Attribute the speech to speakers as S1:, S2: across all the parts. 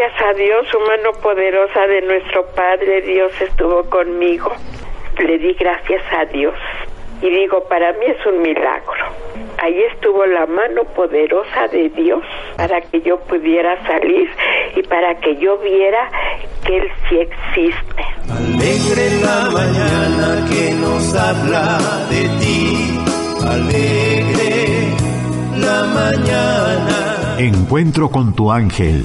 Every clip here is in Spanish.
S1: Gracias a Dios, su mano poderosa de nuestro Padre Dios estuvo conmigo. Le di gracias a Dios. Y digo, para mí es un milagro. Ahí estuvo la mano poderosa de Dios para que yo pudiera salir y para que yo viera que Él sí existe.
S2: Alegre la mañana que nos habla de ti. Alegre la mañana.
S3: Encuentro con tu ángel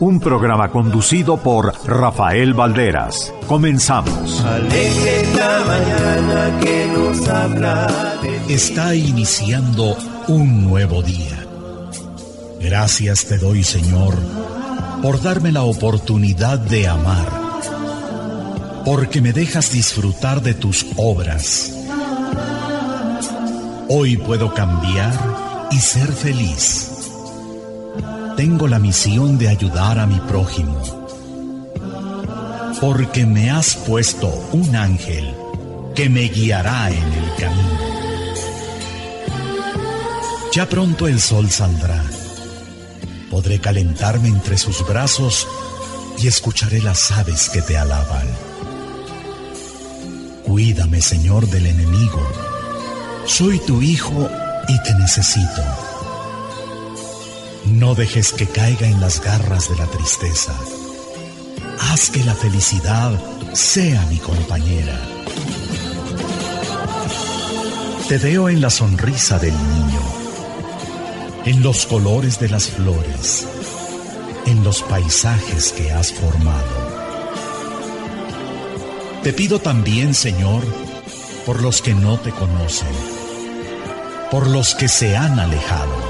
S3: un programa conducido por Rafael Valderas. Comenzamos.
S2: mañana que nos habla
S3: Está iniciando un nuevo día. Gracias te doy, Señor, por darme la oportunidad de amar, porque me dejas disfrutar de tus obras. Hoy puedo cambiar y ser feliz tengo la misión de ayudar a mi prójimo. Porque me has puesto un ángel que me guiará en el camino. Ya pronto el sol saldrá. Podré calentarme entre sus brazos y escucharé las aves que te alaban. Cuídame, Señor, del enemigo. Soy tu hijo y te necesito. No dejes que caiga en las garras de la tristeza. Haz que la felicidad sea mi compañera. Te veo en la sonrisa del niño, en los colores de las flores, en los paisajes que has formado. Te pido también, Señor, por los que no te conocen, por los que se han alejado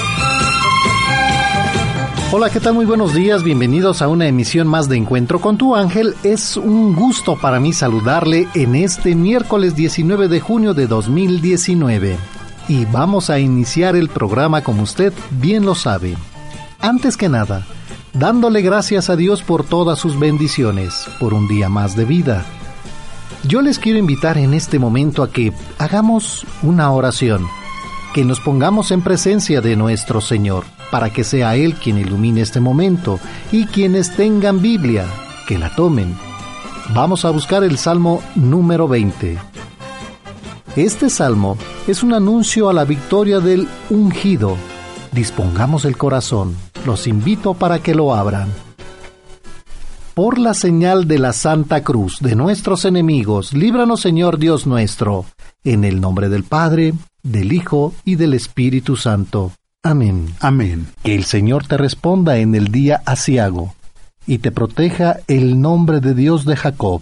S4: Hola, ¿qué tal? Muy buenos días, bienvenidos a una emisión más de Encuentro con tu ángel. Es un gusto para mí saludarle en este miércoles 19 de junio de 2019. Y vamos a iniciar el programa como usted bien lo sabe. Antes que nada, dándole gracias a Dios por todas sus bendiciones, por un día más de vida. Yo les quiero invitar en este momento a que hagamos una oración, que nos pongamos en presencia de nuestro Señor para que sea Él quien ilumine este momento y quienes tengan Biblia, que la tomen. Vamos a buscar el Salmo número 20. Este salmo es un anuncio a la victoria del ungido. Dispongamos el corazón. Los invito para que lo abran. Por la señal de la Santa Cruz de nuestros enemigos, líbranos Señor Dios nuestro, en el nombre del Padre, del Hijo y del Espíritu Santo. Amén.
S3: Amén.
S4: Que el Señor te responda en el día asiago, y te proteja el nombre de Dios de Jacob,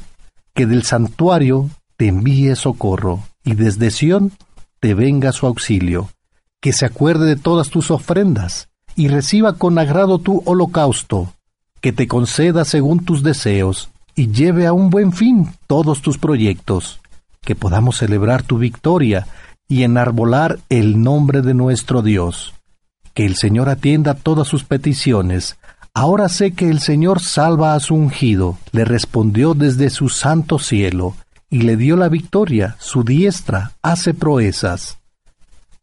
S4: que del santuario te envíe socorro, y desde Sión te venga su auxilio, que se acuerde de todas tus ofrendas, y reciba con agrado tu holocausto, que te conceda según tus deseos, y lleve a un buen fin todos tus proyectos, que podamos celebrar tu victoria y enarbolar el nombre de nuestro Dios que el Señor atienda todas sus peticiones. Ahora sé que el Señor salva a su ungido, le respondió desde su santo cielo, y le dio la victoria, su diestra hace proezas.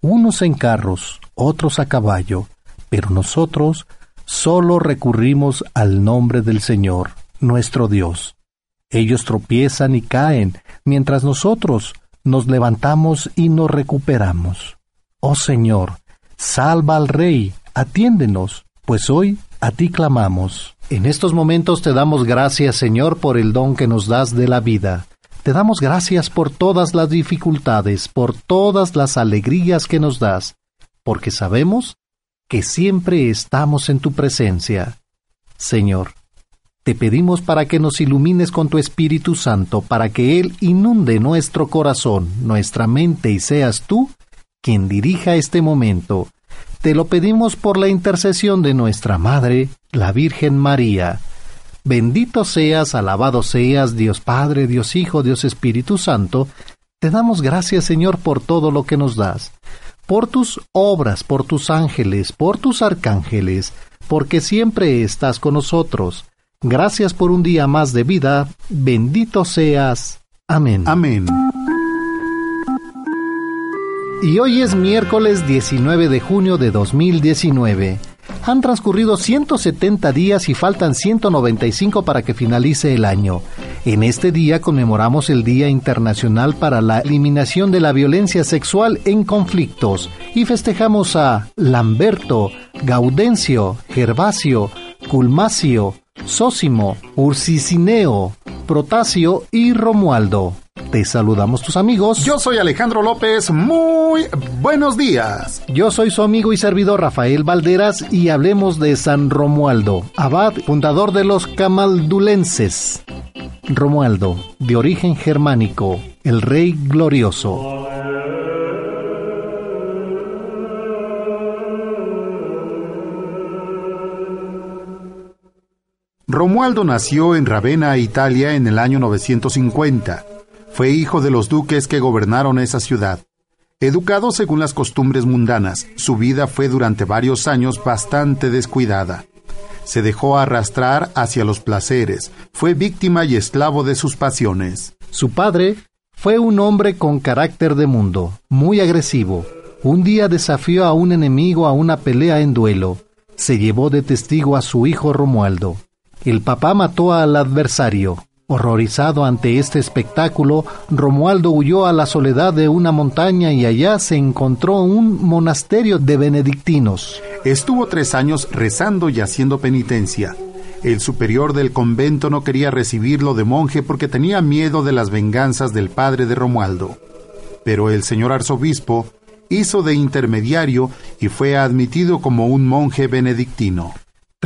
S4: Unos en carros, otros a caballo, pero nosotros solo recurrimos al nombre del Señor, nuestro Dios. Ellos tropiezan y caen, mientras nosotros nos levantamos y nos recuperamos. Oh Señor, Salva al Rey, atiéndenos, pues hoy a ti clamamos. En estos momentos te damos gracias, Señor, por el don que nos das de la vida. Te damos gracias por todas las dificultades, por todas las alegrías que nos das, porque sabemos que siempre estamos en tu presencia. Señor, te pedimos para que nos ilumines con tu Espíritu Santo, para que Él inunde nuestro corazón, nuestra mente y seas tú quien dirija este momento. Te lo pedimos por la intercesión de nuestra Madre, la Virgen María. Bendito seas, alabado seas, Dios Padre, Dios Hijo, Dios Espíritu Santo. Te damos gracias, Señor, por todo lo que nos das, por tus obras, por tus ángeles, por tus arcángeles, porque siempre estás con nosotros. Gracias por un día más de vida. Bendito seas. Amén.
S5: Amén.
S4: Y hoy es miércoles 19 de junio de 2019. Han transcurrido 170 días y faltan 195 para que finalice el año. En este día conmemoramos el Día Internacional para la Eliminación de la Violencia Sexual en Conflictos y festejamos a Lamberto, Gaudencio, Gervasio, Culmacio, Sósimo, Ursicineo, Protasio y Romualdo. Te saludamos tus amigos.
S5: Yo soy Alejandro López. Muy buenos días.
S4: Yo soy su amigo y servidor Rafael Valderas y hablemos de San Romualdo, abad fundador de los camaldulenses. Romualdo, de origen germánico, el rey glorioso.
S5: Romualdo nació en Ravenna, Italia, en el año 950. Fue hijo de los duques que gobernaron esa ciudad. Educado según las costumbres mundanas, su vida fue durante varios años bastante descuidada. Se dejó arrastrar hacia los placeres, fue víctima y esclavo de sus pasiones.
S4: Su padre fue un hombre con carácter de mundo, muy agresivo. Un día desafió a un enemigo a una pelea en duelo. Se llevó de testigo a su hijo Romualdo. El papá mató al adversario. Horrorizado ante este espectáculo, Romualdo huyó a la soledad de una montaña y allá se encontró un monasterio de benedictinos.
S5: Estuvo tres años rezando y haciendo penitencia. El superior del convento no quería recibirlo de monje porque tenía miedo de las venganzas del padre de Romualdo. Pero el señor arzobispo hizo de intermediario y fue admitido como un monje benedictino.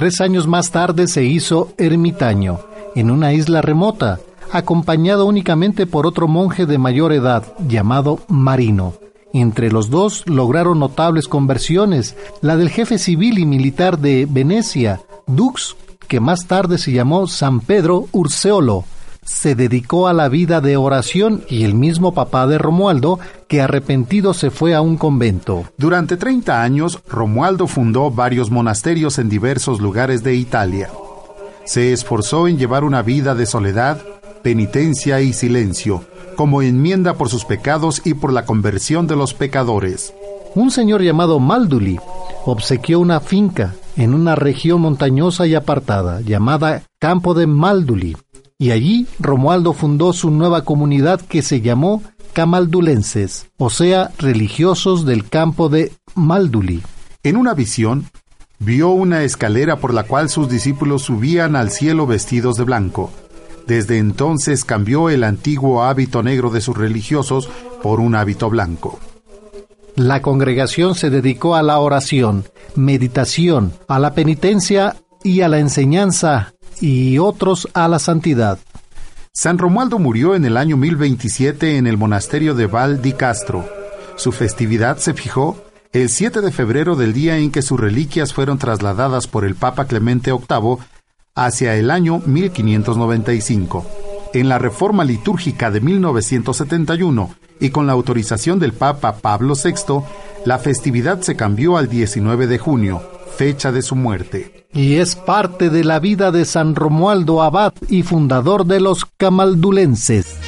S4: Tres años más tarde se hizo ermitaño en una isla remota, acompañado únicamente por otro monje de mayor edad llamado Marino. Entre los dos lograron notables conversiones, la del jefe civil y militar de Venecia, Dux, que más tarde se llamó San Pedro Urseolo, se dedicó a la vida de oración y el mismo papá de Romualdo, que arrepentido se fue a un convento.
S5: Durante 30 años, Romualdo fundó varios monasterios en diversos lugares de Italia. Se esforzó en llevar una vida de soledad, penitencia y silencio, como enmienda por sus pecados y por la conversión de los pecadores.
S4: Un señor llamado Malduli obsequió una finca en una región montañosa y apartada llamada Campo de Malduli, y allí Romualdo fundó su nueva comunidad que se llamó Camaldulenses, o sea, religiosos del campo de Malduli.
S5: En una visión, vio una escalera por la cual sus discípulos subían al cielo vestidos de blanco. Desde entonces cambió el antiguo hábito negro de sus religiosos por un hábito blanco.
S4: La congregación se dedicó a la oración, meditación, a la penitencia y a la enseñanza, y otros a la santidad.
S5: San Romualdo murió en el año 1027 en el monasterio de Val di Castro. Su festividad se fijó el 7 de febrero del día en que sus reliquias fueron trasladadas por el Papa Clemente VIII hacia el año 1595. En la reforma litúrgica de 1971 y con la autorización del Papa Pablo VI, la festividad se cambió al 19 de junio, fecha de su muerte.
S4: Y es parte de la vida de San Romualdo Abad y fundador de los camaldulenses.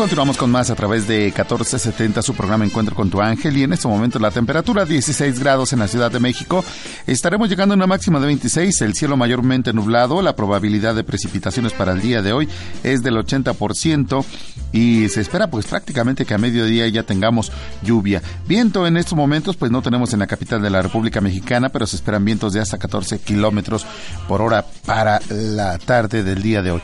S5: Continuamos con más a través de 1470, su programa Encuentro con tu ángel. Y en este momento la temperatura 16 grados en la Ciudad de México. Estaremos llegando a una máxima de 26, el cielo mayormente nublado. La probabilidad de precipitaciones para el día de hoy es del 80% y se espera pues prácticamente que a mediodía ya tengamos lluvia. Viento en estos momentos pues no tenemos en la capital de la República Mexicana, pero se esperan vientos de hasta 14 kilómetros por hora para la tarde del día de hoy.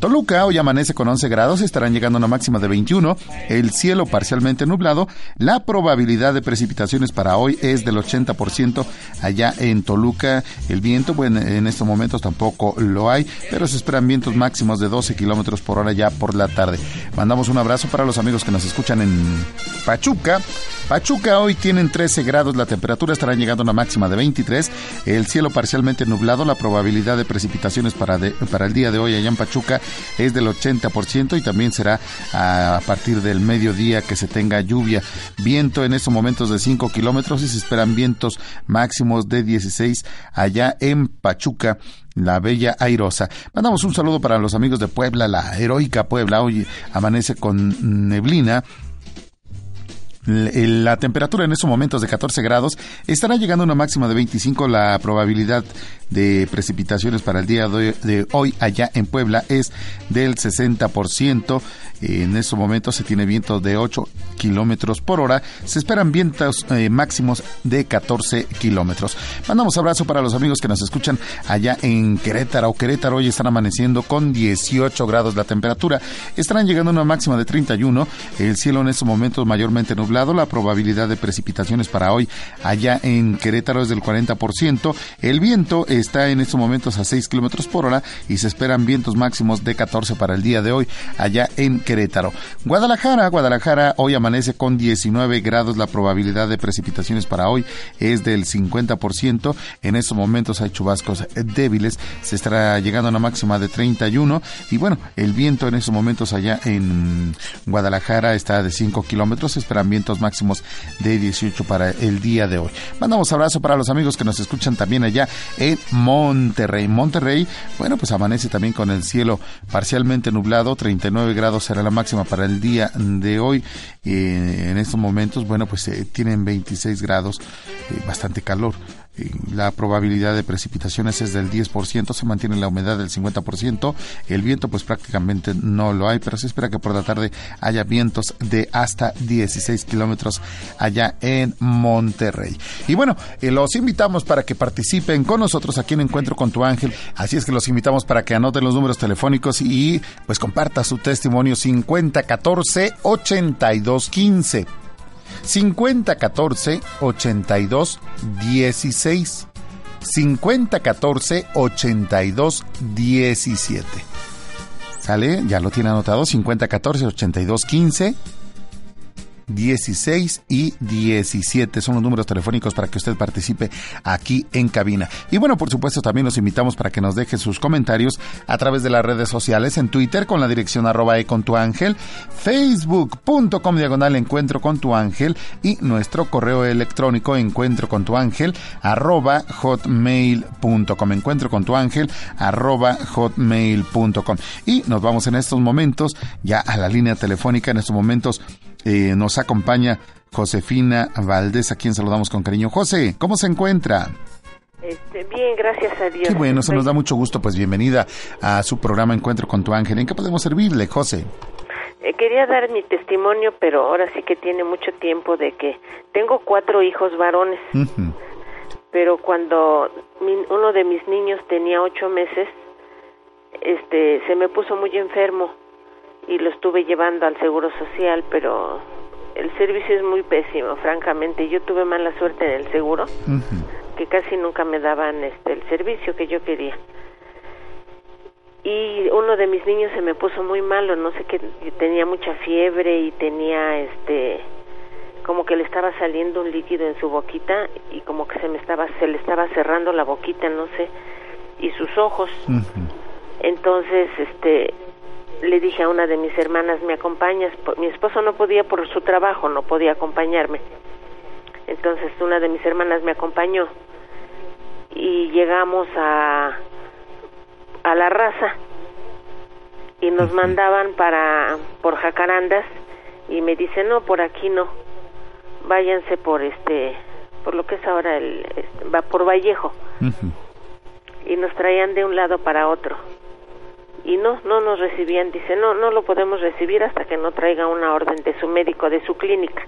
S5: Toluca hoy amanece con 11 grados, estarán llegando a una máxima de 21, el cielo parcialmente nublado, la probabilidad de precipitaciones para hoy es del 80% allá en Toluca, el viento, bueno, en estos momentos tampoco lo hay, pero se esperan vientos máximos de 12 kilómetros por hora ya por la tarde. Mandamos un abrazo para los amigos que nos escuchan en Pachuca, Pachuca hoy tienen 13 grados, la temperatura estará llegando a una máxima de 23, el cielo parcialmente nublado, la probabilidad de precipitaciones para, para el día de hoy allá en Pachuca es del 80% y también será a partir del mediodía que se tenga lluvia. Viento en estos momentos de 5 kilómetros y se esperan vientos máximos de 16 allá en Pachuca la bella airosa. Mandamos un saludo para los amigos de Puebla, la heroica Puebla. Hoy amanece con neblina la temperatura en estos momentos de 14 grados estará llegando a una máxima de 25. La probabilidad de precipitaciones para el día de hoy allá en Puebla es del 60%. En estos momentos se tiene vientos de 8 kilómetros por hora. Se esperan vientos eh, máximos de 14 kilómetros. Mandamos abrazo para los amigos que nos escuchan allá en Querétaro. Querétaro hoy están amaneciendo con 18 grados la temperatura. Estarán llegando a una máxima de 31. El cielo en estos momentos mayormente nublado. La probabilidad de precipitaciones para hoy allá en Querétaro es del 40%. El viento está en estos momentos a 6 kilómetros por hora y se esperan vientos máximos de 14 para el día de hoy allá en Querétaro. Guadalajara, Guadalajara hoy amanece con 19 grados. La probabilidad de precipitaciones para hoy es del 50%. En estos momentos hay chubascos débiles. Se estará llegando a una máxima de 31. Y bueno, el viento en estos momentos allá en Guadalajara está de 5 kilómetros. esperan vientos máximos de 18 para el día de hoy. Mandamos abrazo para los amigos que nos escuchan también allá en Monterrey. Monterrey, bueno, pues amanece también con el cielo parcialmente nublado. 39 grados será la máxima para el día de hoy. Eh, en estos momentos, bueno, pues eh, tienen 26 grados, eh, bastante calor la probabilidad de precipitaciones es del 10%, se mantiene la humedad del 50%, el viento pues prácticamente no lo hay, pero se espera que por la tarde haya vientos de hasta 16 kilómetros allá en Monterrey. Y bueno, eh, los invitamos para que participen con nosotros aquí en Encuentro con tu Ángel, así es que los invitamos para que anoten los números telefónicos y pues comparta su testimonio 5014 8215. 5014 82 16 5014 82 17 ¿Sale? Ya lo tiene anotado 5014 82 15 16 y 17 son los números telefónicos para que usted participe aquí en cabina. Y bueno, por supuesto, también los invitamos para que nos deje sus comentarios a través de las redes sociales, en Twitter con la dirección arroba e con tu ángel, facebook.com diagonal encuentro con tu ángel y nuestro correo electrónico encuentro con tu ángel arroba hotmail.com. Encuentro con tu ángel arroba hotmail.com. Y nos vamos en estos momentos ya a la línea telefónica, en estos momentos eh, nos acompaña Josefina Valdés, a quien saludamos con cariño. José, ¿cómo se encuentra?
S6: Este, bien, gracias a Dios.
S5: Qué bueno, se nos da mucho gusto. Pues bienvenida a su programa Encuentro con tu ángel. ¿En qué podemos servirle, José?
S6: Eh, quería dar mi testimonio, pero ahora sí que tiene mucho tiempo de que tengo cuatro hijos varones. Pero cuando uno de mis niños tenía ocho meses, este, se me puso muy enfermo y lo estuve llevando al Seguro Social, pero el servicio es muy pésimo, francamente. Yo tuve mala suerte en el seguro, que casi nunca me daban este el servicio que yo quería. Y uno de mis niños se me puso muy malo, no sé qué, tenía mucha fiebre y tenía este como que le estaba saliendo un líquido en su boquita y como que se me estaba se le estaba cerrando la boquita, no sé, y sus ojos. Entonces, este le dije a una de mis hermanas, ¿me acompañas? Mi esposo no podía por su trabajo, no podía acompañarme. Entonces una de mis hermanas me acompañó y llegamos a, a la raza y nos mandaban para por jacarandas y me dice no por aquí no váyanse por este por lo que es ahora el va por Vallejo y nos traían de un lado para otro y no no nos recibían dice no no lo podemos recibir hasta que no traiga una orden de su médico de su clínica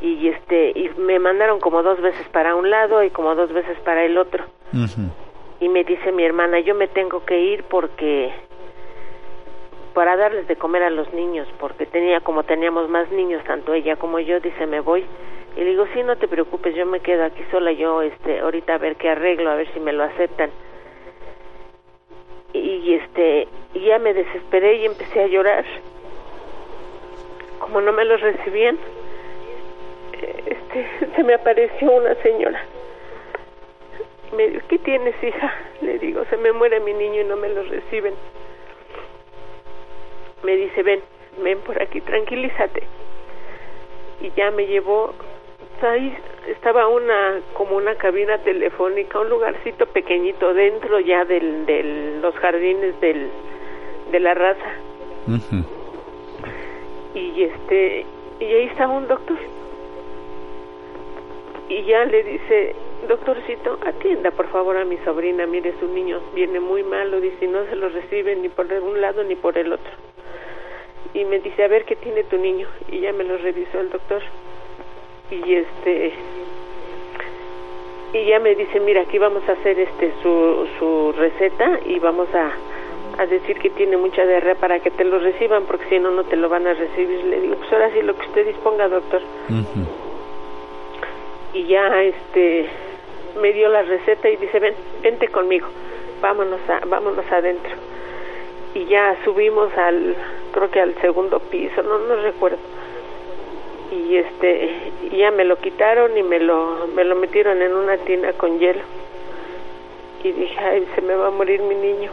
S6: y este y me mandaron como dos veces para un lado y como dos veces para el otro y y me dice mi hermana, yo me tengo que ir porque para darles de comer a los niños, porque tenía como teníamos más niños, tanto ella como yo, dice, me voy. Y le digo, sí, no te preocupes, yo me quedo aquí sola, yo este ahorita a ver qué arreglo, a ver si me lo aceptan. Y este, ya me desesperé y empecé a llorar. Como no me lo recibían, este, se me apareció una señora. Me dijo, ¿qué tienes, hija? Le digo, se me muere mi niño y no me lo reciben me dice, ven, ven por aquí, tranquilízate. Y ya me llevó, ahí estaba una, como una cabina telefónica, un lugarcito pequeñito dentro ya del, de los jardines del, de la raza. Y este, y ahí estaba un doctor. Y ya le dice, doctorcito, atienda por favor a mi sobrina, mire su niño viene muy malo, dice, no se lo recibe ni por un lado ni por el otro y me dice a ver qué tiene tu niño y ya me lo revisó el doctor y este y ya me dice mira aquí vamos a hacer este su, su receta y vamos a, a decir que tiene mucha diarrea para que te lo reciban porque si no no te lo van a recibir le digo pues ahora sí lo que usted disponga doctor y ya este me dio la receta y dice ven vente conmigo vámonos a, vámonos adentro y ya subimos al creo que al segundo piso no no recuerdo y este ya me lo quitaron y me lo me lo metieron en una tina con hielo. Y dije ay se me va a morir mi niño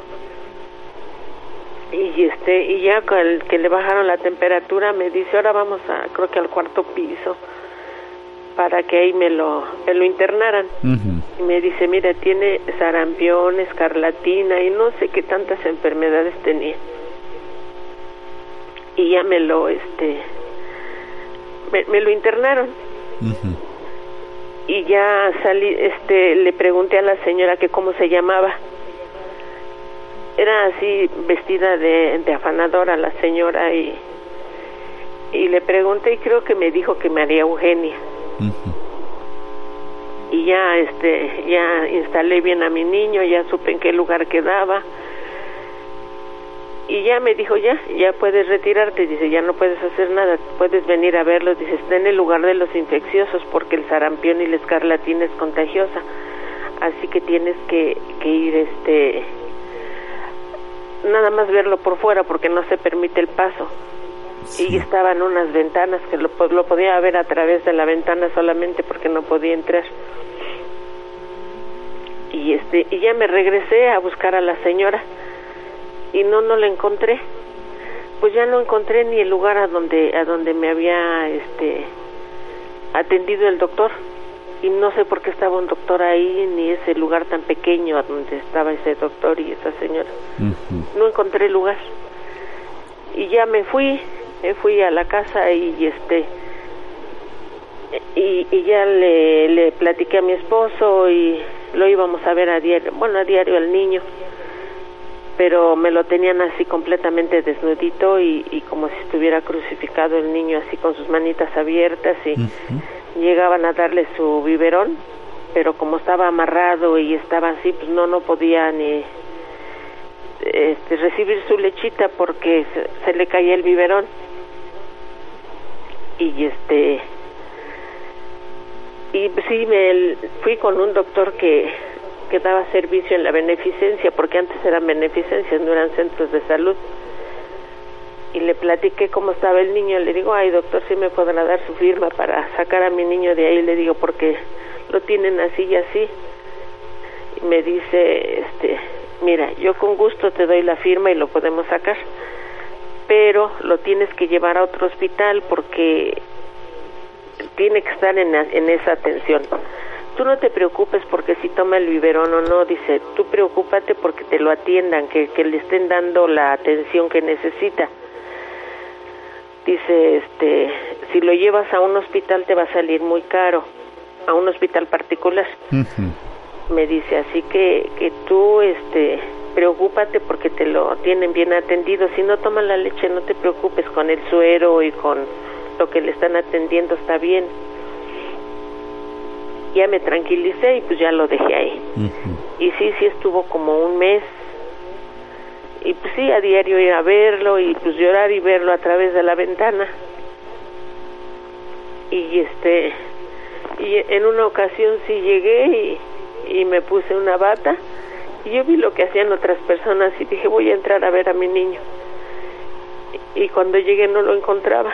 S6: y este y ya con el que le bajaron la temperatura me dice ahora vamos a creo que al cuarto piso para que ahí me lo me lo internaran y me dice mira tiene sarampión escarlatina y no sé qué tantas enfermedades tenía y ya me lo este me, lo internaron. Y ya salí este le pregunté a la señora que cómo se llamaba. Era así vestida de, de afanadora la señora y y le pregunté y creo que me dijo que María Eugenia. Y ya este ya instalé bien a mi niño ya supe en qué lugar quedaba y ya me dijo ya ya puedes retirarte dice ya no puedes hacer nada puedes venir a verlo dice está en el lugar de los infecciosos porque el sarampión y la escarlatina es contagiosa así que tienes que, que ir este nada más verlo por fuera porque no se permite el paso y estaban unas ventanas que lo, lo podía ver a través de la ventana solamente porque no podía entrar. Y este y ya me regresé a buscar a la señora y no no la encontré. Pues ya no encontré ni el lugar a donde a donde me había este atendido el doctor. Y no sé por qué estaba un doctor ahí ni ese lugar tan pequeño a donde estaba ese doctor y esa señora. No encontré lugar. Y ya me fui me fui a la casa y este y, y ya le, le platiqué a mi esposo y lo íbamos a ver a diario bueno a diario al niño pero me lo tenían así completamente desnudito y, y, como si estuviera crucificado el niño así con sus manitas abiertas y llegaban a darle su biberón, pero como estaba amarrado y estaba así, pues no, no podía ni este, recibir su lechita porque se, le caía el biberón. Y este, y sí, me fui con un doctor que que daba servicio en la beneficencia, porque antes eran beneficencias, no eran centros de salud. Y le platiqué cómo estaba el niño, le digo, ay doctor, si me podrá dar su firma para sacar a mi niño de ahí, le digo, porque lo tienen así y así. Y me dice, este, mira, yo con gusto te doy la firma y lo podemos sacar, pero lo tienes que llevar a otro hospital porque tiene que estar en, en esa atención tú no te preocupes porque si toma el biberón o no, dice, tú preocúpate porque te lo atiendan, que, que le estén dando la atención que necesita. Dice, este, si lo llevas a un hospital te va a salir muy caro, a un hospital particular. Me dice, así que, que tú, este, preocúpate porque te lo tienen bien atendido. Si no toma la leche, no te preocupes con el suero y con lo que le están atendiendo, está bien ya me tranquilicé y pues ya lo dejé ahí. Y sí, sí estuvo como un mes. Y pues sí, a diario ir a verlo y pues llorar y verlo a través de la ventana. Y este, y en una ocasión sí llegué y, y me puse una bata y yo vi lo que hacían otras personas y dije voy a entrar a ver a mi niño. Y cuando llegué no lo encontraba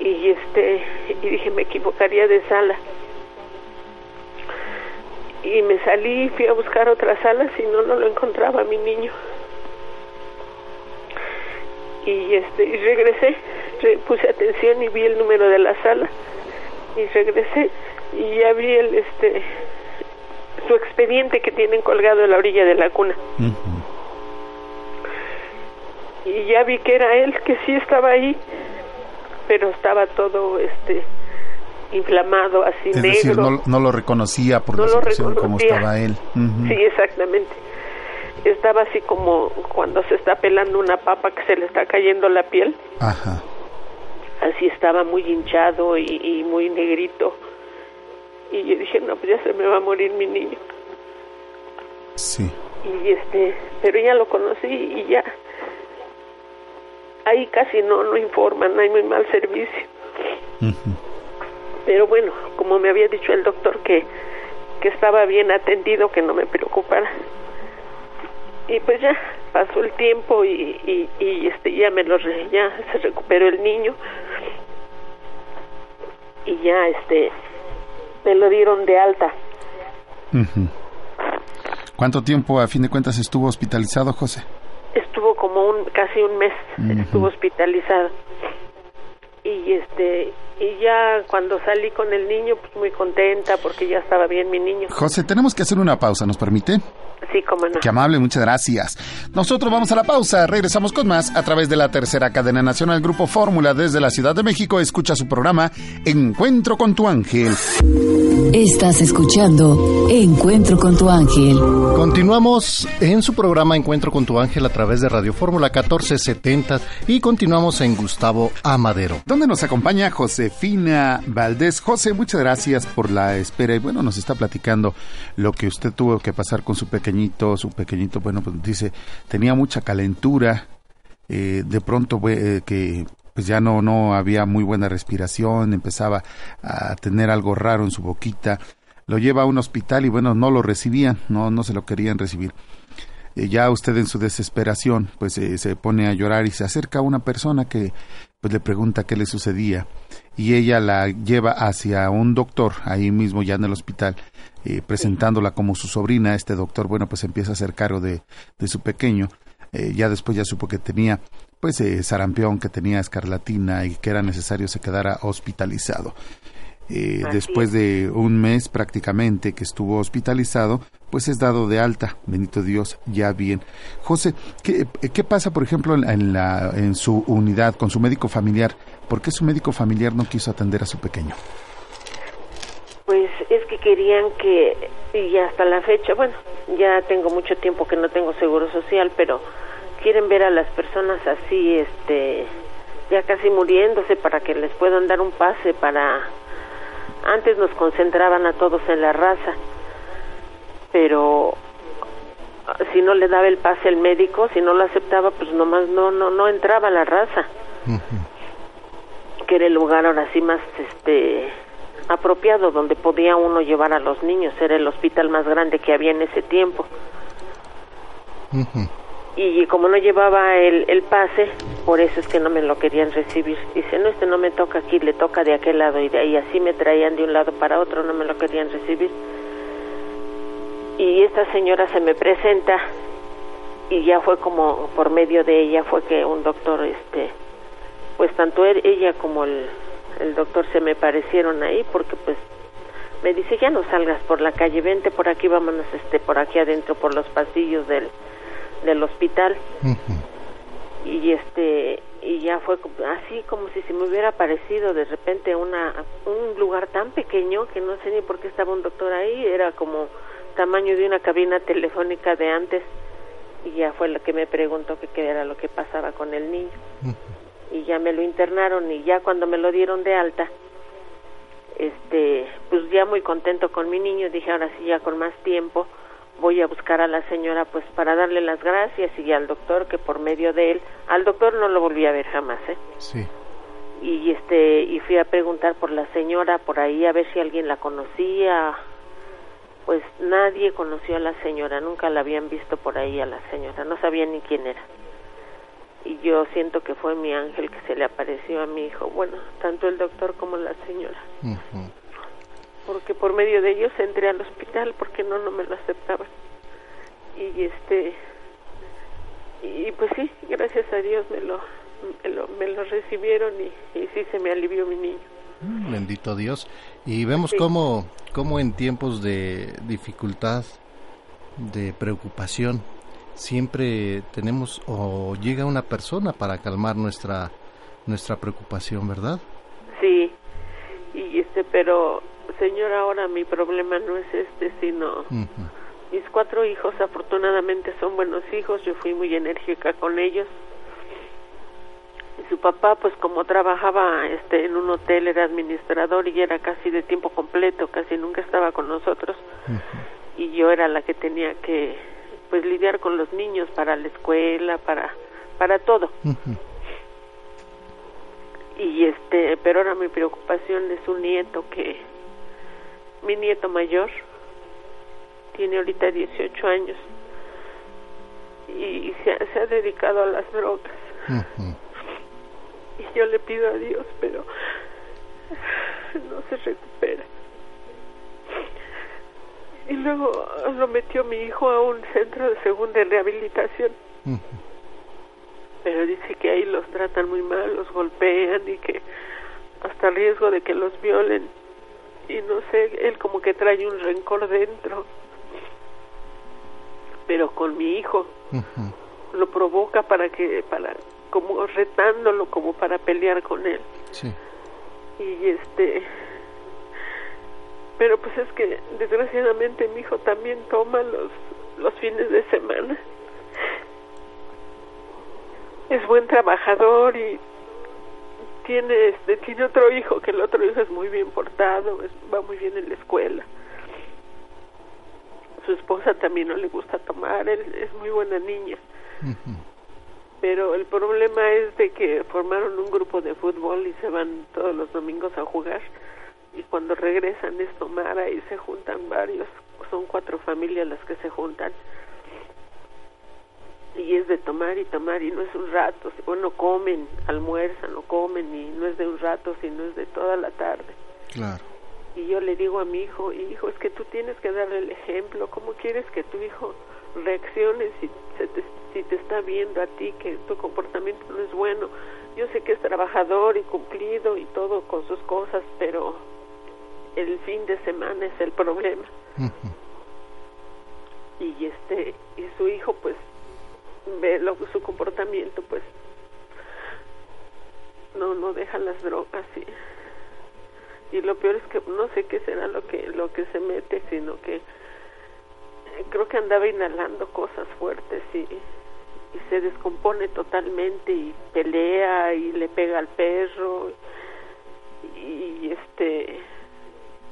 S6: y este y dije me equivocaría de sala. Y me salí y fui a buscar otras salas y no no lo encontraba mi niño. Y este y regresé puse atención y vi el número de la sala. Y regresé y ya vi el este su expediente que tienen colgado en la orilla de la cuna. Y ya vi que era él que sí estaba ahí pero estaba todo este inflamado, así
S5: es
S6: negro.
S5: Decir, no, no, lo reconocía por
S6: no
S5: la situación como estaba él.
S6: Uh -huh. Sí, exactamente. Estaba así como cuando se está pelando una papa que se le está cayendo la piel.
S5: Ajá.
S6: Así estaba muy hinchado y, y muy negrito. Y yo dije, no, pues ya se me va a morir mi niño.
S5: Sí.
S6: Y este, pero ya lo conocí y ya ahí casi no no informan, hay muy mal servicio. Uh -huh. Pero bueno, como me había dicho el doctor que, que estaba bien atendido, que no me preocupara. Y pues ya pasó el tiempo y, y, y este ya me lo ya se recuperó el niño y ya este me lo dieron de alta.
S5: Uh -huh. ¿Cuánto tiempo a fin de cuentas estuvo hospitalizado, José?
S6: Estuvo como un casi un mes uh -huh. estuvo hospitalizado. Y este y ya cuando salí con el niño pues muy contenta porque ya estaba bien mi niño.
S5: José tenemos que hacer una pausa nos permite
S6: sí cómo no.
S5: Qué amable muchas gracias. Nosotros vamos a la pausa regresamos con más a través de la tercera cadena nacional Grupo Fórmula desde la Ciudad de México. Escucha su programa Encuentro con tu ángel.
S7: Estás escuchando Encuentro con tu ángel.
S4: Continuamos en su programa Encuentro con tu ángel a través de Radio Fórmula 1470 y continuamos en Gustavo Amadero.
S5: Donde nos acompaña Josefina Valdés. José, muchas gracias por la espera y bueno, nos está platicando lo que usted tuvo que pasar con su pequeñito, su pequeñito, bueno, pues dice, tenía mucha calentura, eh, de pronto eh, que pues ya no, no había muy buena respiración, empezaba a tener algo raro en su boquita, lo lleva a un hospital y bueno, no lo recibían, no, no se lo querían recibir. Ya usted en su desesperación pues eh, se pone a llorar y se acerca a una persona que pues le pregunta qué le sucedía y ella la lleva hacia un doctor ahí mismo ya en el hospital eh, presentándola como su sobrina. Este doctor bueno pues empieza a hacer cargo de, de su pequeño. Eh, ya después ya supo que tenía pues eh, sarampión que tenía escarlatina y que era necesario se quedara hospitalizado. Eh, después de un mes prácticamente que estuvo hospitalizado, pues es dado de alta, bendito Dios, ya bien. José, ¿qué, pasa, por ejemplo, en, la, en su unidad con su médico familiar? ¿Por qué su médico familiar no quiso atender a su pequeño?
S6: Pues es que querían que, y hasta la fecha, bueno, ya tengo mucho tiempo que no tengo seguro social, pero quieren ver a las personas así, este, ya casi muriéndose para que les puedan dar un pase para antes nos concentraban a todos en la raza, pero si no le daba el pase el médico, si no lo aceptaba, pues nomás no no no entraba la raza. Uh -huh. Que era el lugar ahora sí más este apropiado donde podía uno llevar a los niños, era el hospital más grande que había en ese tiempo. Uh -huh y como no llevaba el, el, pase, por eso es que no me lo querían recibir. Dice, no, este no me toca aquí, le toca de aquel lado y de ahí así me traían de un lado para otro, no me lo querían recibir. Y esta señora se me presenta y ya fue como por medio de ella fue que un doctor, este, pues tanto él, ella como el, el doctor se me parecieron ahí porque pues me dice ya no salgas por la calle, vente por aquí, vámonos este por aquí adentro por los pasillos del del hospital uh -huh. y este y ya fue así como si se me hubiera parecido de repente una un lugar tan pequeño que no sé ni por qué estaba un doctor ahí era como tamaño de una cabina telefónica de antes y ya fue lo que me preguntó que qué era lo que pasaba con el niño uh -huh. y ya me lo internaron y ya cuando me lo dieron de alta este pues ya muy contento con mi niño dije ahora sí ya con más tiempo voy a buscar a la señora pues para darle las gracias y al doctor que por medio de él al doctor no lo volví a ver jamás eh
S4: Sí.
S6: y este y fui a preguntar por la señora por ahí a ver si alguien la conocía pues nadie conoció a la señora nunca la habían visto por ahí a la señora no sabían ni quién era. Y yo siento que fue mi ángel que se le apareció a mi hijo bueno tanto el doctor como la señora. Porque por medio de ellos entré al hospital porque no no me lo aceptaban. Y este y pues sí gracias a Dios me lo me lo, me lo recibieron y, y sí se me alivió mi niño.
S4: Mm, Bendito Dios. Y vemos
S6: Sí.
S4: cómo, cómo en tiempos de dificultad, de preocupación, siempre tenemos o llega una persona para calmar nuestra, nuestra preocupación, ¿verdad?
S6: sí y este pero señor ahora mi problema no es este sino mis cuatro hijos afortunadamente son buenos hijos yo fui muy enérgica con ellos su papá pues como trabajaba este en un hotel era administrador y era casi de tiempo completo casi nunca estaba con nosotros. Y yo era la que tenía que pues lidiar con los niños para la escuela para para todo. Y este pero ahora mi preocupación es un nieto que mi nieto mayor tiene ahorita 18 años y se ha, se ha dedicado a las drogas. Y yo le pido a Dios pero no se recupera. Y luego lo metió mi hijo a un centro de segunda rehabilitación. Pero dice que ahí los tratan muy mal, los golpean y que hasta riesgo de que los violen. Y no sé, él como que trae un rencor dentro, pero con mi hijo lo provoca para que, para, como retándolo como para pelear con él
S4: Sí.
S6: y este, pero pues es que desgraciadamente mi hijo también toma los, los fines de semana es buen trabajador y tiene este tiene otro hijo que el otro hijo es muy bien portado es- va muy bien en la escuela su esposa también no le gusta tomar él es muy buena niña
S4: Ujú.
S6: Pero el problema es de que formaron un grupo de fútbol y se van todos los domingos a jugar. Y cuando regresan es tomar ahí se juntan varios. Son cuatro familias las que se juntan. Y es de tomar y tomar y no es un rato. Bueno comen almuerzan o comen y no es de un rato sino es de toda la tarde.
S4: Claro.
S6: y yo le digo a mi hijo, hijo, es que tú tienes que darle el ejemplo, ¿cómo quieres que tu hijo reaccione si, se te, si te está viendo a ti que tu comportamiento no es bueno? Yo sé que es trabajador y cumplido y todo con sus cosas, pero el fin de semana es el problema. Y este y su hijo pues ve lo, su comportamiento pues no no deja las drogas y y lo peor es que no sé qué será lo que lo que se mete sino que creo que andaba inhalando cosas fuertes y y se descompone totalmente y pelea y le pega al perro y este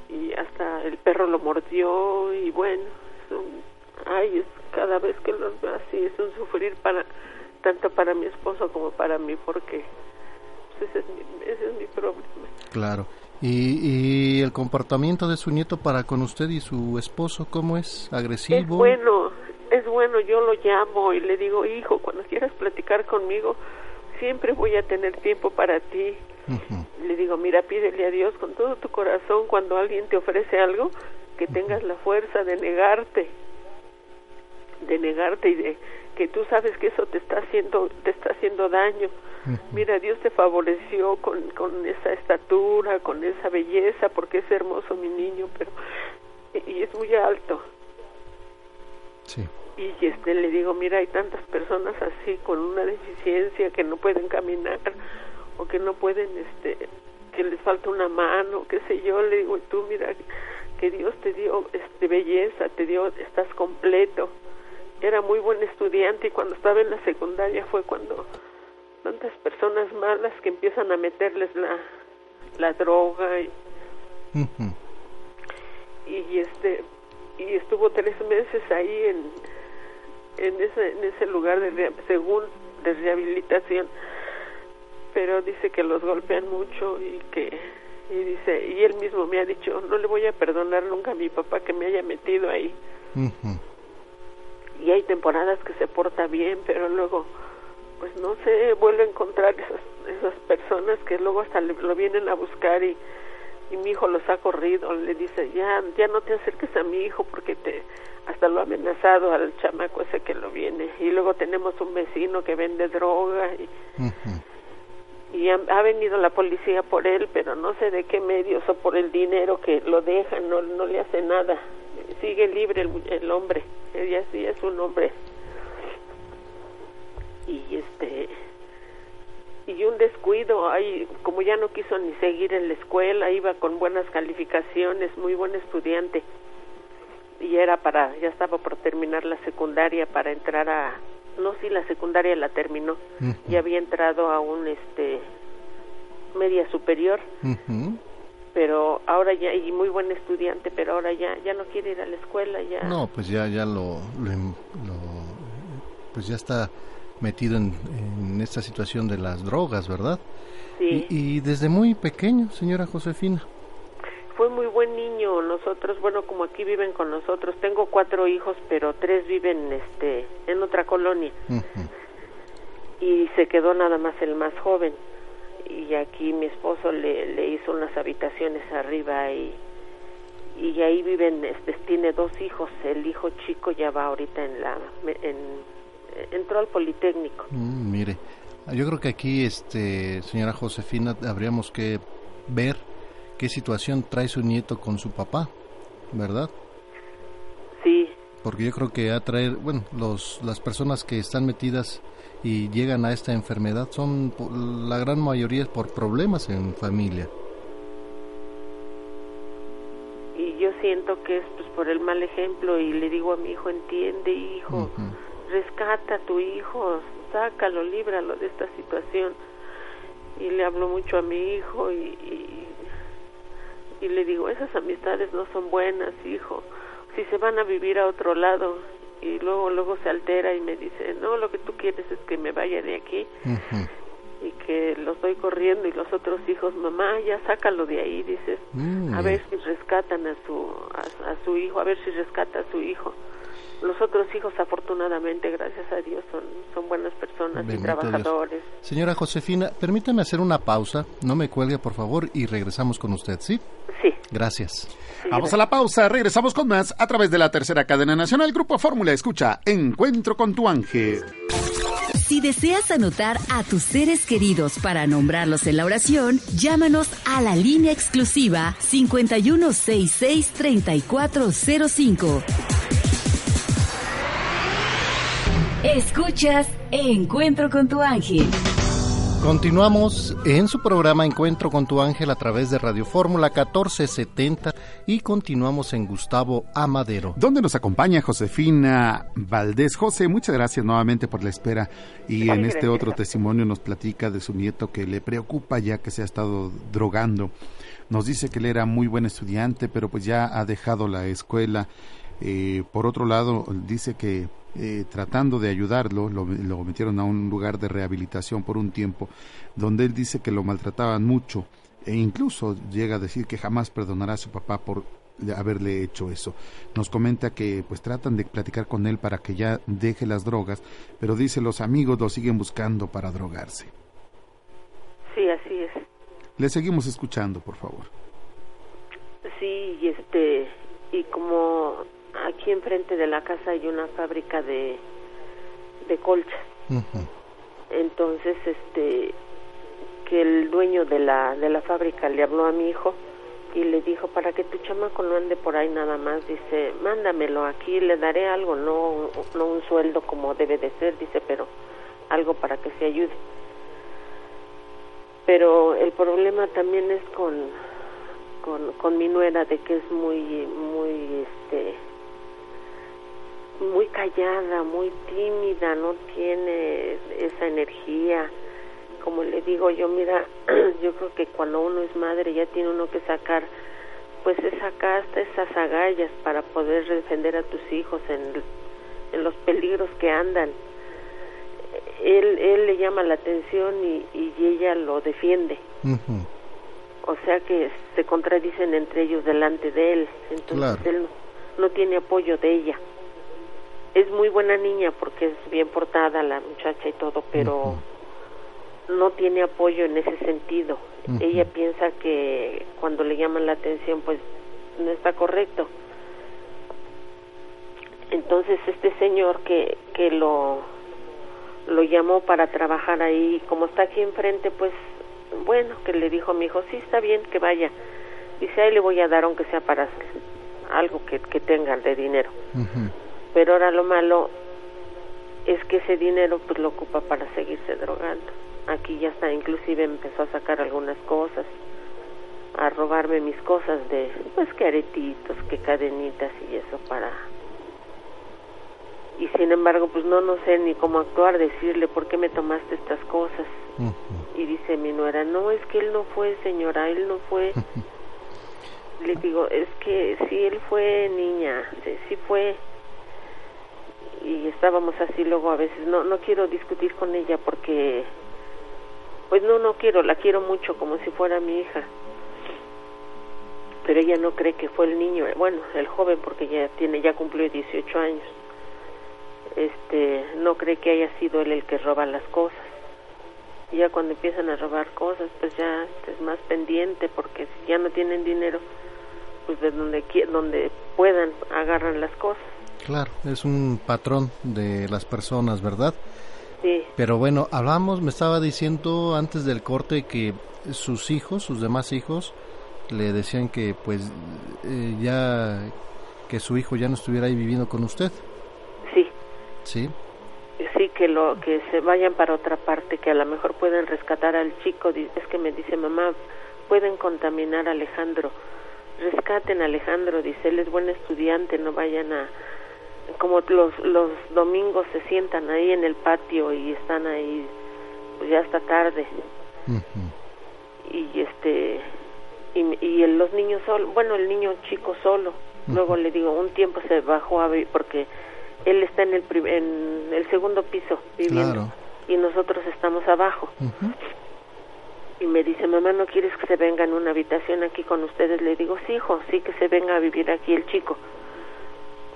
S6: y hasta el perro lo mordió y bueno es ay es cada vez que los veo así es un sufrir para tanto para mi esposo como para mí porque pues, ese es mi, ese es mi problema
S4: Claro. ¿Y, y el comportamiento de su nieto para con usted y su esposo, cómo es? ¿Agresivo?
S6: Es bueno, es bueno, yo lo llamo y le digo, hijo, cuando quieras platicar conmigo, siempre voy a tener tiempo para ti. Le digo, mira, pídele a Dios con todo tu corazón cuando alguien te ofrece algo, que tengas la fuerza de negarte, de negarte y de que tú sabes que eso te está haciendo, te está haciendo daño. Mira, Dios te favoreció con, con esa estatura, con esa belleza, porque es hermoso mi niño, pero y- y es muy alto
S4: Sí.
S6: y este le digo mira hay tantas personas así con una deficiencia que no pueden caminar o que no pueden este que les falta una mano qué sé yo le digo tú mira que Dios te dio este belleza te dio estás completo era muy buen estudiante y cuando estaba en la secundaria fue cuando tantas personas malas que empiezan a meterles la la droga y, y este y estuvo tres meses ahí en en ese en ese lugar de según de rehabilitación. Pero dice que los golpean mucho y que y dice y él mismo me ha dicho no le voy a perdonar nunca a mi papá que me haya metido ahí y hay temporadas que se porta bien pero luego pues no se vuelve a encontrar esas esas personas que luego hasta lo vienen a buscar y y mi hijo los ha corrido, le dice, ya, ya no te acerques a mi hijo porque te, hasta lo ha amenazado al chamaco ese que lo viene. Y luego tenemos un vecino que vende droga y, y ha, venido la policía por él, pero no sé de qué medios o por el dinero que lo dejan, no, no le hace nada. Sigue libre el, el hombre, ella sí es un hombre. Y este y un descuido, ahí como ya no quiso ni seguir en la escuela, iba con buenas calificaciones, muy buen estudiante. Y era para, ya estaba por terminar la secundaria para entrar a, no si la secundaria la terminó, ya había entrado a un este media superior, pero ahora ya y muy buen estudiante, pero ahora ya ya no quiere ir a la escuela ya.
S4: No, pues ya ya lo, lo pues ya está metido en, en, esta situación de las drogas, ¿verdad?
S6: Sí.
S4: Y, desde muy pequeño, señora Josefina.
S6: Fue muy buen niño. Nosotros, bueno, como aquí viven con nosotros, tengo cuatro hijos, pero tres viven, este, en otra colonia. Y se quedó nada más el más joven. Y aquí mi esposo le, le hizo unas habitaciones arriba y y ahí viven, este, tiene dos hijos. El hijo chico ya va ahorita en la en entró al Politécnico.
S4: Mm, mire, yo creo que aquí, este, señora Josefina, habríamos que ver qué situación trae su nieto con su papá, ¿verdad?
S6: Sí.
S4: Porque yo creo que atraer, bueno, los, las personas que están metidas y llegan a esta enfermedad son, la gran mayoría por problemas en familia.
S6: Y yo siento que es pues, por el mal ejemplo y le digo a mi hijo, entiende, hijo rescata a tu hijo, sácalo, líbralo de esta situación. Y le hablo mucho a mi hijo y, y, le digo, esas amistades no son buenas, hijo. Si se van a vivir a otro lado y luego luego se altera y me dice, no, lo que tú quieres es que me vaya de aquí. Y que lo estoy corriendo y los otros hijos, mamá, ya sácalo de ahí, dices, mm, a ver si rescatan a su, a su hijo, a ver si rescata a su hijo los otros hijos afortunadamente gracias a Dios son, son buenas personas y trabajadores.
S4: Señora Josefina, permítame hacer una pausa, no me cuelgue por favor y regresamos con usted, ¿sí?
S6: Sí.
S4: Gracias.
S5: Vamos a la pausa, regresamos con más a través de la tercera cadena nacional Grupo Fórmula. Escucha, Encuentro con tu ángel.
S7: Si deseas anotar a tus seres queridos para nombrarlos en la oración, llámanos a la línea exclusiva 5166 3405. Escuchas Encuentro con tu ángel.
S4: Continuamos en su programa Encuentro con tu ángel a través de Radio Fórmula 1470 y continuamos en Gustavo Amadero.
S5: Donde nos acompaña Josefina Valdés. José, muchas gracias nuevamente por la espera y en este otro testimonio nos platica de su nieto que le preocupa ya que se ha estado drogando. Nos dice que él era muy buen estudiante, pero pues ya ha dejado la escuela. Eh, por otro lado, dice que eh, tratando de ayudarlo, lo, metieron a un lugar de rehabilitación por un tiempo, donde él dice que lo maltrataban mucho e incluso llega a decir que jamás perdonará a su papá por haberle hecho eso. Nos comenta que pues tratan de platicar con él para que ya deje las drogas, pero dice los amigos lo siguen buscando para drogarse.
S6: Sí, así es.
S5: Le seguimos escuchando, por favor.
S6: Sí, y este y como aquí enfrente de la casa hay una fábrica de de colchas. Entonces este que el dueño de la de la fábrica le habló a mi hijo y le dijo para que tu chamaco no ande por ahí nada más dice mándamelo aquí le daré algo no no un sueldo como debe de ser dice pero algo para que se ayude pero el problema también es con con, con mi nuera de que es muy muy este muy callada, muy tímida, no tiene esa energía. Como le digo yo, mira, yo creo que cuando uno es madre ya tiene uno que sacar pues es acá hasta esas agallas para poder defender a tus hijos en, en los peligros que andan. Él, él le llama la atención y, y ella lo defiende. O sea que se contradicen entre ellos delante de él. Entonces él no, tiene apoyo de ella. Es muy buena niña porque es bien portada la muchacha y todo, pero no tiene apoyo en ese sentido. Ella piensa que cuando le llaman la atención, pues no está correcto. Entonces este señor que, que lo, lo llamó para trabajar ahí, como está aquí enfrente, pues bueno, que le dijo a mi hijo, sí, está bien, que vaya. Dice, ahí le voy a dar, aunque sea para algo que, que tengan de dinero. Pero ahora lo malo es que ese dinero pues lo ocupa para seguirse drogando. Aquí ya está, inclusive empezó a sacar algunas cosas, a robarme mis cosas de, pues que aretitos, que cadenitas y eso para... Y sin embargo, pues no, no sé ni cómo actuar, decirle, ¿por qué me tomaste estas cosas? Y dice mi nuera, no, es que él no fue, señora, él no fue. Le digo, es que sí, él fue niña, sí, fue. Y estábamos así luego a veces, no, no quiero discutir con ella porque, pues no, no quiero, la quiero mucho como si fuera mi hija. Pero ella no cree que fue el niño, bueno, el joven porque ya tiene, ya cumplió 18 años. Este, no cree que haya sido él el que roba las cosas y ya cuando empiezan a robar cosas pues ya es más pendiente porque si ya no tienen dinero pues de donde donde puedan agarran las cosas
S4: claro es un patrón de las personas verdad
S6: sí.
S4: Pero bueno hablamos me estaba diciendo antes del corte que sus hijos sus demás hijos le decían que pues eh, ya que su hijo ya no estuviera ahí viviendo con usted.
S6: Sí.
S4: Sí.
S6: Sí que lo que se vayan para otra parte que a lo mejor pueden rescatar al chico. Es que me dice mamá pueden contaminar a Alejandro. Rescaten a Alejandro dice él es buen estudiante no vayan a como los los domingos se sientan ahí en el patio y están ahí pues ya hasta tarde. Y este y, y los niños solo bueno el niño chico solo. Luego le digo un tiempo se bajó a porque él está en el, en el segundo piso viviendo y nosotros estamos abajo. Y me dice, mamá, ¿no quieres que se venga en una habitación aquí con ustedes? Le digo, sí, hijo, sí que se venga a vivir aquí el chico,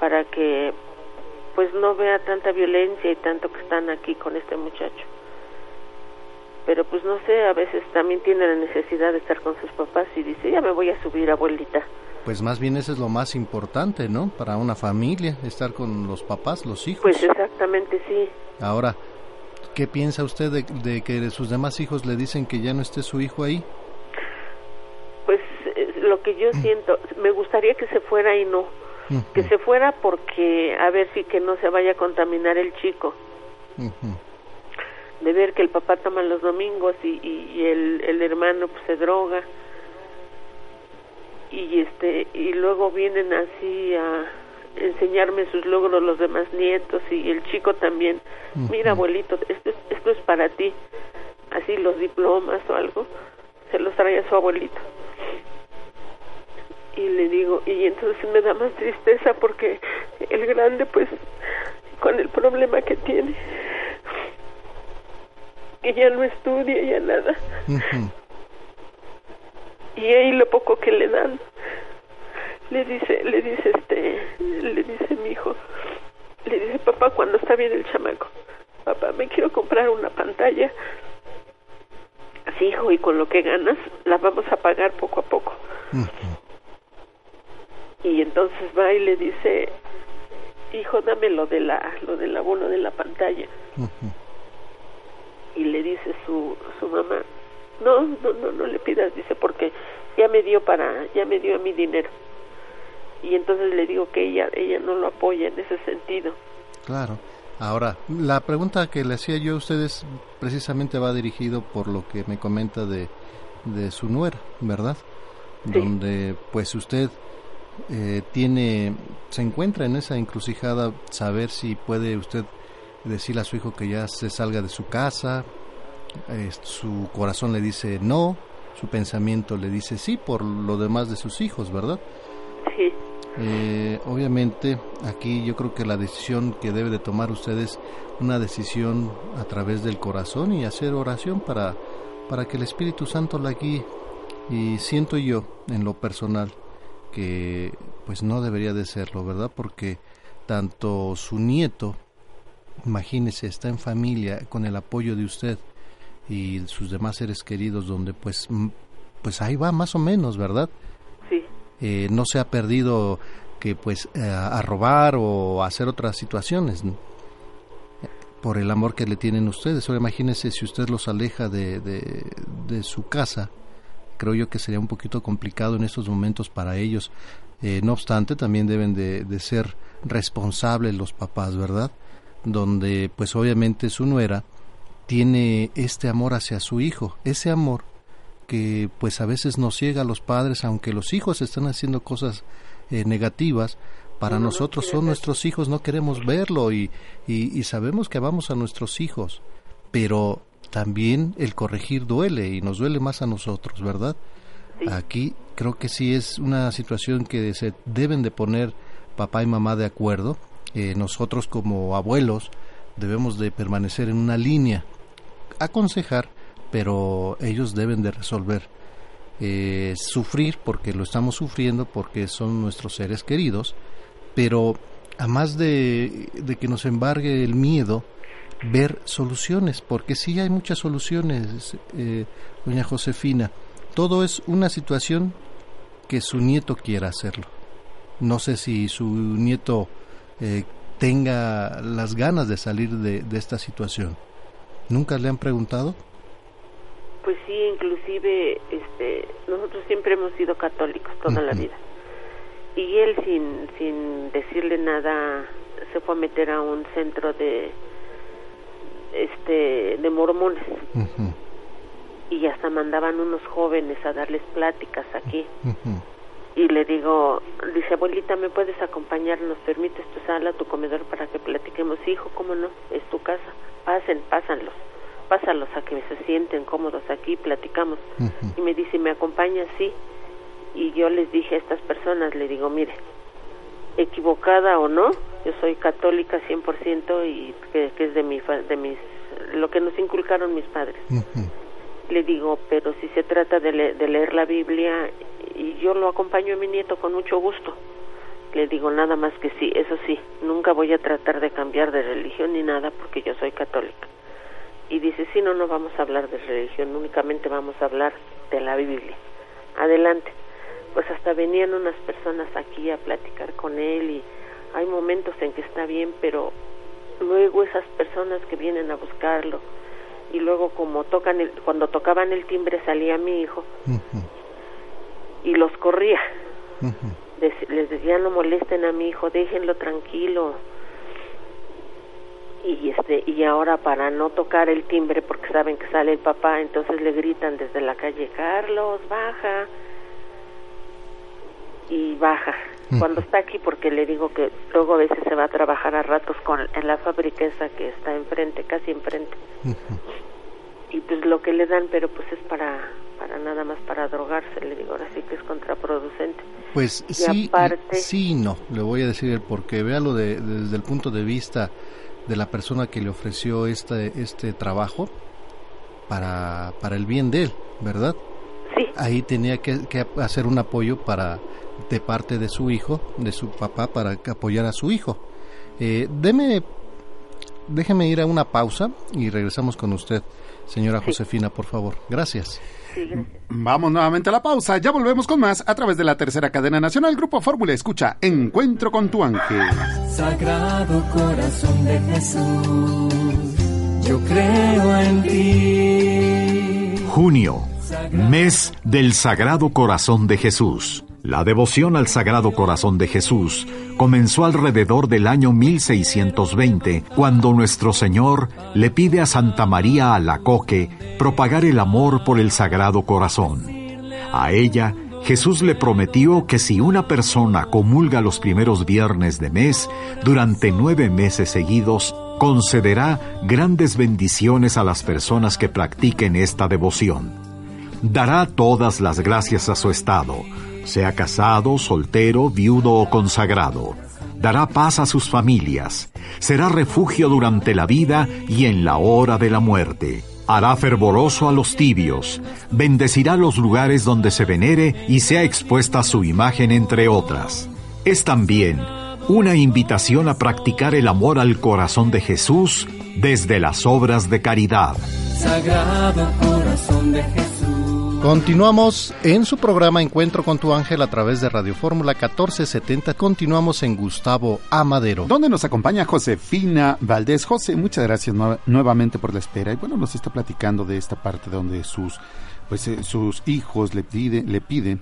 S6: para que pues no vea tanta violencia y tanto que están aquí con este muchacho. Pero pues no sé, a veces también tiene la necesidad de estar con sus papás y dice, ya me voy a subir, abuelita.
S4: Pues más bien eso es lo más importante, ¿no? Para una familia, estar con los papás, los hijos.
S6: Pues exactamente, sí.
S4: Ahora, ¿qué piensa usted de, que sus demás hijos le dicen que ya no esté su hijo ahí?
S6: Pues eh, lo que yo siento, me gustaría que se fuera y no. Que se fuera porque, a ver si que no se vaya a contaminar el chico. De ver que el papá toma los domingos y, y, el, el hermano pues se droga. Y este y luego vienen así a enseñarme sus logros los demás nietos y el chico también. Mira abuelito esto es, esto es para ti. Así los diplomas o algo se los trae a su abuelito y le digo y entonces me da más tristeza porque el grande pues con el problema que tiene que ya no estudia ya nada. Y ahí lo poco que le dan le dice le dice este le dice mi hijo le dice papá cuando está bien el chamaco papá me quiero comprar una pantalla. Así hijo y con lo que ganas la vamos a pagar poco a poco y entonces va y le dice hijo dame lo de la lo del abono de la pantalla y le dice su su mamá no, no, no, no le pidas, dice, porque ya me dio para, ya me dio mi dinero. Y entonces le digo que ella, ella no lo apoya en ese sentido.
S4: Claro. Ahora, la pregunta que le hacía yo a ustedes precisamente va dirigido por lo que me comenta de, de su nuera, ¿verdad? Donde pues usted eh, tiene, se encuentra en esa encrucijada, saber si puede usted decirle a su hijo que ya se salga de su casa, su corazón le dice no, su pensamiento le dice sí por lo demás de sus hijos, ¿verdad?
S6: Sí.
S4: Eh, obviamente aquí yo creo que la decisión que debe de tomar usted es una decisión a través del corazón y hacer oración para, para que el Espíritu Santo la guíe. Y siento yo, en lo personal, que pues no debería de serlo, ¿verdad? Porque tanto su nieto, imagínese, está en familia con el apoyo de usted y sus demás seres queridos, donde pues, pues ahí va más o menos, ¿verdad?
S6: Sí.
S4: Eh, no se ha perdido que pues eh, a robar o a hacer otras situaciones por el amor que le tienen ustedes. Ahora imagínese si usted los aleja de, de, su casa, creo yo que sería un poquito complicado en estos momentos para ellos. Eh, no obstante, también deben de, de, ser responsables los papás, ¿verdad? Donde pues obviamente su nuera tiene este amor hacia su hijo, ese amor que pues a veces nos ciega a los padres, aunque los hijos están haciendo cosas eh, negativas, para nosotros son nuestros hijos, no queremos verlo y, y, sabemos que amamos a nuestros hijos, pero también el corregir duele y nos duele más a nosotros, ¿verdad? Aquí creo que sí es una situación que se deben de poner papá y mamá de acuerdo. Eh, nosotros como abuelos debemos de permanecer en una línea, aconsejar, pero ellos deben de resolver. Eh, sufrir porque lo estamos sufriendo porque son nuestros seres queridos pero a más de, que nos embargue el miedo, ver soluciones, porque sí hay muchas soluciones, eh, doña Josefina. Todo es una situación que su nieto quiera hacerlo. No sé si su nieto eh, tenga las ganas de salir de, esta situación. ¿Nunca le han preguntado?
S6: Pues sí, inclusive este, nosotros siempre hemos sido católicos toda la vida y él sin sin decirle nada se fue a meter a un centro de este de mormones. Y hasta mandaban unos jóvenes a darles pláticas aquí. Y le digo dice abuelita me puedes acompañar nos permites tu sala tu comedor para que platiquemos hijo cómo no es tu casa. Pasen pásanlos. Pásalos a que se sienten cómodos aquí platicamos. Y me dice me acompaña sí. Y yo les dije a estas personas, le digo, mire, equivocada o no, yo soy católica 100% y que, que es de, mi, de mis, lo que nos inculcaron mis padres. Le digo, pero si se trata de, de leer la Biblia, y yo lo acompaño a mi nieto con mucho gusto. Le digo nada más que sí, eso sí, nunca voy a tratar de cambiar de religión ni nada porque yo soy católica. Y dice, sí, no, no vamos a hablar de religión, únicamente vamos a hablar de la Biblia. Adelante pues hasta venían unas personas aquí a platicar con él y hay momentos en que está bien, pero luego esas personas que vienen a buscarlo y luego como tocan el, cuando tocaban el timbre salía mi hijo y los corría. les decía no molesten a mi hijo, déjenlo tranquilo. Y este y ahora para no tocar el timbre porque saben que sale el papá, entonces le gritan desde la calle, "Carlos, baja." Y baja. Cuando está aquí porque le digo que luego a veces se va a trabajar a ratos con en la fábrica esa que está enfrente casi enfrente. Y pues lo que le dan pero pues es para para nada más para drogarse le digo ahora sí que es contraproducente.
S4: Pues sí sí no le voy a decir el porqué. Véalo de, desde el punto de vista de la persona que le ofreció este este trabajo para para el bien de él verdad
S6: sí.
S4: Ahí tenía que, que hacer un apoyo para de parte de su hijo, de su papá, para apoyar a su hijo. Eh, deme, déjeme ir a una pausa y regresamos con usted, señora Josefina, por favor. Gracias.
S5: Vamos nuevamente a la pausa, ya volvemos con más a través de la tercera cadena nacional Grupo Fórmula. Escucha Encuentro con tu ángel.
S2: Sagrado corazón de Jesús, yo creo en ti.
S3: Junio, mes del Sagrado Corazón de Jesús. La devoción al Sagrado Corazón de Jesús comenzó alrededor del año 1620, cuando nuestro Señor le pide a Santa María Alacoque propagar el amor por el Sagrado Corazón. A ella, Jesús le prometió que si una persona comulga los primeros viernes de mes durante nueve meses seguidos, concederá grandes bendiciones a las personas que practiquen esta devoción. dará todas las gracias a su estado, sea casado, soltero, viudo o consagrado. Dará paz a sus familias, será refugio durante la vida y en la hora de la muerte. Hará fervoroso a los tibios, bendecirá los lugares donde se venere y sea expuesta su imagen entre otras. Es también una invitación a practicar el amor al corazón de Jesús desde las obras de caridad.
S2: Sagrado corazón de Jesús.
S4: Continuamos en su programa Encuentro con tu ángel a través de Radio Fórmula 1470. Continuamos en Gustavo Amadero.
S5: Donde nos acompaña Josefina Valdés. José, muchas gracias nuevamente por la espera. Y bueno, nos está platicando de esta parte donde sus, pues, eh, sus hijos le, piden le piden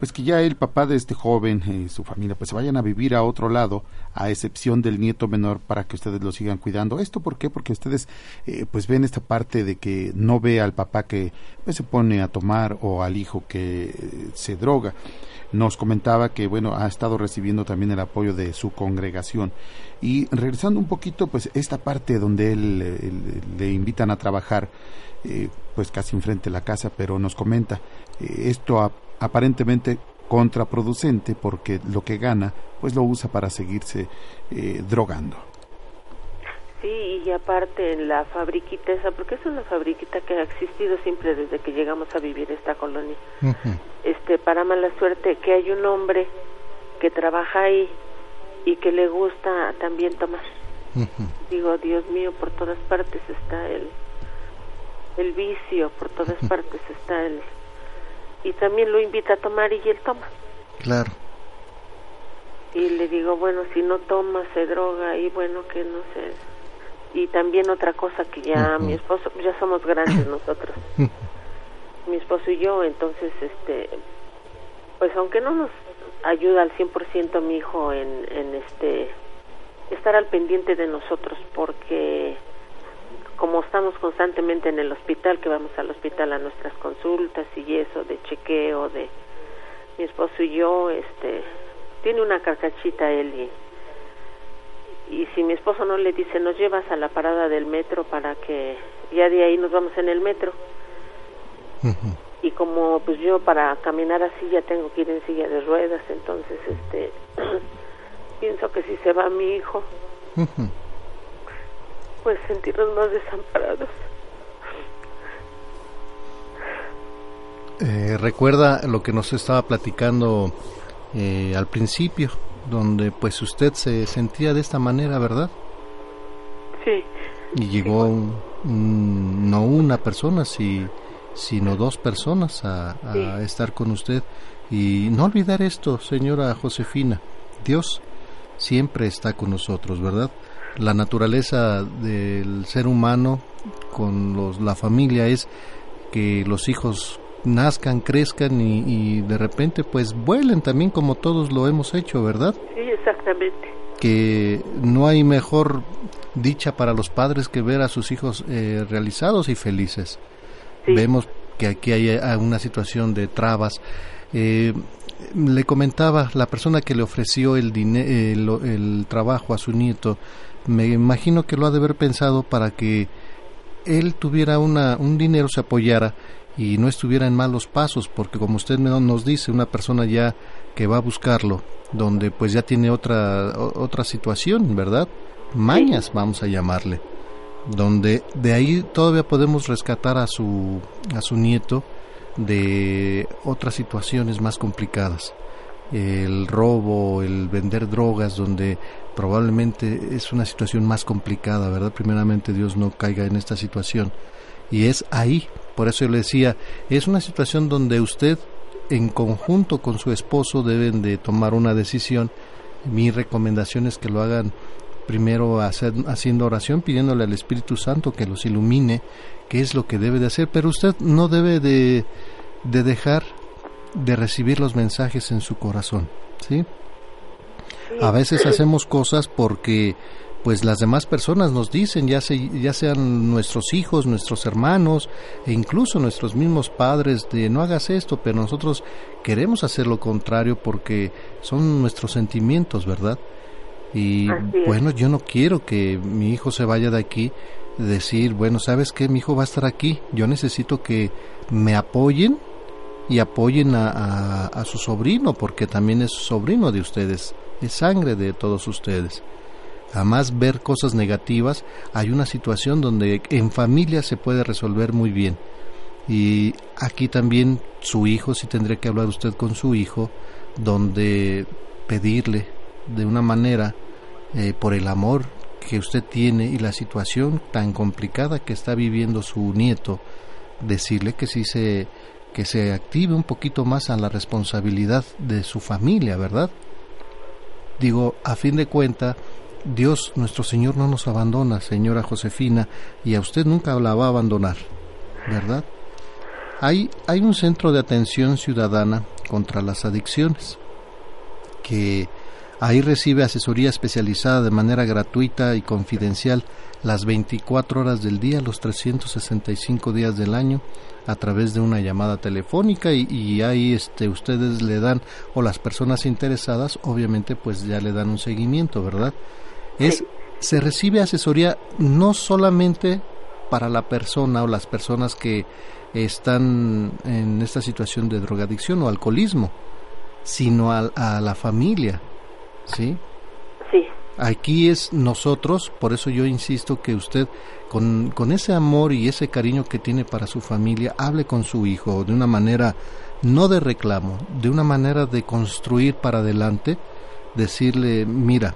S5: pues que ya el papá de este joven y su familia pues se vayan a vivir a otro lado a excepción del nieto menor para que ustedes lo sigan cuidando. Esto por qué porque ustedes eh, pues ven esta parte de que no ve al papá que pues, se pone a tomar o al hijo que eh, se droga. Nos comentaba que bueno ha estado recibiendo también el apoyo de su congregación. Y regresando un poquito pues esta parte donde él, le invitan a trabajar eh, pues casi enfrente de la casa pero nos comenta esto a aparentemente contraproducente porque lo que gana pues lo usa para seguirse eh, drogando.
S6: Sí, y aparte en la fabriquita esa, porque es una fabriquita que ha existido siempre desde que llegamos a vivir esta colonia. Este, para mala suerte que hay un hombre que trabaja ahí y que le gusta también tomar. Digo, Dios mío, por todas partes está el el vicio, por todas partes está el y también lo invita a tomar y él toma.
S4: Claro.
S6: Y le digo, bueno, si no toma, se droga y bueno, que no sé. Y también otra cosa que ya mi esposo, ya somos grandes nosotros. mi esposo y yo, entonces, este, pues aunque no nos ayuda al 100% mi hijo en, en este, estar al pendiente de nosotros porque como estamos constantemente en el hospital, que vamos al hospital a nuestras consultas y eso de chequeo de mi esposo y yo, este, tiene una carcachita él y, y si mi esposo no le dice, nos llevas a la parada del metro para que ya de ahí nos vamos en el metro. Y como pues yo para caminar así ya tengo que ir en silla de ruedas, entonces este pienso que si se va mi hijo, pues sentirnos más desamparados.
S4: Eh, recuerda lo que nos estaba platicando eh, al principio, donde pues usted se sentía de esta manera, ¿verdad?
S6: Sí.
S4: Y llegó no una persona, si, sino dos personas a, a estar con usted. Y no olvidar esto, señora Josefina, Dios siempre está con nosotros, ¿verdad? La naturaleza del ser humano con los, la familia es que los hijos nazcan, crezcan y, de repente pues vuelen también como todos lo hemos hecho, ¿verdad?
S6: Sí, exactamente.
S4: Que no hay mejor dicha para los padres que ver a sus hijos eh, realizados y felices. Vemos que aquí hay una situación de trabas. Eh, le comentaba la persona que le ofreció el, el, el trabajo a su nieto, me imagino que lo ha de haber pensado para que él tuviera una, un dinero, se apoyara y no estuviera en malos pasos, porque como usted nos dice, una persona ya que va a buscarlo, donde pues ya tiene otra, otra situación, ¿verdad? Mañas, vamos a llamarle, donde de ahí todavía podemos rescatar a su, a su nieto de otras situaciones más complicadas el robo, el vender drogas, donde probablemente es una situación más complicada, ¿verdad? Primeramente Dios no caiga en esta situación. Y es ahí, por eso yo le decía, es una situación donde usted en conjunto con su esposo deben de tomar una decisión. Mi recomendación es que lo hagan primero haciendo oración, pidiéndole al Espíritu Santo que los ilumine, qué es lo que debe de hacer, pero usted no debe de, de dejar de recibir los mensajes en su corazón, ¿sí? A veces hacemos cosas porque pues las demás personas nos dicen, ya, ya sean nuestros hijos, nuestros hermanos e incluso nuestros mismos padres, de no hagas esto, pero nosotros queremos hacer lo contrario porque son nuestros sentimientos, ¿verdad? Y bueno, yo no quiero que mi hijo se vaya de aquí decir, bueno, ¿sabes qué? Mi hijo va a estar aquí, yo necesito que me apoyen y apoyen a, a, su sobrino, porque también es sobrino de ustedes, es sangre de todos ustedes. Además, ver cosas negativas, hay una situación donde en familia se puede resolver muy bien. Y aquí también su hijo, si tendría que hablar usted con su hijo, donde pedirle de una manera, eh, por el amor que usted tiene y la situación tan complicada que está viviendo su nieto, decirle que sí se que se active un poquito más a la responsabilidad de su familia, ¿verdad? Digo, a fin de cuenta, Dios nuestro Señor no nos abandona, señora Josefina, y a usted nunca la va a abandonar, ¿verdad? Hay, hay un centro de atención ciudadana contra las adicciones que Ahí recibe asesoría especializada de manera gratuita y confidencial las 24 horas del día, los 365 días del año, a través de una llamada telefónica y, ahí este, ustedes le dan, o las personas interesadas, obviamente pues ya le dan un seguimiento, ¿verdad? Es, se recibe asesoría no solamente para la persona o las personas que están en esta situación de drogadicción o alcoholismo, sino a la familia, ¿sí? Aquí es nosotros, por eso yo insisto que usted, con, ese amor y ese cariño que tiene para su familia, hable con su hijo de una manera no de reclamo, de una manera de construir para adelante, decirle, mira,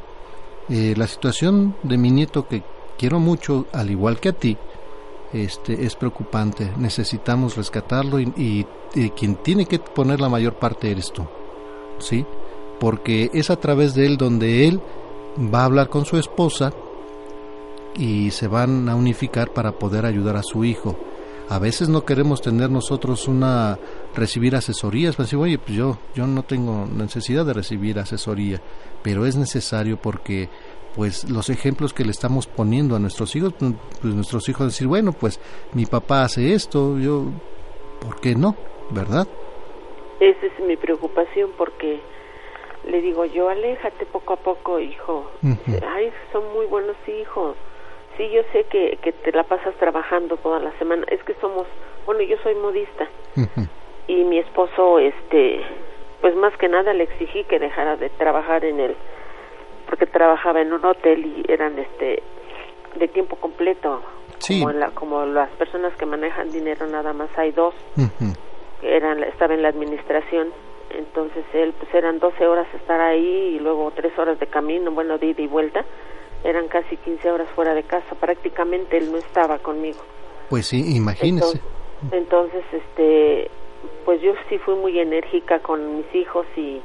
S4: eh, la situación de mi nieto que quiero mucho, al igual que a ti, este, es preocupante. Necesitamos rescatarlo y, y, quien tiene que poner la mayor parte eres tú, ¿sí? porque es a través de él donde él va a hablar con su esposa y se van a unificar para poder ayudar a su hijo. A veces no queremos tener nosotros una recibir asesorías, pues oye, pues yo yo no tengo necesidad de recibir asesoría, pero es necesario porque pues los ejemplos que le estamos poniendo a nuestros hijos, pues, pues nuestros hijos decir, bueno, pues mi papá hace esto, yo ¿por qué no? ¿Verdad?
S6: Esa es mi preocupación porque le digo yo, aléjate poco a poco, hijo. Ay, son muy buenos hijos. Sí, yo sé que, que te la pasas trabajando toda la semana. Es que somos, bueno, yo soy modista. Y mi esposo, este, pues más que nada le exigí que dejara de trabajar en él, porque trabajaba en un hotel y eran, este, de tiempo completo.
S4: Sí.
S6: Como, la, como las personas que manejan dinero nada más hay dos. eran, estaba en la administración entonces él pues eran 12 horas estar ahí y luego 3 horas de camino, bueno, de ida y vuelta, eran casi 15 horas fuera de casa, prácticamente él no estaba conmigo.
S4: Pues sí, imagínese.
S6: Entonces, este, pues yo sí fui muy enérgica con mis hijos y,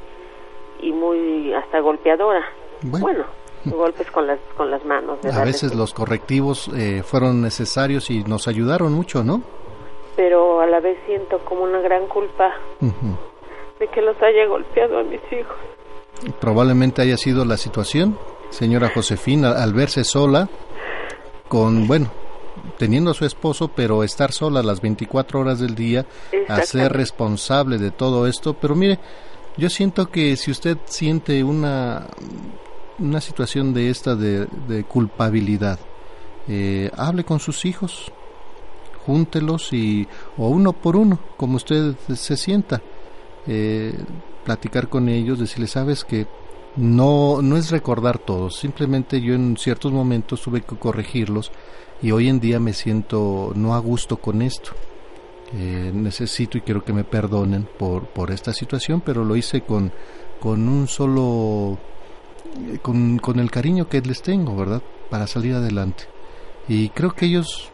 S6: y muy hasta golpeadora. Bueno, golpes con las con las manos.
S4: A veces los correctivos eh, fueron necesarios y nos ayudaron mucho, ¿no?
S6: Pero a la vez siento como una gran culpa de que los haya golpeado a mis hijos.
S4: Probablemente haya sido la situación, señora Josefina, al verse sola, con, bueno, teniendo a su esposo, pero estar sola las 24 horas del día, a ser responsable de todo esto. Pero mire, yo siento que si usted siente una, una situación de esta de, culpabilidad, eh, hable con sus hijos, júntelos y, o uno por uno, como usted se sienta eh, platicar con ellos, decirles, sabes que no, no es recordar todo, simplemente yo en ciertos momentos tuve que corregirlos y hoy en día me siento no a gusto con esto. Eh, necesito y quiero que me perdonen por, por esta situación, pero lo hice con, con un solo, eh, con, con el cariño que les tengo, ¿verdad? Para salir adelante. Y creo que ellos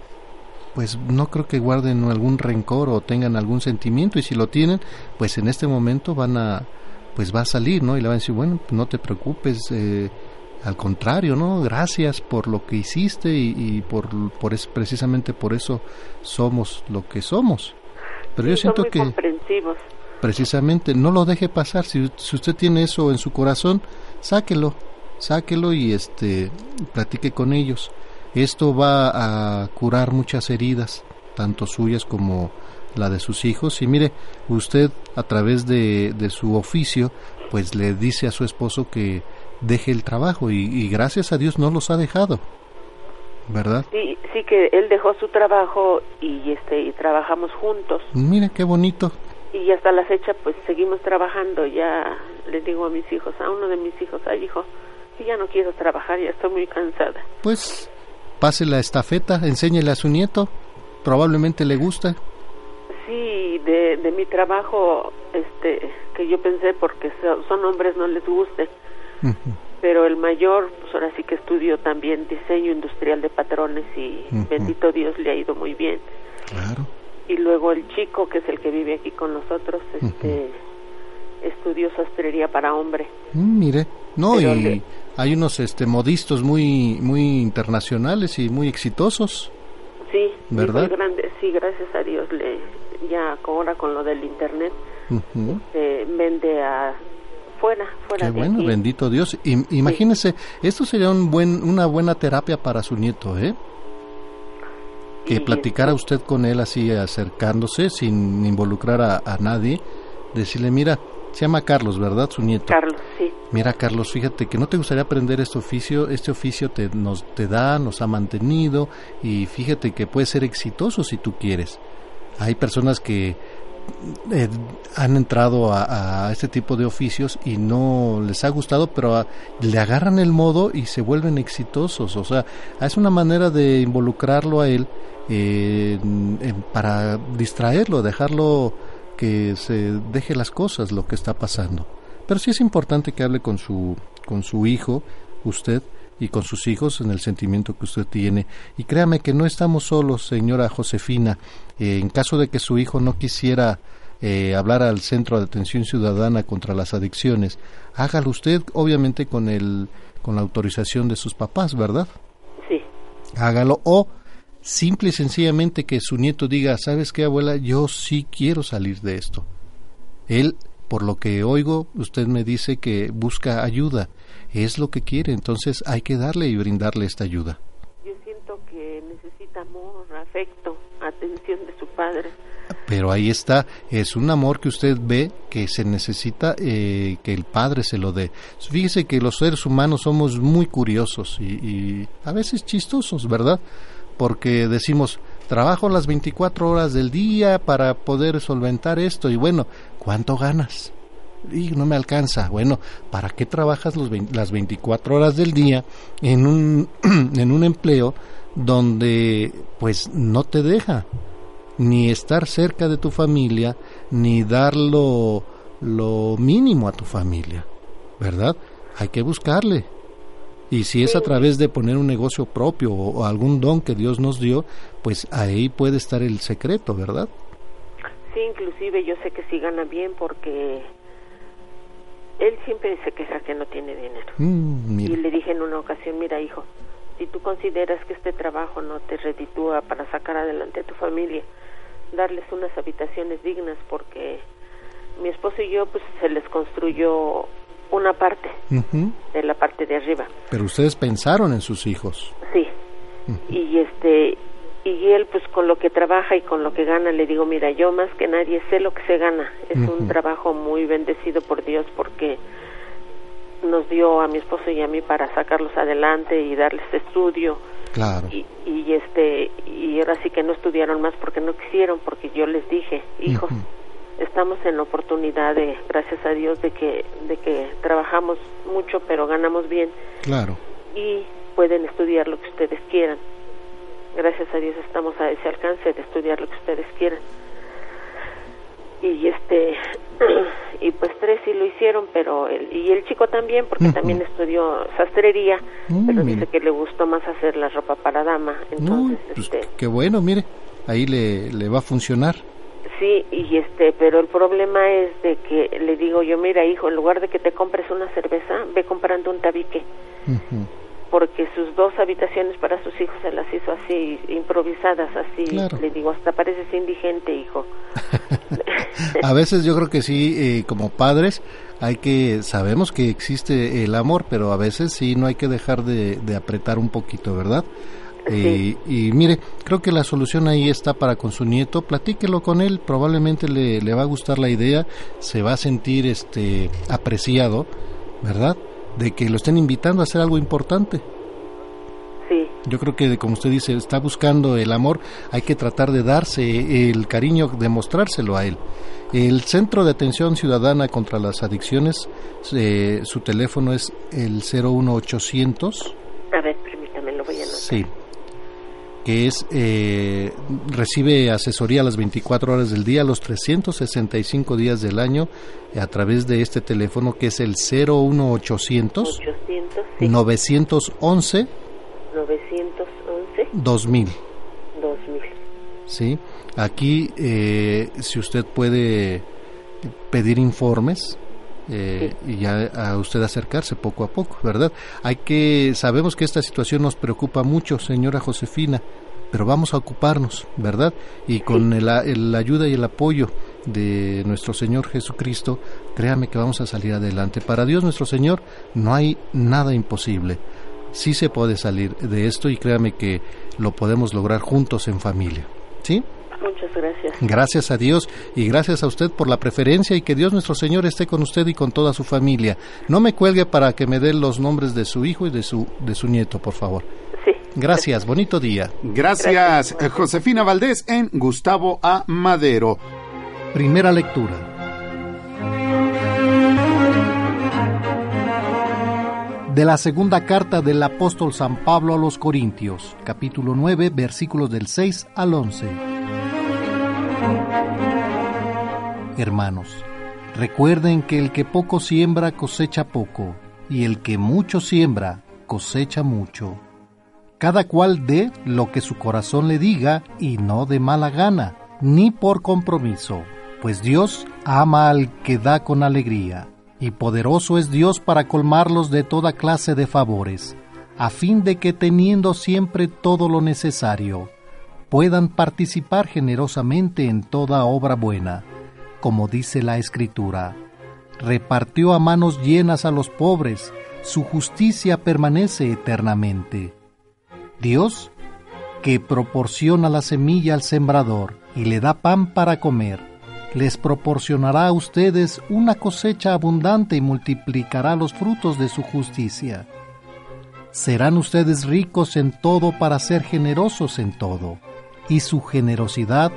S4: pues no creo que guarden algún rencor o tengan algún sentimiento y si lo tienen, pues en este momento van a, pues va a salir, ¿no? Y le van a decir, bueno, no te preocupes, eh, al contrario, ¿no? Gracias por lo que hiciste y, por, por es, precisamente por eso somos lo que somos. Pero yo siento que precisamente no lo deje pasar. Si, si usted tiene eso en su corazón, sáquelo, sáquelo y este platique con ellos. Esto va a curar muchas heridas, tanto suyas como la de sus hijos. Y mire, usted a través de, su oficio, pues le dice a su esposo que deje el trabajo y, gracias a Dios no los ha dejado. ¿verdad?
S6: Sí, sí que él dejó su trabajo y este y trabajamos juntos.
S4: Mire qué bonito.
S6: Y hasta la fecha pues seguimos trabajando. Ya les digo a mis hijos, a uno de mis hijos, ay hijo, ya no quiero trabajar, ya estoy muy cansada.
S4: Pues pase la estafeta, enséñele a su nieto, probablemente le gusta.
S6: Sí, de, de mi trabajo, este, que yo pensé porque son hombres no les guste. Pero el mayor, pues ahora sí que estudió también diseño industrial de patrones y bendito Dios le ha ido muy bien.
S4: Claro.
S6: Y luego el chico, que es el que vive aquí con nosotros, este, estudió sastrería para hombre.
S4: Mm, mire, no, y hay unos este modistos muy muy internacionales y muy exitosos.
S6: Sí,
S4: ¿verdad?
S6: Grande, sí, gracias a Dios le ya ahora con lo del internet este, vende a fuera, fuera
S4: Qué bueno, bendito Dios. imagínese, esto sería un buen una buena terapia para su nieto, ¿eh? Que platicara usted con él así acercándose sin involucrar a, a nadie, decirle, mira, se llama Carlos, ¿verdad? Su nieto.
S6: Carlos, sí.
S4: Mira, Carlos, fíjate que no te gustaría aprender este oficio. Este oficio te, nos, te da, nos ha mantenido y fíjate que puede ser exitoso si tú quieres. Hay personas que eh, han entrado a, este tipo de oficios y no les ha gustado, pero le agarran el modo y se vuelven exitosos. O sea, es una manera de involucrarlo a él eh, para distraerlo, dejarlo que se deje las cosas, lo que está pasando. Pero sí es importante que hable con su, con su hijo, usted, y con sus hijos en el sentimiento que usted tiene. Y créame que no estamos solos, señora Josefina. Eh, en caso de que su hijo no quisiera eh, hablar al Centro de Atención Ciudadana contra las Adicciones, hágalo usted, obviamente, con, el, con la autorización de sus papás, ¿verdad?
S6: Sí.
S4: Hágalo. O simple y sencillamente que su nieto diga, ¿sabes qué, abuela? Yo sí quiero salir de esto. Él, por lo que oigo, usted me dice que busca ayuda. Es lo que quiere, entonces hay que darle y brindarle esta ayuda.
S6: Yo siento que necesita amor, afecto, atención de su padre.
S4: Pero ahí está, es un amor que usted ve que se necesita eh, que el padre se lo dé. Fíjese que los seres humanos somos muy curiosos y, y a veces chistosos, ¿verdad? Porque decimos, trabajo las 24 horas del día para poder solventar esto y bueno, ¿cuánto ganas? Y no me alcanza. Bueno, ¿para qué trabajas los las 24 horas del día en un, en un empleo donde pues no te deja ni estar cerca de tu familia, ni dar lo, lo mínimo a tu familia? ¿Verdad? Hay que buscarle. Y si es a través de poner un negocio propio o, algún don que Dios nos dio, pues ahí puede estar el secreto, ¿verdad?
S6: Sí, inclusive yo sé que sí gana bien porque él siempre se queja que no tiene dinero.
S4: Mm,
S6: y le dije en una ocasión, mira hijo, si tú consideras que este trabajo no te reditúa para sacar adelante a tu familia, darles unas habitaciones dignas porque mi esposo y yo pues se les construyó una parte de la parte de arriba.
S4: Pero ustedes pensaron en sus hijos.
S6: Sí. Y este y él pues con lo que trabaja y con lo que gana le digo, mira, yo más que nadie sé lo que se gana. Es un trabajo muy bendecido por Dios porque nos dio a mi esposo y a mí para sacarlos adelante y darles estudio.
S4: Claro.
S6: Y, y este y ahora sí que no estudiaron más porque no quisieron, porque yo les dije, hijos, estamos en la oportunidad de, gracias a Dios, de que, de que trabajamos mucho, pero ganamos bien.
S4: Claro.
S6: Y pueden estudiar lo que ustedes quieran. Gracias a Dios estamos a ese alcance de estudiar lo que ustedes quieran. Y este, y pues tres sí lo hicieron, pero el, y el chico también, porque también estudió sastrería, pero dice que le gustó más hacer la ropa para dama. Entonces,
S4: pues este, qué bueno, mire, ahí le, le va a funcionar.
S6: Sí, y este, pero el problema es de que le digo yo, mira hijo, en lugar de que te compres una cerveza, ve comprando un tabique. Porque sus dos habitaciones para sus hijos se las hizo así, improvisadas, así. Le digo, hasta pareces indigente, hijo.
S4: a veces yo creo que sí, eh, como padres, hay que, sabemos que existe el amor, pero a veces sí no hay que dejar de, de apretar un poquito, ¿verdad? Y mire, creo que la solución ahí está para con su nieto. Platíquelo con él, probablemente le, le va a gustar la idea, se va a sentir este apreciado, ¿verdad? De que lo estén invitando a hacer algo importante.
S6: Sí.
S4: Yo creo que, como usted dice, está buscando el amor, hay que tratar de darse el cariño, demostrárselo a él. El Centro de Atención Ciudadana contra las Adicciones, eh, su teléfono es el 01800.
S6: A ver, permítame, lo voy a anotar.
S4: Sí. Que es, eh, recibe asesoría las 24 horas del día, los 365 días del año, a través de este teléfono que es el 01800
S6: 800, sí,
S4: 911
S6: 911
S4: 2000.
S6: 2000.
S4: ¿sí? Aquí, eh, si usted puede pedir informes eh, y ya a usted acercarse poco a poco, ¿verdad? Hay que, sabemos que esta situación nos preocupa mucho, señora Josefina, pero vamos a ocuparnos, ¿verdad? Y con el, el ayuda y el apoyo de nuestro Señor Jesucristo, créame que vamos a salir adelante. Para Dios nuestro Señor no hay nada imposible. Sí se puede salir de esto y créame que lo podemos lograr juntos en familia. ¿Sí?
S6: Muchas gracias.
S4: Gracias a Dios y gracias a usted por la preferencia y que Dios nuestro Señor esté con usted y con toda su familia. No me cuelgue para que me dé los nombres de su hijo y de su, de su nieto, por favor.
S6: Sí.
S4: Gracias, bonito día.
S5: Gracias, eh, Josefina Valdés en Gustavo A. Madero.
S4: Primera lectura. De la segunda carta del apóstol San Pablo a los Corintios, capítulo 9, versículos del 6 al 11. Hermanos, recuerden que el que poco siembra cosecha poco, y el que mucho siembra cosecha mucho. Cada cual dé lo que su corazón le diga y no de mala gana, ni por compromiso, pues Dios ama al que da con alegría, y poderoso es Dios para colmarlos de toda clase de favores, a fin de que teniendo siempre todo lo necesario, puedan participar generosamente en toda obra buena, como dice la Escritura. Repartió a manos llenas a los pobres, su justicia permanece eternamente. Dios, que proporciona la semilla al sembrador y le da pan para comer, les proporcionará a ustedes una cosecha abundante y multiplicará los frutos de su justicia. Serán ustedes ricos en todo para ser generosos en todo, y su generosidad,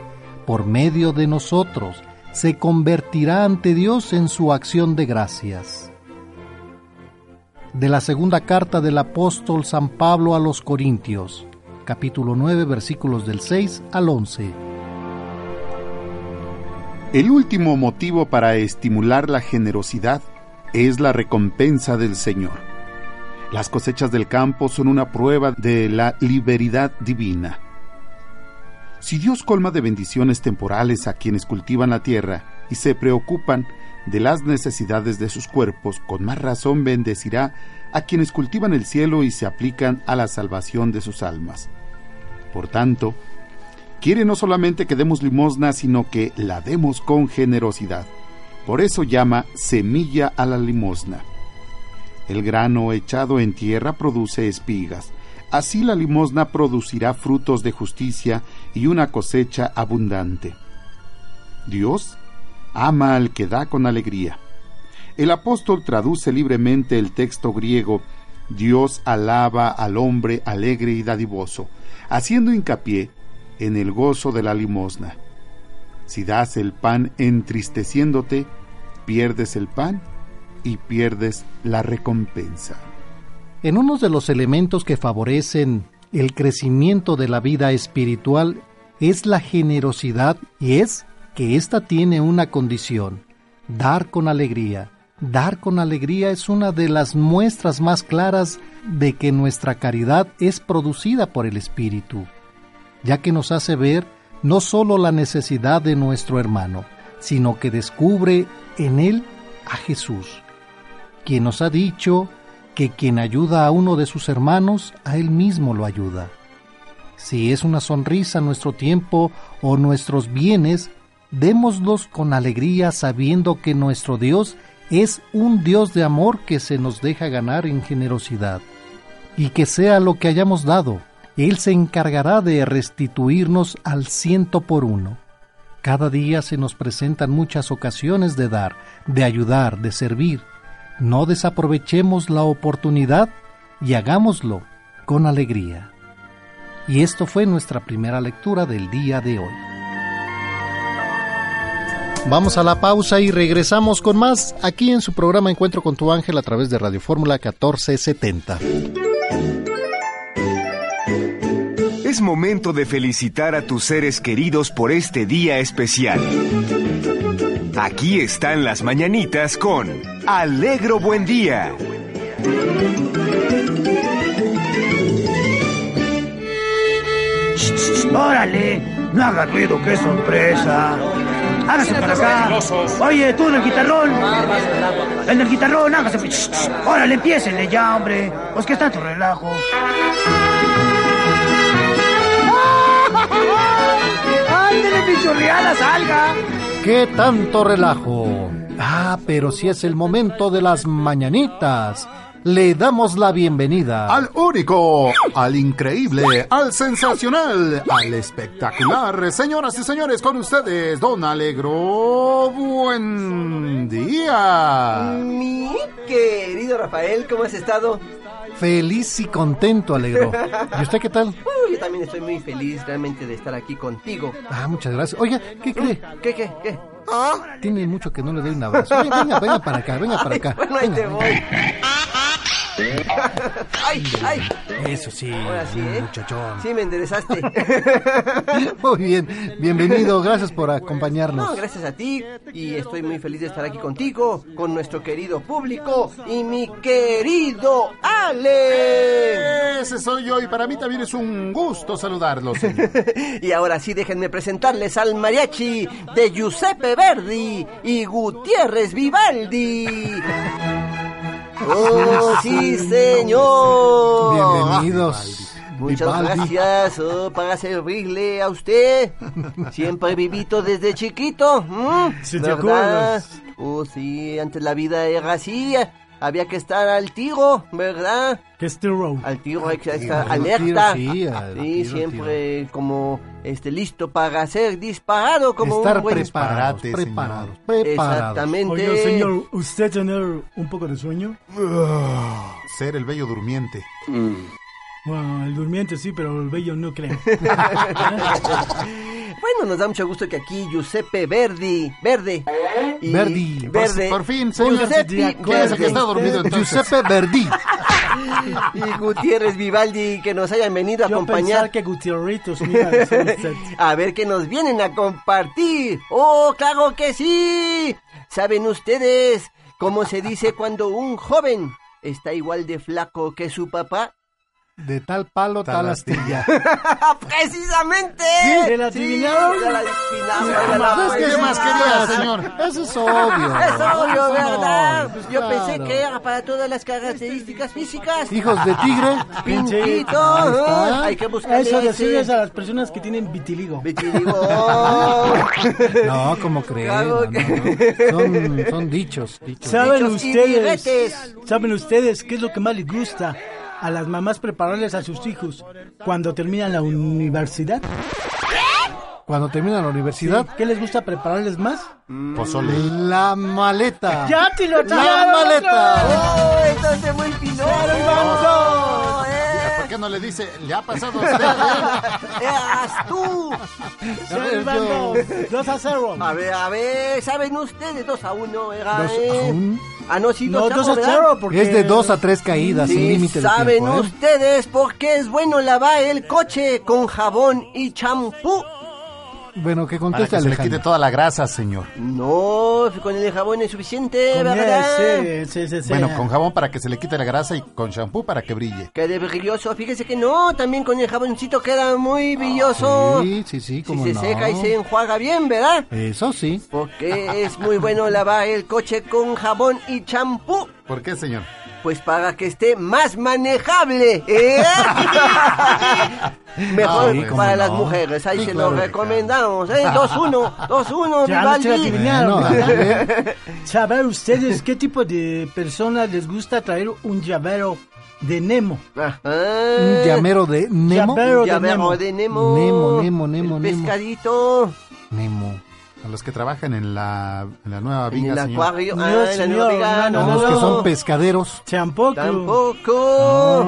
S4: por medio de nosotros, se convertirá ante Dios en su acción de gracias. De la segunda carta del apóstol San Pablo a los Corintios, capítulo 9, versículos del 6 al 11.
S5: El último motivo para estimular la generosidad es la recompensa del Señor. Las cosechas del campo son una prueba de la liberidad divina. Si Dios colma de bendiciones temporales a quienes cultivan la tierra y se preocupan de las necesidades de sus cuerpos, con más razón bendecirá a quienes cultivan el cielo y se aplican a la salvación de sus almas. Por tanto, quiere no solamente que demos limosna, sino que la demos con generosidad. Por eso llama semilla a la limosna. El grano echado en tierra produce espigas. Así la limosna producirá frutos de justicia y una cosecha abundante. Dios ama al que da con alegría. El apóstol traduce libremente el texto griego Dios alaba al hombre alegre y dadivoso, haciendo hincapié en el gozo de la limosna. Si das el pan entristeciéndote, pierdes el pan y pierdes la recompensa.
S4: En uno de los elementos que favorecen el crecimiento de la vida espiritual es la generosidad y es que ésta tiene una condición, dar con alegría. Dar con alegría es una de las muestras más claras de que nuestra caridad es producida por el Espíritu, ya que nos hace ver no solo la necesidad de nuestro hermano, sino que descubre en él a Jesús, quien nos ha dicho que quien ayuda a uno de sus hermanos, a él mismo lo ayuda. Si es una sonrisa nuestro tiempo o nuestros bienes, démoslos con alegría sabiendo que nuestro Dios es un Dios de amor que se nos deja ganar en generosidad. Y que sea lo que hayamos dado, Él se encargará de restituirnos al ciento por uno. Cada día se nos presentan muchas ocasiones de dar, de ayudar, de servir. No desaprovechemos la oportunidad y hagámoslo con alegría. Y esto fue nuestra primera lectura del día de hoy. Vamos a la pausa y regresamos con más aquí en su programa Encuentro con tu ángel a través de Radio Fórmula 1470.
S8: Es momento de felicitar a tus seres queridos por este día especial. Aquí están las mañanitas con Alegro Buen Día.
S9: ¡Órale! No haga ruido, qué sorpresa. Hágase para acá. Oye, tú en el guitarrón. En el guitarrón, hágase. Órale, empiécenle ya, hombre. Pues que está tu relajo. ¡Ándele, pichurriada, salga!
S4: ¿Qué tanto relajo? Ah, pero si es el momento de las mañanitas. Le damos la bienvenida
S5: Al único, al increíble, al sensacional, al espectacular. Señoras y señores, con ustedes, Don Alegro. Buen día.
S10: Mi querido Rafael, ¿cómo has estado?
S4: Feliz y contento, Alegro. ¿Y usted qué tal?
S10: Yo también estoy muy feliz realmente de estar aquí contigo.
S4: Ah, muchas gracias. Oiga, ¿qué cree?
S10: ¿Qué, qué, qué?
S4: Tiene mucho que no le doy un abrazo. Venga, venga, venga para acá, venga para acá.
S10: Bueno, ahí te
S4: venga.
S10: voy. ¡Ay, ay!
S4: Eso sí,
S10: Ahora sí, ¿eh?
S4: muchachón.
S10: Sí, me enderezaste.
S4: Muy bien, bienvenido, gracias por acompañarnos.
S10: No, gracias a ti. Y estoy muy feliz de estar aquí contigo, con nuestro querido público y mi querido Ale.
S5: Ese soy yo y para mí también es un gusto saludarlos.
S10: Y ahora sí, déjenme presentarles al mariachi de Giuseppe Verdi y Gutiérrez Vivaldi. ¡Oh, sí, señor!
S4: Bienvenidos.
S10: Muchas
S4: Vivaldi.
S10: gracias oh, para servirle a usted. Siempre vivito desde chiquito. ¿m?
S9: Si te
S10: ¿Verdad?
S9: acuerdas.
S10: Oh, sí, antes la vida era así. Había que estar al tiro, ¿verdad?
S9: Que es Row.
S10: Al tiro hay que
S4: Al
S10: estar
S4: tiro,
S10: alerta.
S4: sí, al
S10: Sí,
S4: tiro,
S10: siempre como este listo para ser disparado como
S4: Estar
S10: un buen
S4: preparados, preparados, preparados.
S10: Exactamente.
S9: Oye, señor, ¿usted tener un poco de sueño?
S5: Ser el bello durmiente.
S9: Bueno, el durmiente sí, pero el bello no creo.
S10: Bueno, nos da mucho gusto que aquí Giuseppe Verdi, Verde. y-
S4: Verdi.
S10: Verde.
S5: Por fin, señor.
S10: Giuseppe
S5: ¿Quién es el que está
S10: Verdi.
S5: dormido entonces?
S4: Giuseppe Verdi.
S10: y Gutiérrez Vivaldi que nos hayan venido a
S9: Yo
S10: acompañar.
S9: que Gutierritos a
S10: ver qué nos vienen a compartir. ¡Oh, claro que sí! ¿Saben ustedes cómo se dice cuando un joven está igual de flaco que su papá?
S4: De tal palo, tal,
S5: Tal
S4: astilla.
S10: ¡Precisamente!
S9: ¿Se la adivinaron?
S10: se la adivinaron, ya la
S4: Pues,
S5: ¿Qué más quería, señor?
S4: Eso es obvio.
S10: Es obvio,
S4: no,
S10: ¿verdad?
S4: pues,
S10: Yo
S4: claro.
S10: pensé que era para todas las características físicas.
S4: Hijos de tigre.
S10: ¿eh? hay que buscar
S9: Eso
S10: ese
S9: decirles a las personas que tienen vitiligo.
S10: vitiligo.
S4: No, como creen.
S10: Claro
S4: no,
S10: que-
S4: no. Son, son dichos. dichos.
S9: ¿Saben
S10: Dichos
S9: ustedes? ¿Saben ustedes qué es lo que más les gusta a las mamás prepararles a sus hijos cuando terminan la universidad?
S4: Cuando termina la universidad,
S9: ¿Qué les gusta prepararles más?
S5: Pozole.
S4: la maleta.
S9: ¡Ya te lo
S4: La maleta.
S10: ¡Oh, entonces muy pinocho! ¿eh?
S5: ¿Por qué no le dice, le ha pasado a usted? eh?
S10: ¡Eras tú!
S9: Dos a cero.
S10: A ver, a ver, ¿saben ustedes? 2 a 1 era,
S4: Dos a
S10: ¿eh?
S4: un.
S10: Ah, no, sí, 2
S9: No,
S10: a
S9: dos a
S10: 0,
S9: cero porque...
S4: Es de dos a tres caídas, sin límite de
S10: ¿saben
S4: tiempo. ¿eh?
S10: ustedes por qué es bueno lavar el coche con jabón y champú?
S4: Bueno, que
S5: Para
S4: conteste
S5: que se le quite toda la grasa, señor.
S10: No, con el jabón es suficiente,
S9: Con
S10: ¿verdad?
S9: sí, sí, sí.
S5: Bueno, con jabón para que se le quite la grasa y con shampoo para que brille.
S10: Quede brilloso, fíjese que no, también con el jaboncito queda muy brilloso.
S4: Sí, sí, sí,
S10: si
S4: como
S10: se
S4: no.
S10: seca y se enjuaga bien, ¿verdad?
S4: Eso sí.
S10: Porque es muy bueno lavar el coche con jabón y champú.
S5: ¿Por qué, señor?
S10: Pues para que esté más manejable, ¿eh? Mejor
S4: cómo
S10: para las
S4: no.
S10: mujeres, ahí
S4: Sí,
S10: se
S4: claro
S10: lo recomendamos, ¿eh? 2-1, 2-1,
S9: Ya no te la
S10: Vivaldi.
S4: dale.
S9: ¿Saben ustedes qué tipo de personas les gusta traer un llavero de Nemo?
S10: Ajá.
S4: Un llamero de Nemo.
S9: Llavero de Nemo.
S10: de Nemo.
S4: Nemo, Nemo, Nemo,
S10: El
S4: Nemo.
S10: pescadito.
S4: Nemo.
S5: A los que trabajan en la, en la nueva
S10: En
S5: viga,
S10: el
S5: señor.
S10: acuario.
S9: No,
S10: ah, en la
S9: señor,
S10: nueva viga,
S9: no,
S4: A
S10: no,
S4: los que
S10: no.
S4: son pescaderos.
S9: Tampoco.
S10: Tampoco.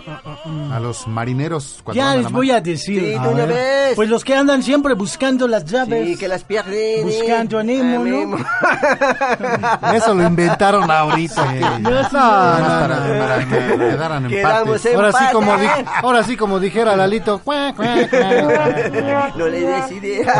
S4: Ah, ah, ah,
S5: a los marineros. cuando
S11: Ya
S5: van a
S11: les voy a decir.
S10: Sí, de
S11: A
S10: una
S11: ver.
S10: vez.
S11: Pues los que andan siempre buscando las llaves.
S10: Sí, que las pierden.
S11: Buscando a Nemo, ¿no?
S4: Eso lo inventaron ahorita. que-
S11: No,
S4: No,
S11: sí,
S4: no,
S5: Para,
S4: no.
S5: para que quedaran
S10: Quedamos
S5: empates.
S10: en-
S4: Ahora sí, como di-
S10: empate.
S4: ahora sí como dijera Lalito. cuá, cuá, cuá.
S10: No le des ideas.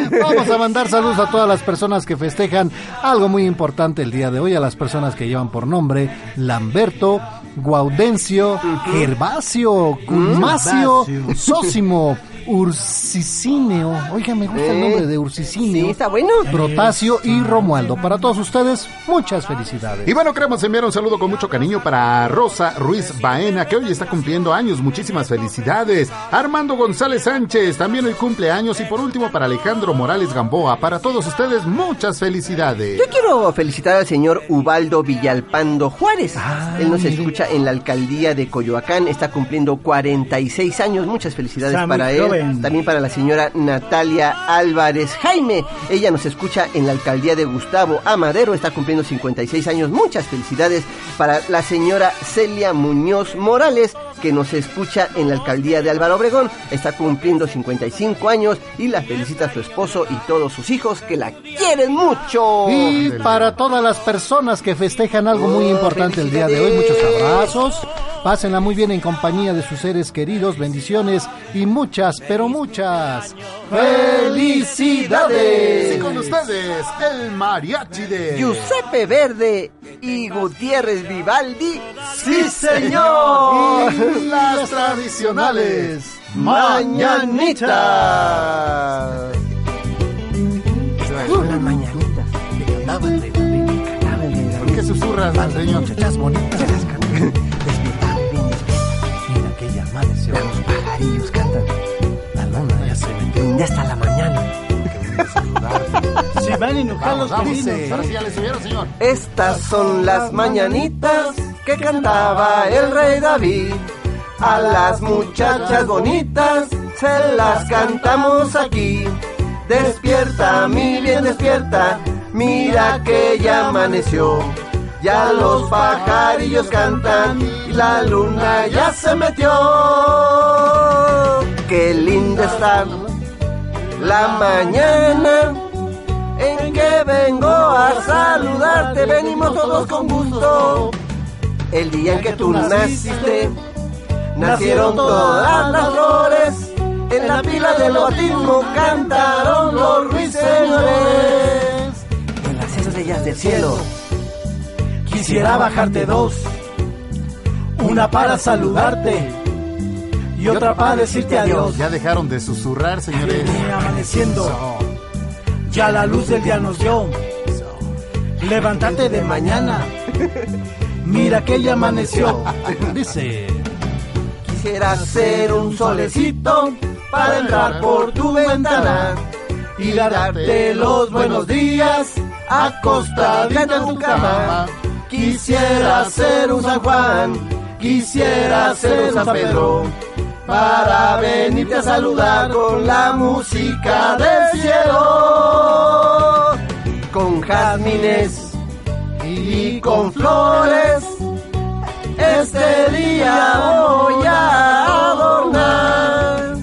S4: Vamos a mandar saludos a todas las personas que festejan algo muy importante el día de hoy, a las personas que llevan por nombre Lamberto, Guaudencio, Gervasio,
S11: Gervasio.
S4: Sósimo, Ursicineo. Oiga, me gusta el
S10: Eh,
S4: nombre de Ursicineo.
S10: Sí, está bueno.
S4: Protasio y Romualdo. Para todos ustedes, muchas felicidades.
S5: Y bueno, queremos enviar un saludo con mucho cariño para Rosa Ruiz Baena, que hoy está cumpliendo años. Muchísimas felicidades. Armando González Sánchez, también hoy cumple años. Y por último, para Alejandro Morales Gamboa. Para todos ustedes, muchas felicidades.
S10: Yo quiero felicitar al señor Ubaldo Villalpando Juárez.
S4: Ah,
S10: Él nos escucha en la alcaldía de Coyoacán, está cumpliendo 46 años. Muchas felicidades para él. También para la señora Natalia Álvarez Jaime. Ella nos escucha en la alcaldía de Gustavo Amadero, está cumpliendo 56 años. Muchas felicidades para la señora Celia Muñoz Morales, que nos escucha en la alcaldía de Álvaro Obregón, está cumpliendo 55 años y la felicita a su esposo y todos sus hijos que la quieren mucho.
S4: Y para todas las personas que festejan algo muy
S10: Oh,
S4: importante el día de hoy, muchos abrazos. Pásenla muy bien en compañía de sus seres queridos, bendiciones y muchas, pero muchas felicidades.
S5: Y con ustedes, el mariachi de...
S10: Giuseppe Verde y Gutiérrez Vivaldi. ¡Sí, señor!
S4: Y las tradicionales
S10: Mañanitas. Las mañanitas. que cantaba el rey David.
S5: ¿Por qué susurras, señor?
S4: Muchachas bonitas.
S10: Las cantaba. Despiertaba bien despierta.
S4: Mira que ya amaneció.
S10: Los pajarillos cantan.
S4: La luna ya se metió.
S10: Rinde hasta la mañana.
S11: Se van a enojar los vecinos.
S5: Ahora sí ya le subieron, señor.
S10: Estas son las mañanitas que cantaba el rey David. A las muchachas bonitas se las cantamos aquí. Despierta, mi bien despierta, mira que ya amaneció. Ya los pajarillos cantan y la luna ya se metió. Qué linda está la mañana en que vengo a saludarte, venimos todos con gusto. El día en que tú naciste, nacieron todas las flores, en la pila del bautismo cantaron los ruiseñores. En las estrellas del cielo,
S11: Quisiera bajarte dos. Una para saludarte y otra para decirte adiós.
S5: Ya dejaron de susurrar, señores.
S11: Viene amaneciendo. Ya la luz del día nos dio. Levántate de mañana. Mira que ya amaneció.
S4: Dice.
S10: Quisiera ser un solecito para entrar por tu ventana y darte los buenos días acostadita en tu cama. Quisiera ser un San Juan, quisiera ser un San Pedro, para venirte a saludar con la música del cielo, con jazmines y con flores. Este día voy a adornar,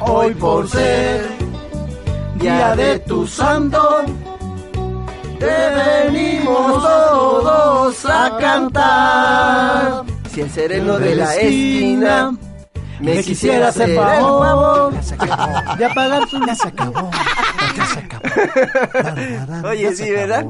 S10: hoy por ser día de tu santo te venimos todos a cantar. Si el sereno de la esquina me quisiera hacer favor
S11: De apagar su
S4: Ya se acabó. Ya se acabó.
S10: Oye, sí, ¿verdad?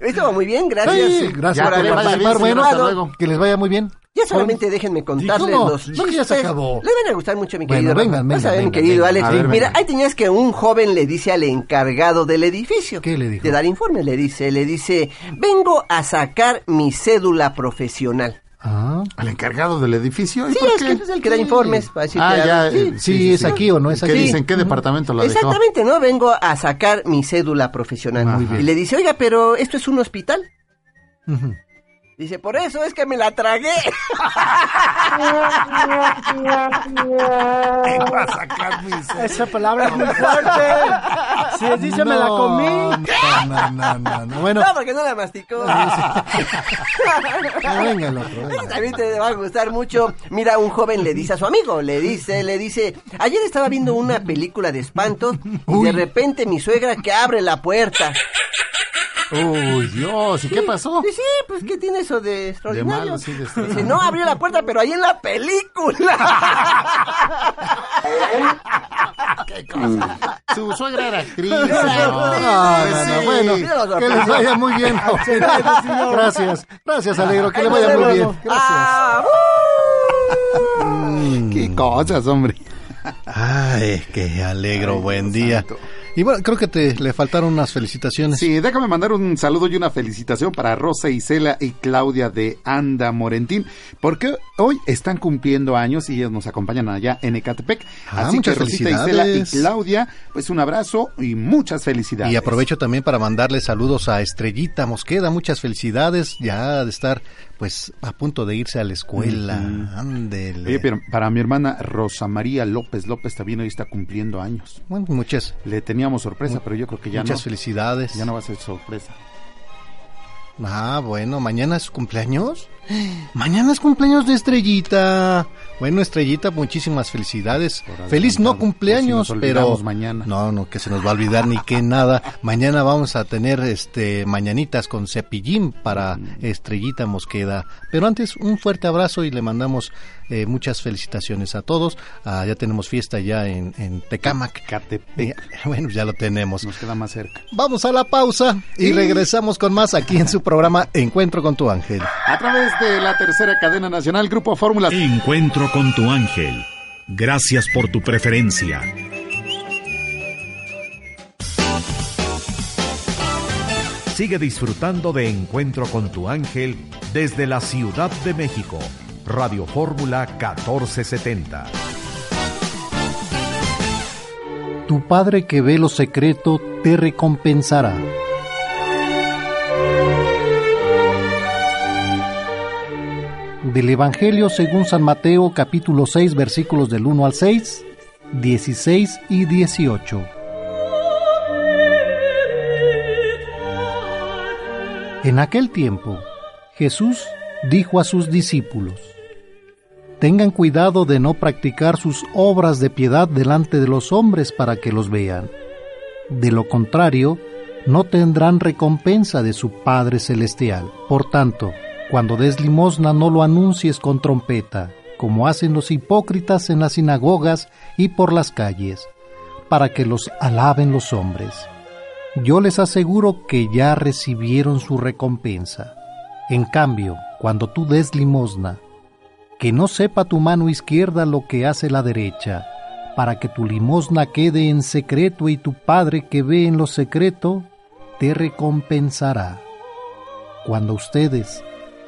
S10: Estuvo muy bien, gracias.
S4: Sí, gracias
S10: por haber
S5: señor,
S4: Bueno,
S5: hasta luego.
S4: que les vaya muy bien.
S10: Ya solamente déjenme contarles
S4: ¿Cómo?
S10: los
S4: No, que ya se
S10: chistes.
S4: acabó.
S10: Les van a gustar mucho, mi
S4: Bueno,
S10: querido.
S4: vengan,
S10: Rafa.
S4: vengan,
S10: mi querido
S4: vengan.
S10: Alex.
S5: Ver,
S10: Mira, ahí tenías que un joven le dice al encargado del edificio.
S4: ¿Qué le dijo?
S10: De dar informe, le dice, le dice, vengo a sacar mi cédula profesional.
S4: Ah,
S5: ¿Al encargado del edificio? ¿Y
S10: Sí,
S5: por
S10: es
S5: qué?
S10: que es el que da informes. Para decir
S5: Ah,
S10: que-
S5: ya.
S10: sí.
S4: sí, es aquí o no es
S5: ¿Qué
S4: aquí.
S5: dicen? ¿Qué departamento la dejó?
S10: Exactamente, ¿no? Vengo a sacar mi cédula profesional.
S5: Muy bien.
S10: Y le dice, oiga, pero ¿esto es un hospital? Dice, por eso es que me la tragué.
S11: Esa palabra es muy fuerte. Si así se me la comí.
S4: No, no, no, no. Bueno,
S10: No, porque no la masticó.
S4: venga el otro. venga.
S10: También te va a gustar mucho. Mira, un joven le dice a su amigo, le dice, le dice, ayer estaba viendo una película de espanto y de repente mi suegra que abre la puerta.
S5: Uy, Dios, ¿y qué pasó?
S10: Sí, sí, pues ¿qué tiene eso de extraordinario?
S5: malo, sí, de
S10: Dice,
S5: extraordinario.
S10: no, abrió la puerta, pero ahí en la película.
S5: ¿Qué cosa? Su suegra era actriz.
S10: No.
S4: No, no, no,
S5: sí.
S4: bueno, que les vaya muy bien. Gracias, gracias, Alegro, que le vaya muy bien. Gracias.
S10: Ah,
S5: Qué cosas, hombre.
S4: Ay, qué alegro, buen día. Y bueno, creo que te le faltaron unas felicitaciones.
S5: Sí, déjame mandar un saludo y una felicitación para Rosa Isela y Claudia de Anda Morentín, porque hoy están cumpliendo años y ellos nos acompañan allá en Ecatepec.
S4: Ah,
S5: Así que
S4: muchas
S5: Rosita Isela y. Claudia, pues un abrazo y muchas felicidades.
S4: Y aprovecho también para mandarle saludos a Estrellita Mosqueda, muchas felicidades, ya de estar pues a punto de irse a la escuela. Ándele.
S5: Oye, pero para mi hermana Rosa María López López también hoy está cumpliendo años.
S4: Bueno, muchas
S5: Le teníamos sorpresa, pero yo creo que ya
S4: muchas
S5: no.
S4: felicidades.
S5: Ya no va a ser sorpresa.
S4: Ah, bueno, mañana es su cumpleaños. Mañana es cumpleaños de Estrellita. Bueno, Estrellita, muchísimas felicidades. Feliz no cumpleaños,
S5: si
S4: pero
S5: mañana.
S4: no, no que se nos va a olvidar ni que nada. Mañana vamos a tener este mañanitas con cepillín para
S5: Mm.
S4: Estrellita Mosqueda. Pero antes un fuerte abrazo y le mandamos eh, muchas felicitaciones a todos. Ah, ya tenemos fiesta ya en, en Tecámac. Eh, bueno, ya lo tenemos.
S5: Nos queda más cerca.
S4: Vamos a la pausa y regresamos con más aquí en su programa Encuentro con tu ángel.
S5: A través de la tercera cadena nacional, Grupo Fórmula
S3: Encuentro con tu ángel. Gracias por tu preferencia. Sigue disfrutando de Encuentro con tu ángel desde la Ciudad de México. Radio Fórmula 1470.
S4: Tu Padre que ve lo secreto te recompensará. Del Evangelio según San Mateo capítulo 6 versículos del 1 al 6, 16 y 18. En aquel tiempo, Jesús dijo a sus discípulos, Tengan cuidado de no practicar sus obras de piedad delante de los hombres para que los vean. De lo contrario, no tendrán recompensa de su Padre Celestial. Por tanto, cuando des limosna no lo anuncies con trompeta, como hacen los hipócritas en las sinagogas y por las calles, para que los alaben los hombres. Yo les aseguro que ya recibieron su recompensa. En cambio, cuando tú des limosna, que no sepa tu mano izquierda lo que hace la derecha, para que tu limosna quede en secreto y tu Padre que ve en lo secreto te recompensará. Cuando ustedes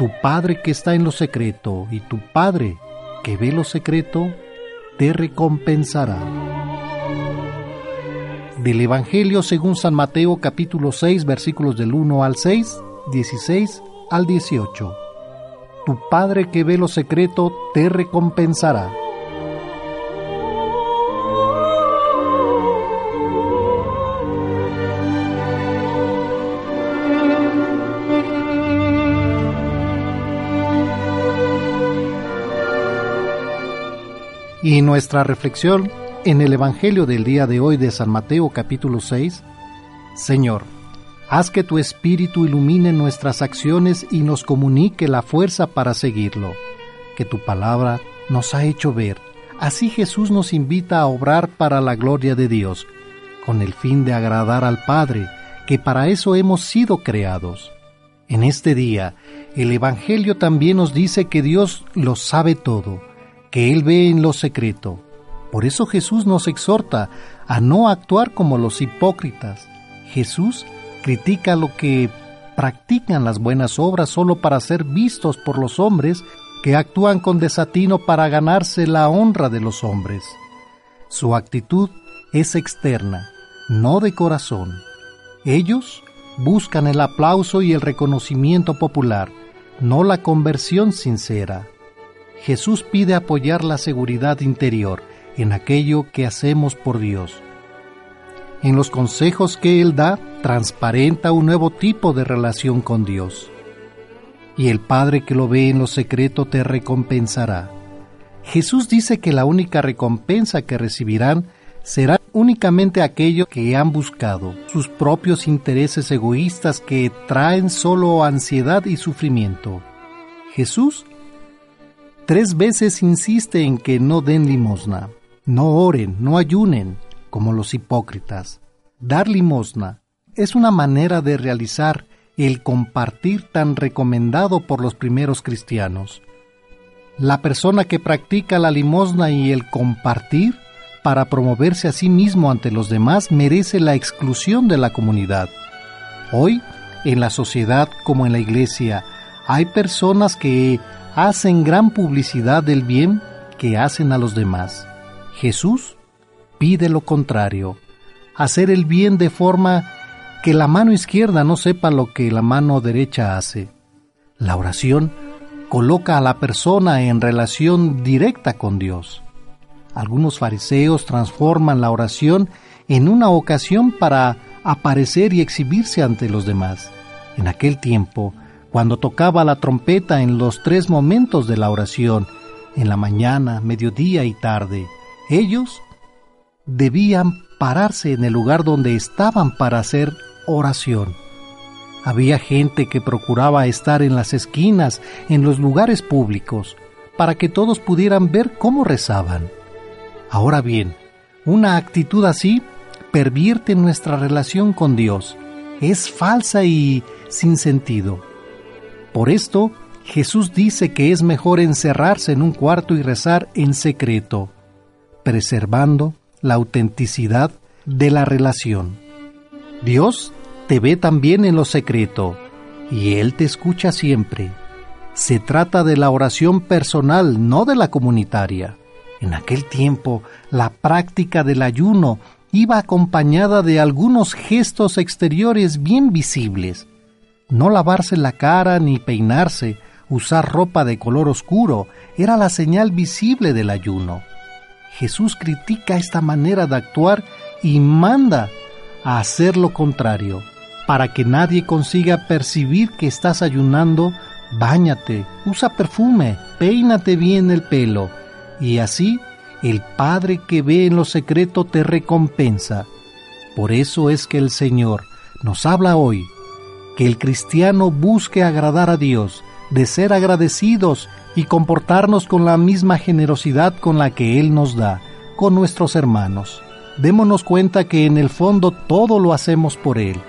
S4: tu Padre que está en lo secreto y tu Padre que ve lo secreto, te recompensará. Del Evangelio según San Mateo capítulo 6 versículos del 1 al 6, 16 al 18. Tu Padre que ve lo secreto te recompensará. Y nuestra reflexión en el Evangelio del día de hoy de San Mateo capítulo 6, Señor, Haz que tu Espíritu ilumine nuestras acciones y nos comunique la fuerza para seguirlo. Que tu palabra nos ha hecho ver. Así Jesús nos invita a obrar para la gloria de Dios, con el fin de agradar al Padre, que para eso hemos sido creados. En este día, el Evangelio también nos dice que Dios lo sabe todo, que Él ve en lo secreto. Por eso Jesús nos exhorta a no actuar como los hipócritas. Jesús critica lo que practican las buenas obras solo para ser vistos por los hombres que actúan con desatino para ganarse la honra de los hombres. Su actitud es externa, no de corazón. Ellos buscan el aplauso y el reconocimiento popular, no la conversión sincera. Jesús pide apoyar la seguridad interior en aquello que hacemos por Dios en los consejos que Él da, transparenta un nuevo tipo de relación con Dios. Y el Padre que lo ve en lo secreto te recompensará. Jesús dice que la única recompensa que recibirán será únicamente aquello que han buscado, sus propios intereses egoístas que traen solo ansiedad y sufrimiento. Jesús tres veces insiste en que no den limosna, no oren, no ayunen, como los hipócritas. Dar limosna es una manera de realizar el compartir tan recomendado por los primeros cristianos. La persona que practica la limosna y el compartir para promoverse a sí mismo ante los demás merece la exclusión de la comunidad. Hoy, en la sociedad como en la iglesia, hay personas que hacen gran publicidad del bien que hacen a los demás. Jesús pide lo contrario, hacer el bien de forma que la mano izquierda no sepa lo que la mano derecha hace. La oración coloca a la persona en relación directa con Dios. Algunos fariseos transforman la oración en una ocasión para aparecer y exhibirse ante los demás. En aquel tiempo, cuando tocaba la trompeta en los tres momentos de la oración, en la mañana, mediodía y tarde, ellos debían pararse en el lugar donde estaban para hacer oración. Había gente que procuraba estar en las esquinas, en los lugares públicos, para que todos pudieran ver cómo rezaban. Ahora bien, una actitud así pervierte nuestra relación con Dios. Es falsa y sin sentido. Por esto, Jesús dice que es mejor encerrarse en un cuarto y rezar en secreto, preservando la autenticidad de la relación. Dios te ve también en lo secreto y Él te escucha siempre. Se trata de la oración personal, no de la comunitaria. En aquel tiempo, la práctica del ayuno iba acompañada de algunos gestos exteriores bien visibles. No lavarse la cara ni peinarse, usar ropa de color oscuro, era la señal visible del ayuno. Jesús critica esta manera de actuar y manda a hacer lo contrario. Para que nadie consiga percibir que estás ayunando, báñate, usa perfume, peínate bien el pelo, y así el Padre que ve en lo secreto te recompensa. Por eso es que el Señor nos habla hoy, que el cristiano busque agradar a Dios, de ser agradecidos y comportarnos con la misma generosidad con la que Él nos da, con nuestros hermanos. Démonos cuenta que en el fondo todo lo hacemos por Él,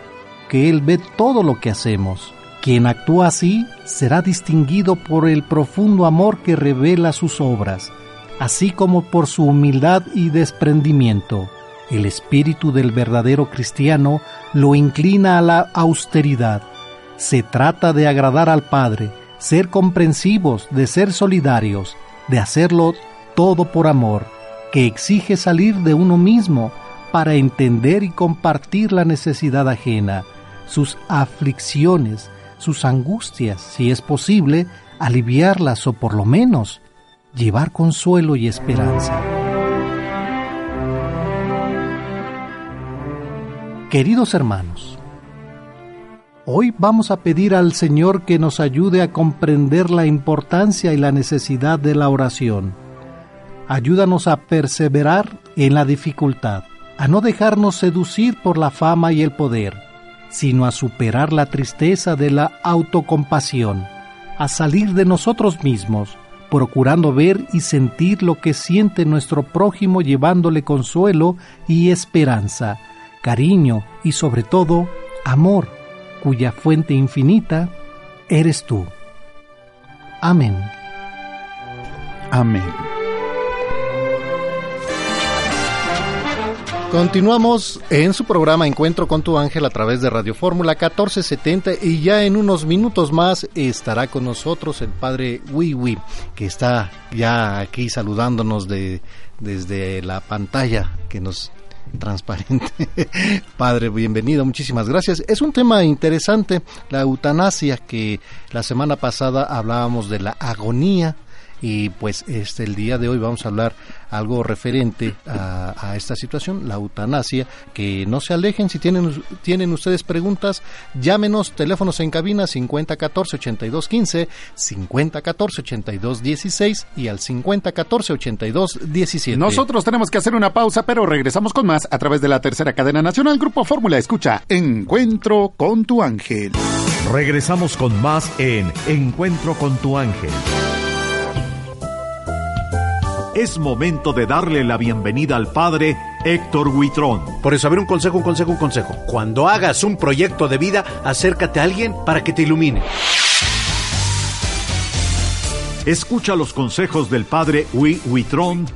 S4: que Él ve todo lo que hacemos. Quien actúa así será distinguido por el profundo amor que revela sus obras, así como por su humildad y desprendimiento. El espíritu del verdadero cristiano lo inclina a la austeridad. Se trata de agradar al Padre, ser comprensivos, de ser solidarios, de hacerlo todo por amor, que exige salir de uno mismo para entender y compartir la necesidad ajena, sus aflicciones, sus angustias, si es posible, aliviarlas o por lo menos llevar consuelo y esperanza. Queridos hermanos, Hoy vamos a pedir al Señor que nos ayude a comprender la importancia y la necesidad de la oración. Ayúdanos a perseverar en la dificultad, a no dejarnos seducir por la fama y el poder. sino a superar la tristeza de la autocompasión, a salir de nosotros mismos, procurando ver y sentir lo que siente nuestro prójimo llevándole consuelo y esperanza, cariño y sobre todo amor, cuya fuente infinita eres tú. Amén.
S5: Amén.
S4: Continuamos en su programa Encuentro con tu ángel a través de Radio Fórmula 1470 y ya en unos minutos más estará con nosotros el padre Wiwi que está ya aquí saludándonos de, desde la pantalla que nos transparente. Padre, bienvenido, muchísimas gracias. Es un tema interesante, la eutanasia, que la semana pasada hablábamos de la agonía y pues este el día de hoy vamos a hablar algo referente a, esta situación, la eutanasia, que no se alejen, si tienen, tienen ustedes preguntas, llámenos, teléfonos en cabina 5014-8215, 5014-8216 y al 5014-8217.
S5: Nosotros tenemos que hacer una pausa, pero regresamos con más a través de la tercera cadena nacional Grupo Fórmula. Escucha, Encuentro con tu ángel.
S3: Regresamos con más en Encuentro con tu ángel es momento de darle la bienvenida al padre Héctor Huitrón.
S12: Por eso, a ver, un consejo, un consejo, un consejo. Cuando hagas un proyecto de vida, acércate a alguien para que te ilumine.
S3: Escucha los consejos del padre Huitrón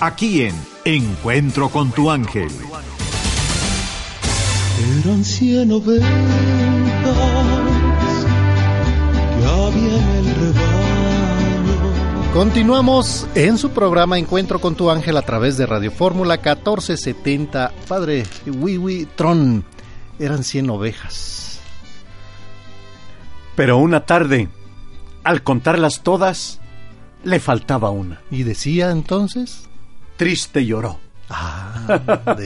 S3: aquí en Encuentro con tu ángel.
S13: Eran cien que había en el
S4: Continuamos en su programa Encuentro con tu ángel a través de Radio Fórmula 1470. Padre Wiwi Tron, eran 100 ovejas.
S12: Pero una tarde, al contarlas todas, le faltaba una.
S4: ¿Y decía entonces?
S12: Triste lloró.
S4: Ah,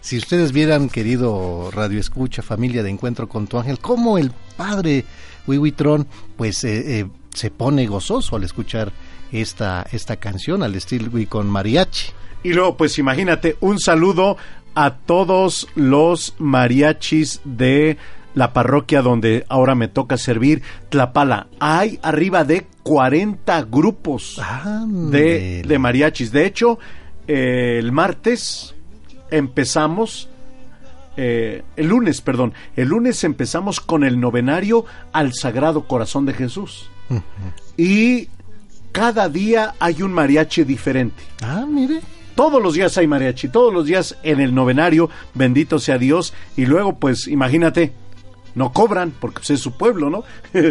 S4: si ustedes vieran, querido Radio Escucha, familia de Encuentro con tu ángel, cómo el padre Wiwi Tron, pues eh, eh, se pone gozoso al escuchar esta, esta canción al estilo y con mariachi.
S12: Y luego, pues imagínate, un saludo a todos los mariachis de la parroquia donde ahora me toca servir, Tlapala. Hay arriba de 40 grupos de, de, mariachis. De hecho, eh, el martes empezamos, eh, el lunes, perdón, el lunes empezamos con el novenario al Sagrado Corazón de Jesús. Y cada día hay un mariachi diferente.
S4: Ah, mire.
S12: Todos los días hay mariachi, todos los días en el novenario, bendito sea Dios, y luego pues imagínate, no cobran, porque pues, es su pueblo, ¿no?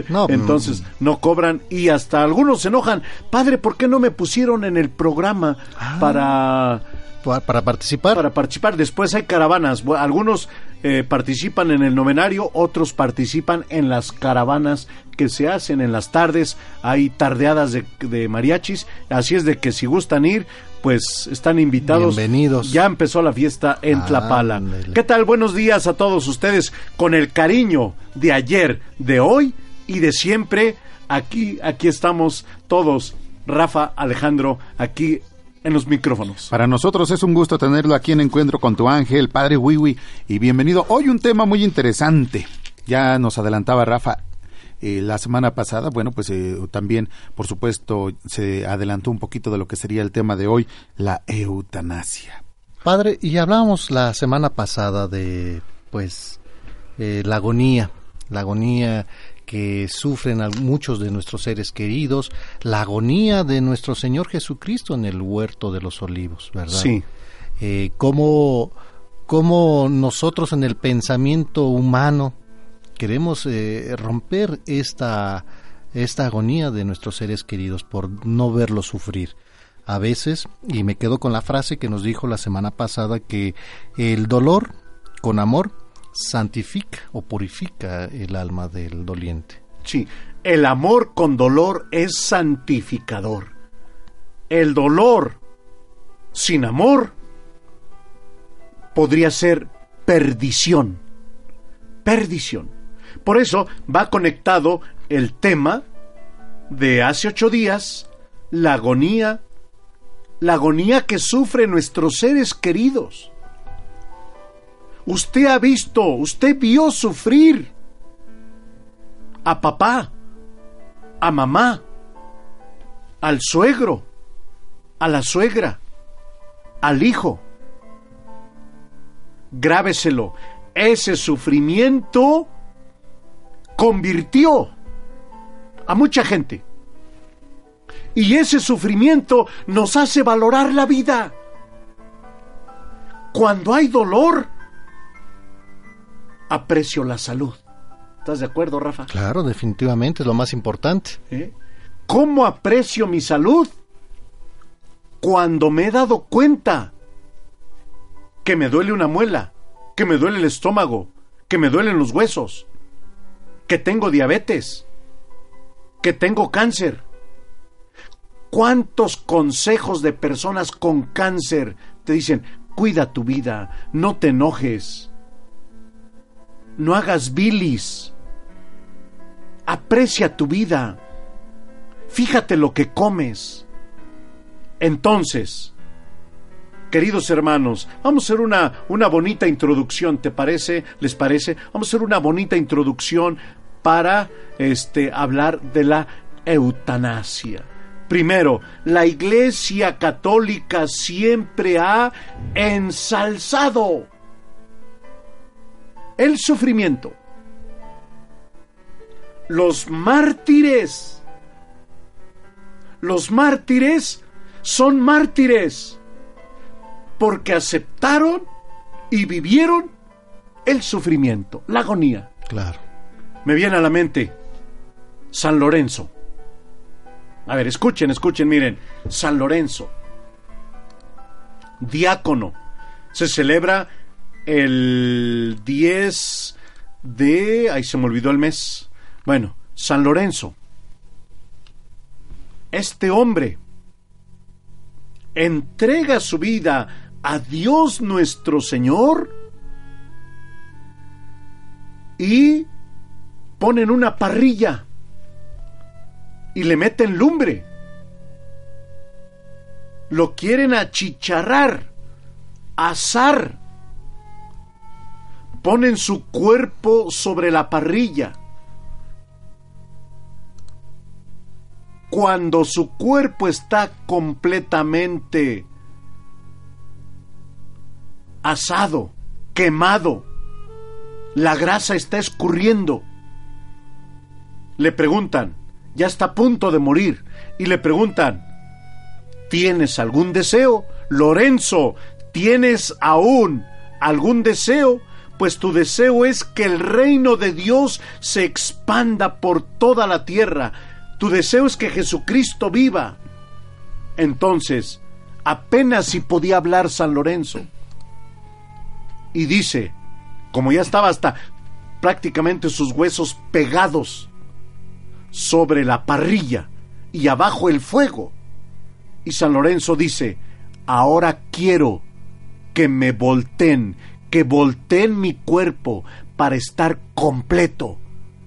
S12: no Entonces no cobran y hasta algunos se enojan. Padre, ¿por qué no me pusieron en el programa ah. para
S4: para participar.
S12: Para participar. Después hay caravanas. Algunos eh, participan en el novenario, otros participan en las caravanas que se hacen en las tardes. Hay tardeadas de, mariachis. Así es de que si gustan ir, pues están invitados.
S4: Bienvenidos.
S12: Ya empezó la fiesta en Tlapala. ¿Qué tal? Buenos días a todos ustedes. Con el cariño de ayer, de hoy y de siempre. Aquí, aquí estamos todos. Rafa, Alejandro, aquí en los micrófonos.
S5: Para nosotros es un gusto tenerlo aquí en Encuentro con tu ángel, Padre Wiwi, y bienvenido. Hoy un tema muy interesante. Ya nos adelantaba Rafa eh, la semana pasada, bueno, pues eh, también, por supuesto, se adelantó un poquito de lo que sería el tema de hoy, la eutanasia.
S4: Padre, y hablábamos la semana pasada de, pues, eh, la agonía, la agonía que sufren muchos de nuestros seres queridos, la agonía de nuestro Señor Jesucristo en el huerto de los olivos, ¿verdad?
S12: Sí.
S4: Eh, cómo, nosotros en el pensamiento humano queremos eh, romper esta, esta agonía de nuestros seres queridos por no verlos sufrir. A veces, y me quedo con la frase que nos dijo la semana pasada, que el dolor con amor santifica o purifica el alma del doliente.
S12: Sí, el amor con dolor es santificador. El dolor sin amor podría ser perdición. Perdición. Por eso va conectado el tema de hace ocho días, la agonía, la agonía que sufren nuestros seres queridos Usted ha visto, usted vio sufrir a papá, a mamá, al suegro, a la suegra, al hijo. Grábeselo. Ese sufrimiento convirtió a mucha gente. Y ese sufrimiento nos hace valorar la vida. Cuando hay dolor, aprecio la salud. ¿Estás de acuerdo, Rafa?
S4: Claro, definitivamente es lo más importante.
S12: ¿Eh? ¿Cómo aprecio mi salud? Cuando me he dado cuenta que me duele una muela, que me duele el estómago, que me duelen los huesos, que tengo diabetes, que tengo cáncer. ¿Cuántos consejos de personas con cáncer te dicen, cuida tu vida, no te enojes, no hagas bilis, aprecia tu vida, fíjate lo que comes. Entonces, queridos hermanos, vamos a hacer una, una bonita introducción, ¿te parece? ¿Les parece? Vamos a hacer una bonita introducción para este, hablar de la eutanasia. Primero, la Iglesia Católica siempre ha ensalzado el sufrimiento. Los mártires, los mártires son mártires porque aceptaron y vivieron el sufrimiento, la agonía.
S4: Claro.
S12: Me viene a la mente San Lorenzo. A ver, escuchen, escuchen, miren. San Lorenzo, diácono, se celebra el 10 de... Ahí se me olvidó el mes. Bueno, San Lorenzo. Este hombre entrega su vida a Dios nuestro Señor y ponen una parrilla y le meten lumbre. Lo quieren achicharrar, asar. Ponen su cuerpo sobre la parrilla. Cuando su cuerpo está completamente asado, quemado, la grasa está escurriendo, le preguntan, ya está a punto de morir, y le preguntan, ¿tienes algún deseo? Lorenzo, ¿tienes aún algún deseo? Pues tu deseo es que el reino de Dios se expanda por toda la tierra. Tu deseo es que Jesucristo viva. Entonces, apenas si podía hablar San Lorenzo. Y dice, como ya estaba hasta prácticamente sus huesos pegados sobre la parrilla y abajo el fuego. Y San Lorenzo dice, ahora quiero que me volteen, que volteen mi cuerpo para estar completo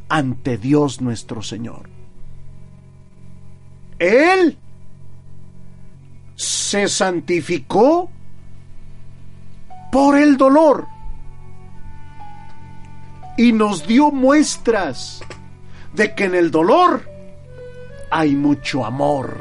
S12: ante Dios nuestro Señor. Él se santificó por el dolor y nos dio muestras de que en el dolor hay mucho amor.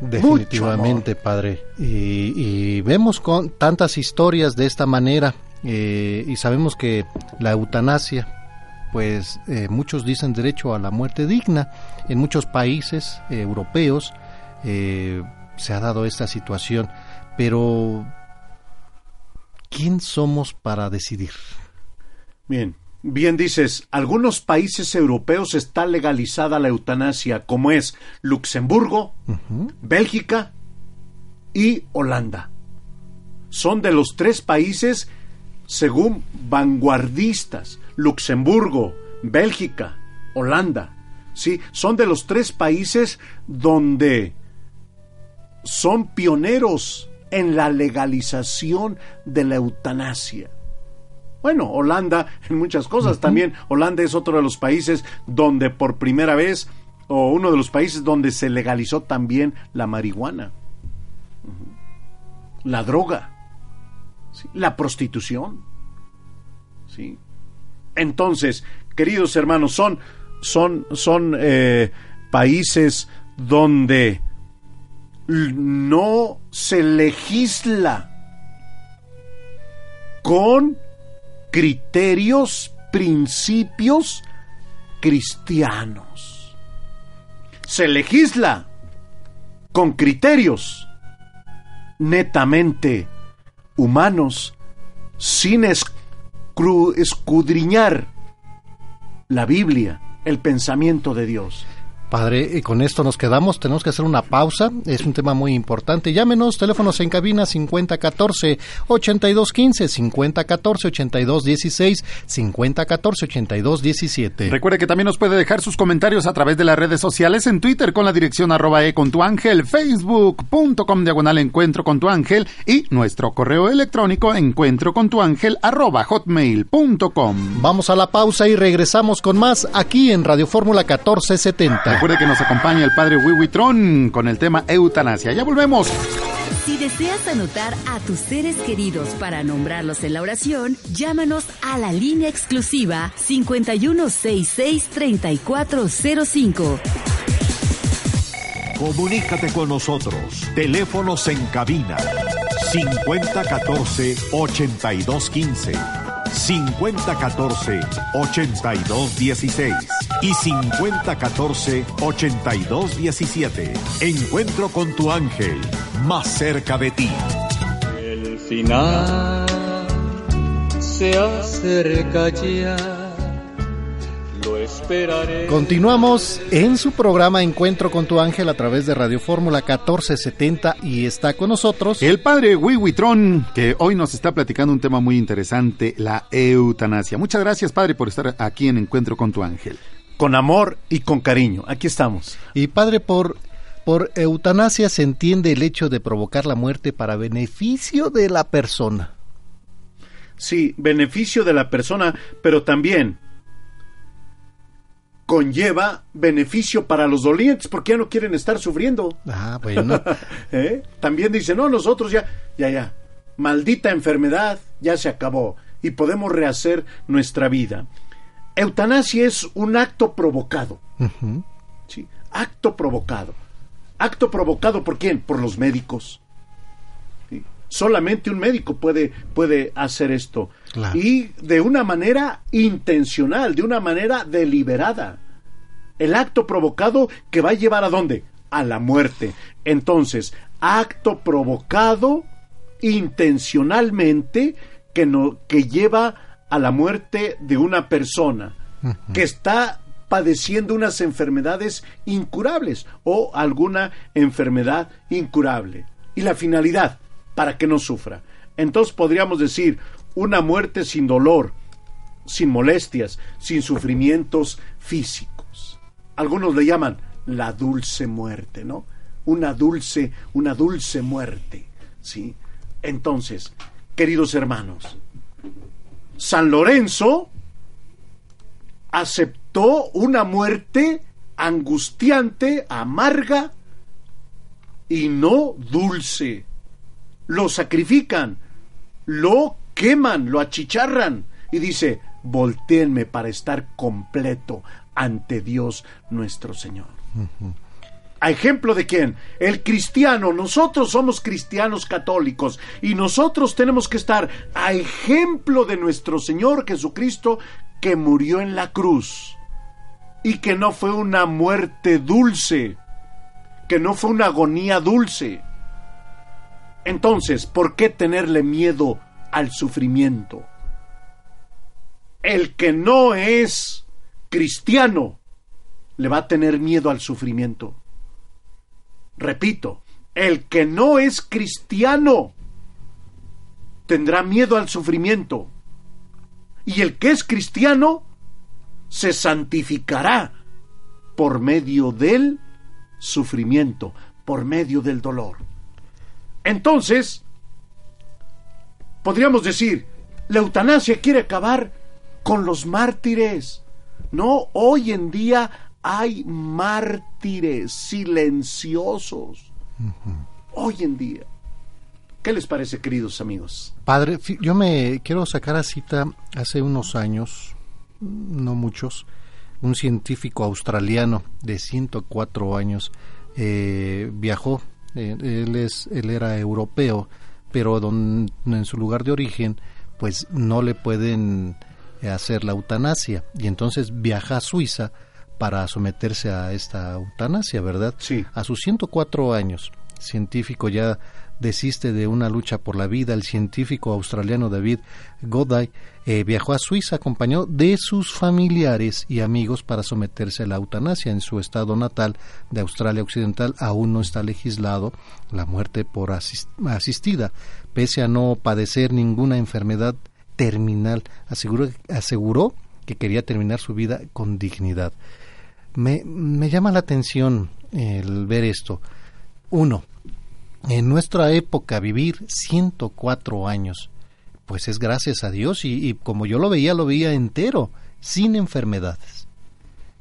S4: Definitivamente, padre. Y, vemos con tantas historias de esta manera eh, y sabemos que la eutanasia, pues eh, muchos dicen derecho a la muerte digna. En muchos países eh, europeos se ha dado esta situación, pero ¿quién somos para decidir?
S12: Bien, Bien dices, algunos países europeos está legalizada la eutanasia, como es Luxemburgo, Bélgica y Holanda. Son de los tres países, según vanguardistas, Luxemburgo, Bélgica, Holanda. Sí, son de los tres países donde son pioneros en la legalización de la eutanasia. Bueno, Holanda en muchas cosas también. Holanda es otro de los países donde por primera vez, o uno de los países donde se legalizó también la marihuana, la droga. ¿sí? la prostitución. ¿sí? Entonces, queridos hermanos, son, son, son eh, países donde no se legisla con criterios, principios cristianos. Se legisla con criterios netamente humanos, sin escudriñar la Biblia, el pensamiento de Dios.
S4: Padre, y con esto nos quedamos, tenemos que hacer una pausa, es un tema muy importante. Llámenos, teléfonos en cabina 5014-8215, 5014-8216, 5014-8217.
S5: Recuerde que también nos puede dejar sus comentarios a través de las redes sociales en Twitter con la dirección arroba e con tu ángel, facebook.com diagonal encuentro con tu ángel y nuestro correo electrónico encuentro con tu ángel arroba hotmail.com.
S4: Vamos a la pausa y regresamos con más aquí en Radio Fórmula 1470.
S5: Recuerde que nos acompaña el padre Wiwitron con el tema eutanasia. Ya volvemos.
S7: Si deseas anotar a tus seres queridos para nombrarlos en la oración, llámanos a la línea exclusiva 5166-3405.
S3: Comunícate con nosotros. Teléfonos en cabina 5014-8215. 5014-8216 y 5014-8217. Encuentro con tu ángel, más cerca de ti.
S2: El final se acerca ya. Lo esperaré.
S4: Continuamos en su programa Encuentro con tu ángel a través de Radio Fórmula 1470 y está con nosotros
S5: el padre Wiwitron, que hoy nos está platicando un tema muy interesante, la eutanasia. Muchas gracias, padre, por estar aquí en Encuentro con tu ángel.
S12: Con amor y con cariño, aquí estamos.
S4: Y padre, por, por eutanasia se entiende el hecho de provocar la muerte para beneficio de la persona.
S12: Sí, beneficio de la persona, pero también conlleva beneficio para los dolientes porque ya no quieren estar sufriendo.
S4: Ah, bueno.
S12: ¿Eh? También dicen, no, nosotros ya, ya, ya, maldita enfermedad, ya se acabó y podemos rehacer nuestra vida. Eutanasia es un acto provocado. ¿sí? Acto provocado. Acto provocado por quién? Por los médicos. ¿sí? Solamente un médico puede, puede hacer esto.
S4: Claro.
S12: Y de una manera intencional, de una manera deliberada. El acto provocado que va a llevar a dónde? A la muerte. Entonces, acto provocado intencionalmente que, no, que lleva a la muerte de una persona que está padeciendo unas enfermedades incurables o alguna enfermedad incurable. Y la finalidad, para que no sufra. Entonces podríamos decir una muerte sin dolor, sin molestias, sin sufrimientos físicos. Algunos le llaman la dulce muerte, ¿no? Una dulce, una dulce muerte, ¿sí? Entonces, queridos hermanos, San Lorenzo aceptó una muerte angustiante, amarga y no dulce. Lo sacrifican, lo queman, lo achicharran y dice, volteenme para estar completo ante Dios nuestro Señor. ¿A ejemplo de quién? El cristiano. Nosotros somos cristianos católicos y nosotros tenemos que estar a ejemplo de nuestro Señor Jesucristo que murió en la cruz y que no fue una muerte dulce, que no fue una agonía dulce. Entonces, ¿por qué tenerle miedo al sufrimiento? El que no es cristiano le va a tener miedo al sufrimiento. Repito, el que no es cristiano tendrá miedo al sufrimiento. Y el que es cristiano se santificará por medio del sufrimiento, por medio del dolor. Entonces, podríamos decir, la eutanasia quiere acabar con los mártires. No, hoy en día hay mártires silenciosos. Hoy en día. ¿Qué les parece, queridos amigos?
S4: Padre, yo me quiero sacar a cita hace unos años, no muchos, un científico australiano de 104 años eh, viajó. eh, él es, él era europeo, pero don- en su lugar de origen, pues no le pueden hacer la eutanasia y entonces viaja a Suiza para someterse a esta eutanasia, ¿verdad?
S12: Sí.
S4: A sus 104 años, científico ya desiste de una lucha por la vida. El científico australiano David Goday eh, viajó a Suiza acompañado de sus familiares y amigos para someterse a la eutanasia. En su estado natal de Australia Occidental aún no está legislado la muerte por asis- asistida, pese a no padecer ninguna enfermedad terminal. Aseguró, que quería terminar su vida con dignidad. Me, me llama la atención el ver esto. Uno, en nuestra época vivir 104 años, pues es gracias a Dios y, y como yo lo veía, lo veía entero, sin enfermedades.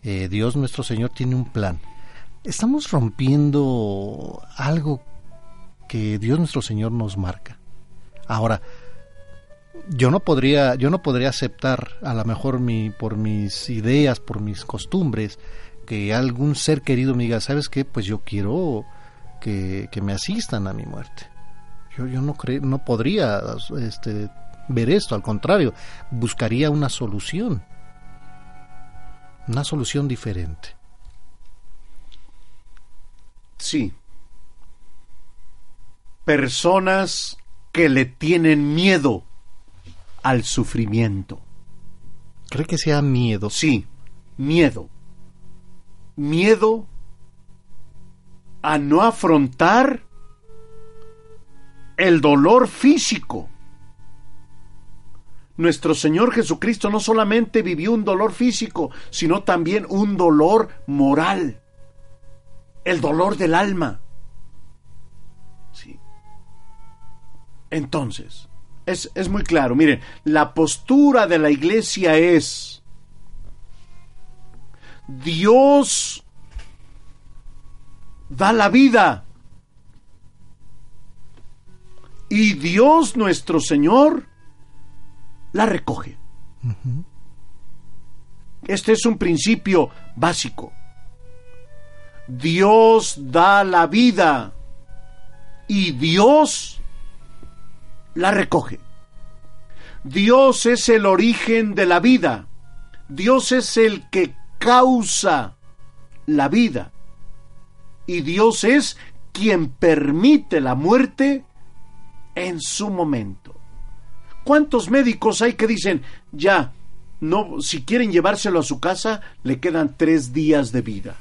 S4: Eh, Dios nuestro Señor tiene un plan. Estamos rompiendo algo que Dios nuestro Señor nos marca. Ahora, yo no podría, yo no podría aceptar, a lo mejor mi, por mis ideas, por mis costumbres, que algún ser querido me diga, ¿sabes qué? Pues yo quiero que, que me asistan a mi muerte. Yo, yo no creo, no podría este, ver esto, al contrario, buscaría una solución, una solución diferente.
S12: Sí. Personas que le tienen miedo al sufrimiento.
S4: ¿Cree que sea miedo?
S12: Sí, miedo. Miedo a no afrontar el dolor físico. Nuestro Señor Jesucristo no solamente vivió un dolor físico, sino también un dolor moral, el dolor del alma. Sí. Entonces, es, es muy claro, miren, la postura de la iglesia es, Dios da la vida. Y Dios nuestro Señor la recoge. Este es un principio básico. Dios da la vida y Dios la recoge. Dios es el origen de la vida. Dios es el que causa la vida. Y Dios es quien permite la muerte en su momento. ¿Cuántos médicos hay que dicen, ya, no, si quieren llevárselo a su casa, le quedan tres días de vida?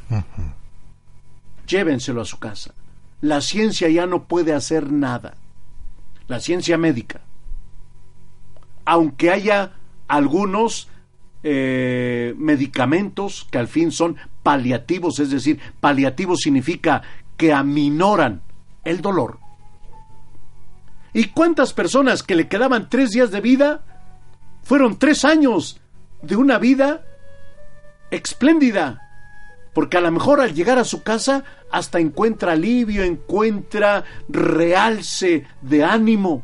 S12: Llévenselo a su casa. La ciencia ya no puede hacer nada. La ciencia médica. Aunque haya algunos eh, medicamentos que al fin son paliativos, es decir, paliativo significa que aminoran el dolor. ¿Y cuántas personas que le quedaban tres días de vida fueron tres años de una vida espléndida? Porque a lo mejor al llegar a su casa hasta encuentra alivio, encuentra realce de ánimo.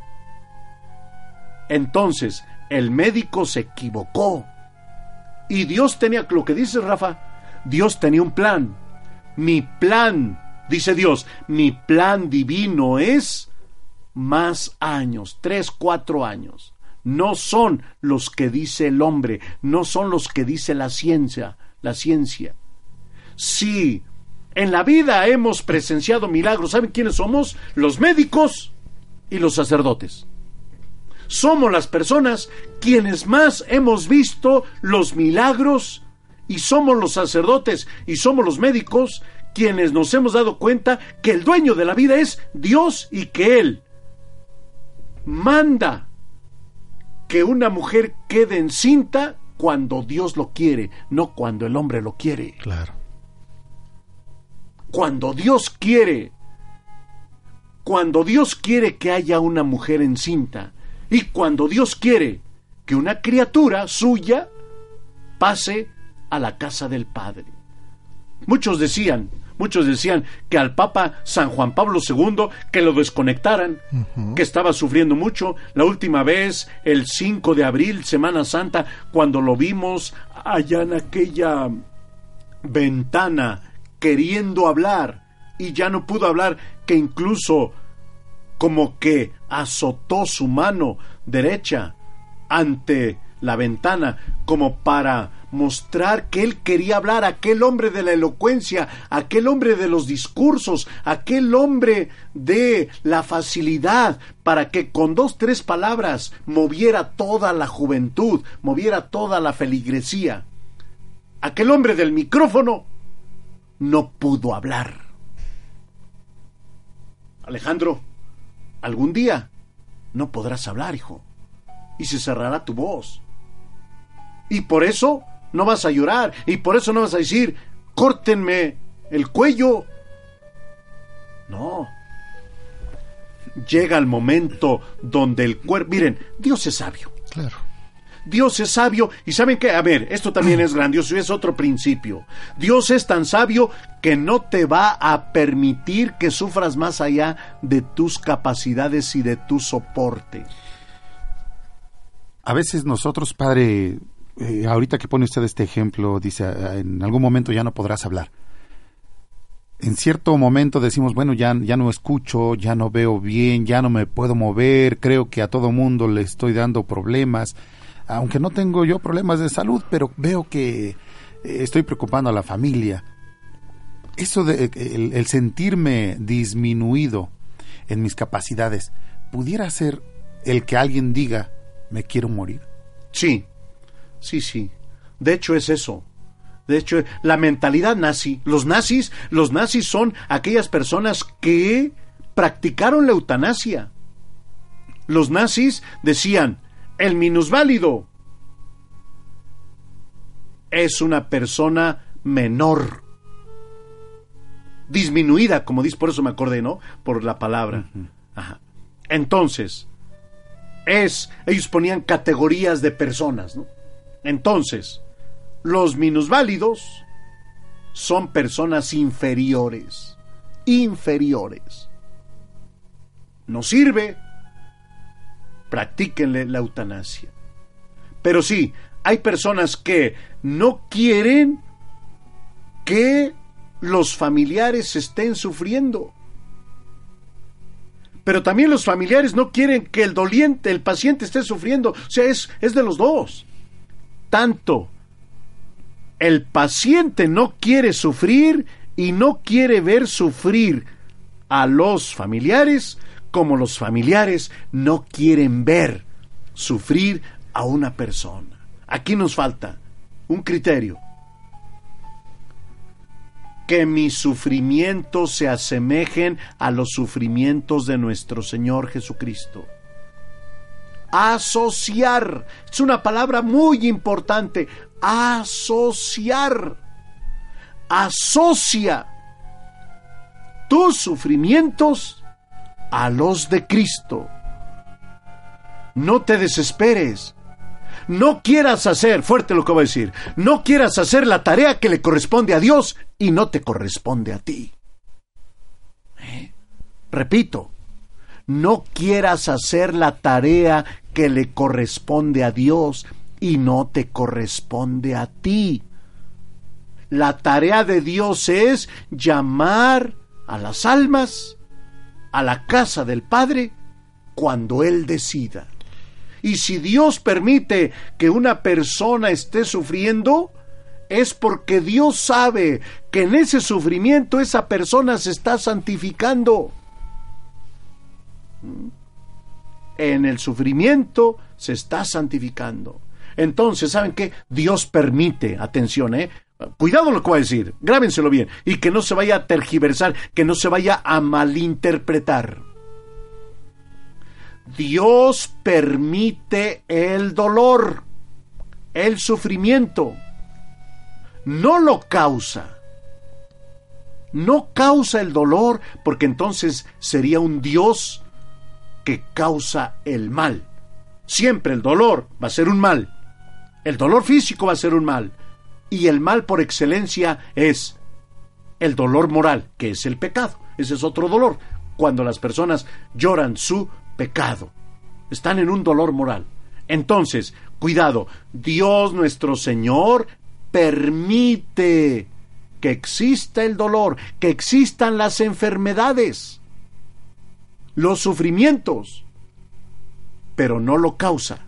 S12: Entonces, el médico se equivocó. Y Dios tenía, lo que dice Rafa, Dios tenía un plan. Mi plan, dice Dios, mi plan divino es más años, tres, cuatro años. No son los que dice el hombre, no son los que dice la ciencia, la ciencia. Sí, en la vida hemos presenciado milagros. ¿Saben quiénes somos? Los médicos y los sacerdotes. Somos las personas quienes más hemos visto los milagros y somos los sacerdotes y somos los médicos quienes nos hemos dado cuenta que el dueño de la vida es Dios y que Él manda que una mujer quede encinta cuando Dios lo quiere, no cuando el hombre lo quiere.
S4: Claro.
S12: Cuando Dios quiere, cuando Dios quiere que haya una mujer encinta y cuando Dios quiere que una criatura suya pase a la casa del Padre. Muchos decían, muchos decían que al Papa San Juan Pablo II que lo desconectaran, que estaba sufriendo mucho. La última vez, el 5 de abril, Semana Santa, cuando lo vimos allá en aquella ventana queriendo hablar y ya no pudo hablar, que incluso como que azotó su mano derecha ante la ventana como para mostrar que él quería hablar, aquel hombre de la elocuencia, aquel hombre de los discursos, aquel hombre de la facilidad, para que con dos, tres palabras moviera toda la juventud, moviera toda la feligresía. Aquel hombre del micrófono no pudo hablar. Alejandro, algún día no podrás hablar, hijo, y se cerrará tu voz. Y por eso no vas a llorar, y por eso no vas a decir, córtenme el cuello. No. Llega el momento donde el cuerpo... Miren, Dios es sabio.
S5: Claro.
S12: Dios es sabio y saben que, a ver, esto también es grandioso y es otro principio. Dios es tan sabio que no te va a permitir que sufras más allá de tus capacidades y de tu soporte.
S5: A veces nosotros, padre, eh, ahorita que pone usted este ejemplo, dice, "Ah, en algún momento ya no podrás hablar. En cierto momento decimos, bueno, ya, ya no escucho, ya no veo bien, ya no me puedo mover, creo que a todo mundo le estoy dando problemas, aunque no tengo yo problemas de salud, pero veo que eh, estoy preocupando a la familia. Eso de el, el sentirme disminuido en mis capacidades, pudiera ser el que alguien diga, me quiero morir.
S12: Sí, sí, sí. De hecho es eso. De hecho, la mentalidad nazi, los nazis, los nazis son aquellas personas que practicaron la eutanasia. Los nazis decían, el minusválido es una persona menor, disminuida, como dice, por eso me acordé, ¿no? Por la palabra. Ajá. Entonces, es, ellos ponían categorías de personas, ¿no? Entonces, los minusválidos son personas inferiores, inferiores. No sirve, practíquenle la eutanasia. Pero sí, hay personas que no quieren que los familiares estén sufriendo. Pero también los familiares no quieren que el doliente, el paciente esté sufriendo. O sea, es, es de los dos. Tanto el paciente no quiere sufrir y no quiere ver sufrir a los familiares como los familiares no quieren ver sufrir a una persona. Aquí nos falta un criterio. Que mis sufrimientos se asemejen a los sufrimientos de nuestro Señor Jesucristo. Asociar. Es una palabra muy importante. Asociar. Asocia tus sufrimientos a los de Cristo. No te desesperes. No quieras hacer, fuerte lo que voy a decir, no quieras hacer la tarea que le corresponde a Dios y no te corresponde a ti. ¿Eh? Repito, no quieras hacer la tarea que le corresponde a Dios y no te corresponde a ti. La tarea de Dios es llamar a las almas a la casa del Padre cuando Él decida. Y si Dios permite que una persona esté sufriendo, es porque Dios sabe que en ese sufrimiento esa persona se está santificando. En el sufrimiento se está santificando. Entonces, ¿saben qué? Dios permite, atención, ¿eh? Cuidado lo que voy a decir, grábenselo bien, y que no se vaya a tergiversar, que no se vaya a malinterpretar. Dios permite el dolor, el sufrimiento, no lo causa. No causa el dolor porque entonces sería un Dios que causa el mal. Siempre el dolor va a ser un mal. El dolor físico va a ser un mal. Y el mal por excelencia es el dolor moral, que es el pecado. Ese es otro dolor, cuando las personas lloran su pecado. Están en un dolor moral. Entonces, cuidado, Dios nuestro Señor permite que exista el dolor, que existan las enfermedades, los sufrimientos, pero no lo causa.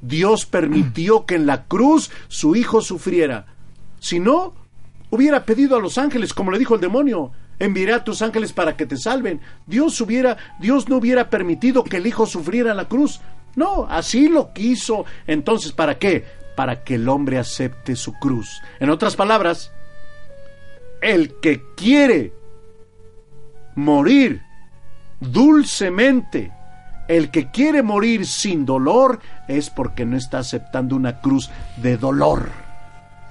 S12: Dios permitió que en la cruz su hijo sufriera. Si no, hubiera pedido a los ángeles, como le dijo el demonio, enviaré a tus ángeles para que te salven. Dios hubiera, Dios no hubiera permitido que el hijo sufriera la cruz. No, así lo quiso. Entonces, ¿para qué? Para que el hombre acepte su cruz. En otras palabras, el que quiere morir dulcemente, el que quiere morir sin dolor, es porque no está aceptando una cruz de dolor.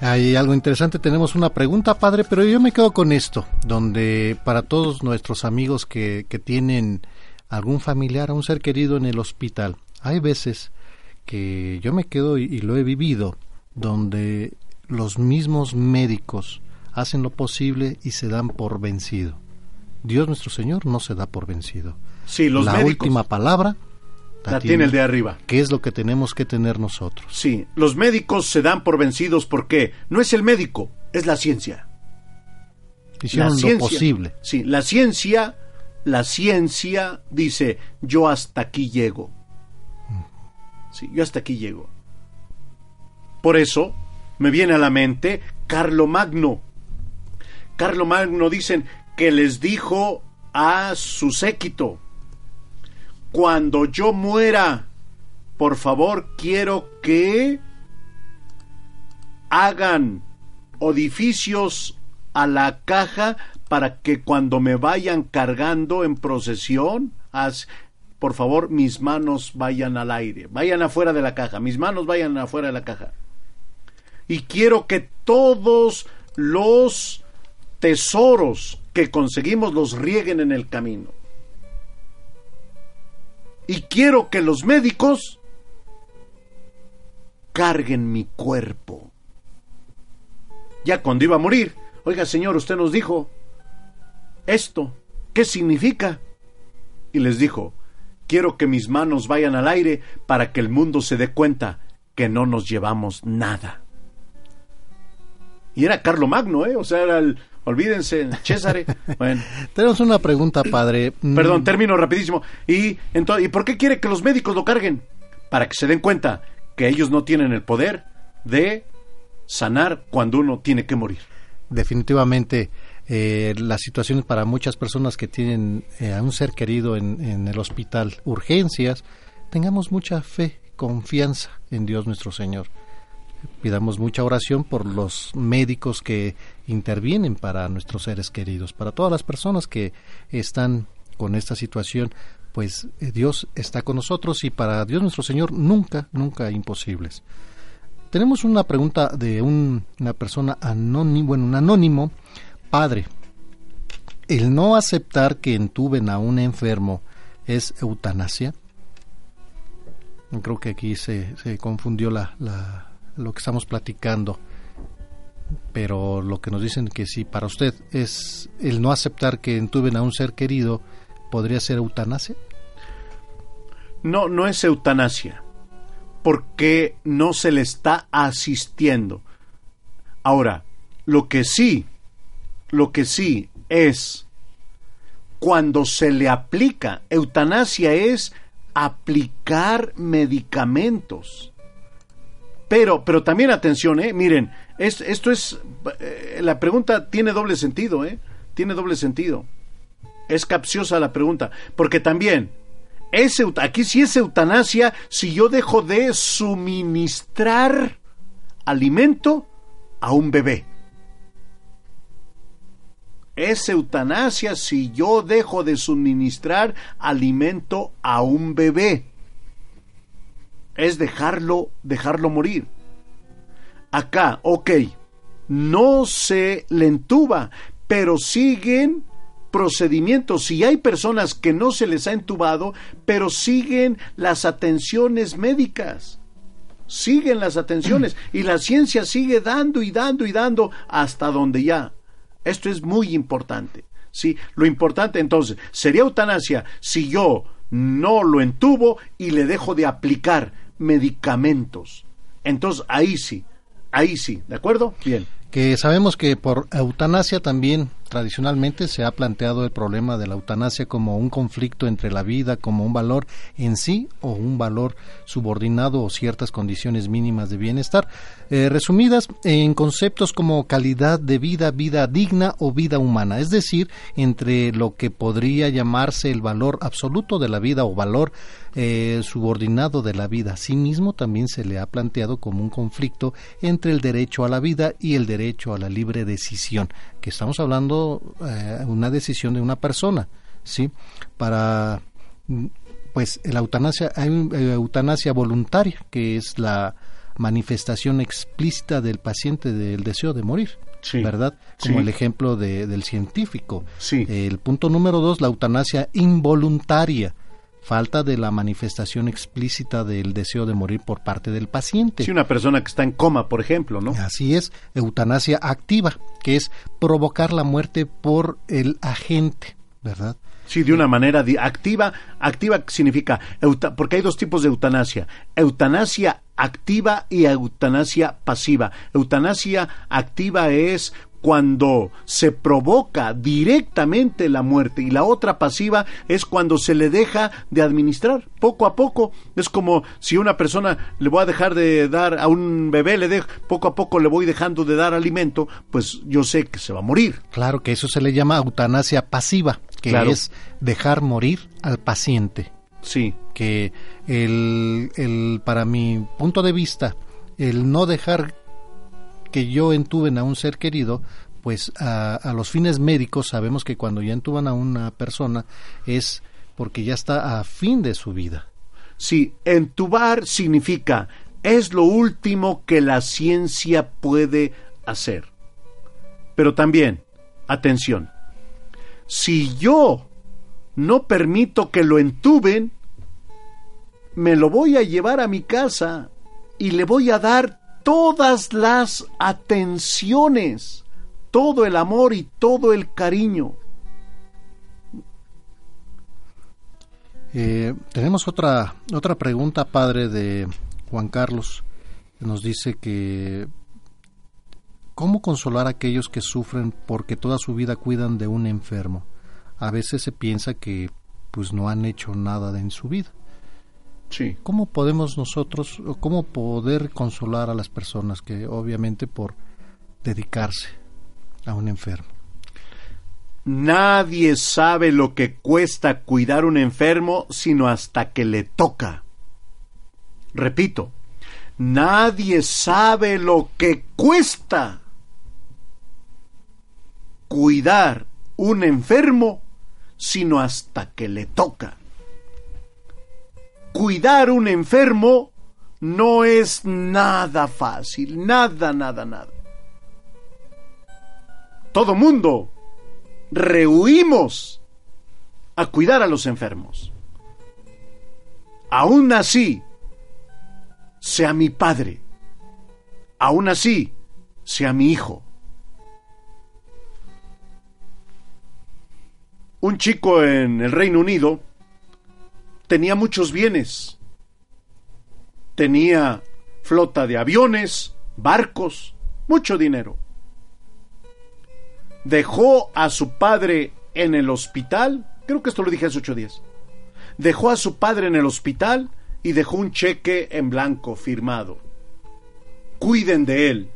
S4: Hay algo interesante, tenemos una pregunta, padre, pero yo me quedo con esto, donde para todos nuestros amigos que, que tienen algún familiar, a un ser querido en el hospital, hay veces que yo me quedo y, y lo he vivido, donde los mismos médicos hacen lo posible y se dan por vencido. Dios nuestro Señor no se da por vencido.
S12: Sí, los
S4: la
S12: médicos.
S4: última palabra
S12: La tiene el de arriba.
S4: ¿Qué es lo que tenemos que tener nosotros?
S12: Sí, los médicos se dan por vencidos porque no es el médico, es la ciencia.
S4: Hicieron lo posible.
S12: Sí, la ciencia, la ciencia dice, yo hasta aquí llego. Sí, yo hasta aquí llego. Por eso me viene a la mente Carlo Magno. Carlo Magno dicen que les dijo a su séquito, cuando yo muera, por favor quiero que hagan edificios a la caja para que cuando me vayan cargando en procesión, por favor mis manos vayan al aire, vayan afuera de la caja, mis manos vayan afuera de la caja. Y quiero que todos los tesoros que conseguimos los rieguen en el camino. Y quiero que los médicos carguen mi cuerpo. Ya cuando iba a morir, oiga señor, usted nos dijo esto, ¿qué significa? Y les dijo, quiero que mis manos vayan al aire para que el mundo se dé cuenta que no nos llevamos nada. Y era Carlo Magno, ¿eh? O sea, era el, olvídense, César. Bueno.
S4: Tenemos una pregunta, padre. Mm,
S12: Perdón, termino rapidísimo. ¿Y, entonces, ¿Y por qué quiere que los médicos lo carguen? Para que se den cuenta que ellos no tienen el poder de sanar cuando uno tiene que morir.
S4: Definitivamente, eh, las situaciones para muchas personas que tienen eh, a un ser querido en, en el hospital, urgencias, tengamos mucha fe, confianza en Dios nuestro Señor. Pidamos mucha oración por los médicos que intervienen para nuestros seres queridos, para todas las personas que están con esta situación, pues eh, Dios está con nosotros y para Dios nuestro Señor nunca, nunca imposibles. Tenemos una pregunta de un- una persona anónimo, bueno, un anónimo, padre. ¿El no aceptar que entuben a un enfermo es eutanasia? Creo que aquí se, confundió la- lo que estamos platicando. Pero lo que nos dicen que si para usted es el no aceptar que entuben a un ser querido, ¿podría ser eutanasia?
S12: No, no es eutanasia, porque no se le está asistiendo. Ahora, lo que sí, lo que sí es cuando se le aplica, eutanasia es aplicar medicamentos. Pero, pero también atención, eh, miren, es- esto es, eh, la pregunta tiene doble sentido, eh, tiene doble sentido. Es capciosa la pregunta, porque también es aquí sí es eutanasia si yo dejo de suministrar alimento a un bebé. Es eutanasia si yo dejo de suministrar alimento a un bebé. Es dejarlo, dejarlo morir. Acá, ok, no se le entuba, pero siguen procedimientos. Si hay personas que no se les ha entubado, pero siguen las atenciones médicas. Siguen las atenciones y la ciencia sigue dando y dando y dando hasta donde ya Esto es muy importante. ¿sí? Lo importante entonces sería eutanasia si yo no lo entubo y le dejo de aplicar medicamentos. Entonces ahí sí, ahí sí, ¿de acuerdo? Bien.
S4: Que sabemos que por eutanasia también tradicionalmente se ha planteado el problema de la eutanasia como un conflicto entre la vida como un valor en sí o un valor subordinado o ciertas condiciones mínimas de bienestar, eh, resumidas en conceptos como calidad de vida, vida digna o vida humana, es decir, entre lo que podría llamarse el valor absoluto de la vida o valor eh, subordinado de la vida. Asimismo, también se le ha planteado como un conflicto entre el derecho a la vida y el derecho a la libre decisión, que estamos hablando eh, una decisión de una persona, ¿sí? Para pues la eutanasia hay eh, eutanasia voluntaria, que es la manifestación explícita del paciente del deseo de morir. ¿Verdad? Como
S12: Sí.
S4: el ejemplo de, del científico.
S12: Sí.
S4: El punto número dos, la eutanasia involuntaria. Falta de la manifestación explícita del deseo de morir por parte del paciente.
S12: Si una persona que está en coma, por ejemplo, ¿no?
S4: Así es, eutanasia activa, que es provocar la muerte por el agente, ¿verdad?
S12: Sí, de una manera di- activa. Activa significa, euta- porque hay dos tipos de eutanasia. Eutanasia activa y eutanasia pasiva. Eutanasia activa es cuando se provoca directamente la muerte y la otra pasiva es cuando se le deja de administrar poco a poco. Es como si una persona le voy a dejar de dar a un bebé, le dejo, poco a poco le voy dejando de dar alimento, pues yo sé que se va a morir.
S4: Claro que eso se le llama eutanasia pasiva, que
S12: Claro.
S4: es dejar morir al paciente.
S12: Sí.
S4: Que el, el, para mi punto de vista, el no dejar que yo entuben a un ser querido, pues a, los fines médicos sabemos que cuando ya entuban a una persona es porque ya está a fin de su vida.
S12: Sí, entubar significa es lo último que la ciencia puede hacer. Pero también, atención, si yo no permito que lo entuben, me lo voy a llevar a mi casa y le voy a dar todas las atenciones, todo el amor y todo el cariño.
S4: Eh, tenemos otra, otra pregunta, padre, de Juan Carlos. Nos dice que ¿cómo consolar a aquellos que sufren porque toda su vida cuidan de un enfermo? A veces se piensa que pues no han hecho nada en su vida.
S12: Sí.
S4: ¿Cómo podemos nosotros, o cómo poder consolar a las personas que obviamente por dedicarse a un enfermo?
S12: Nadie sabe lo que cuesta cuidar un enfermo sino hasta que le toca. Repito, nadie sabe lo que cuesta cuidar un enfermo sino hasta que le toca. Cuidar un enfermo no es nada fácil, nada, nada, nada. Todo mundo rehuimos a cuidar a los enfermos. Aún así, sea mi padre. Aún así, sea mi hijo. Un chico en el Reino Unido tenía muchos bienes. Tenía flota de aviones, barcos, mucho dinero dejó a su padre en el hospital, creo que esto lo dije hace ocho días, dejó a su padre en el hospital y dejó un cheque en blanco firmado. Cuiden de él.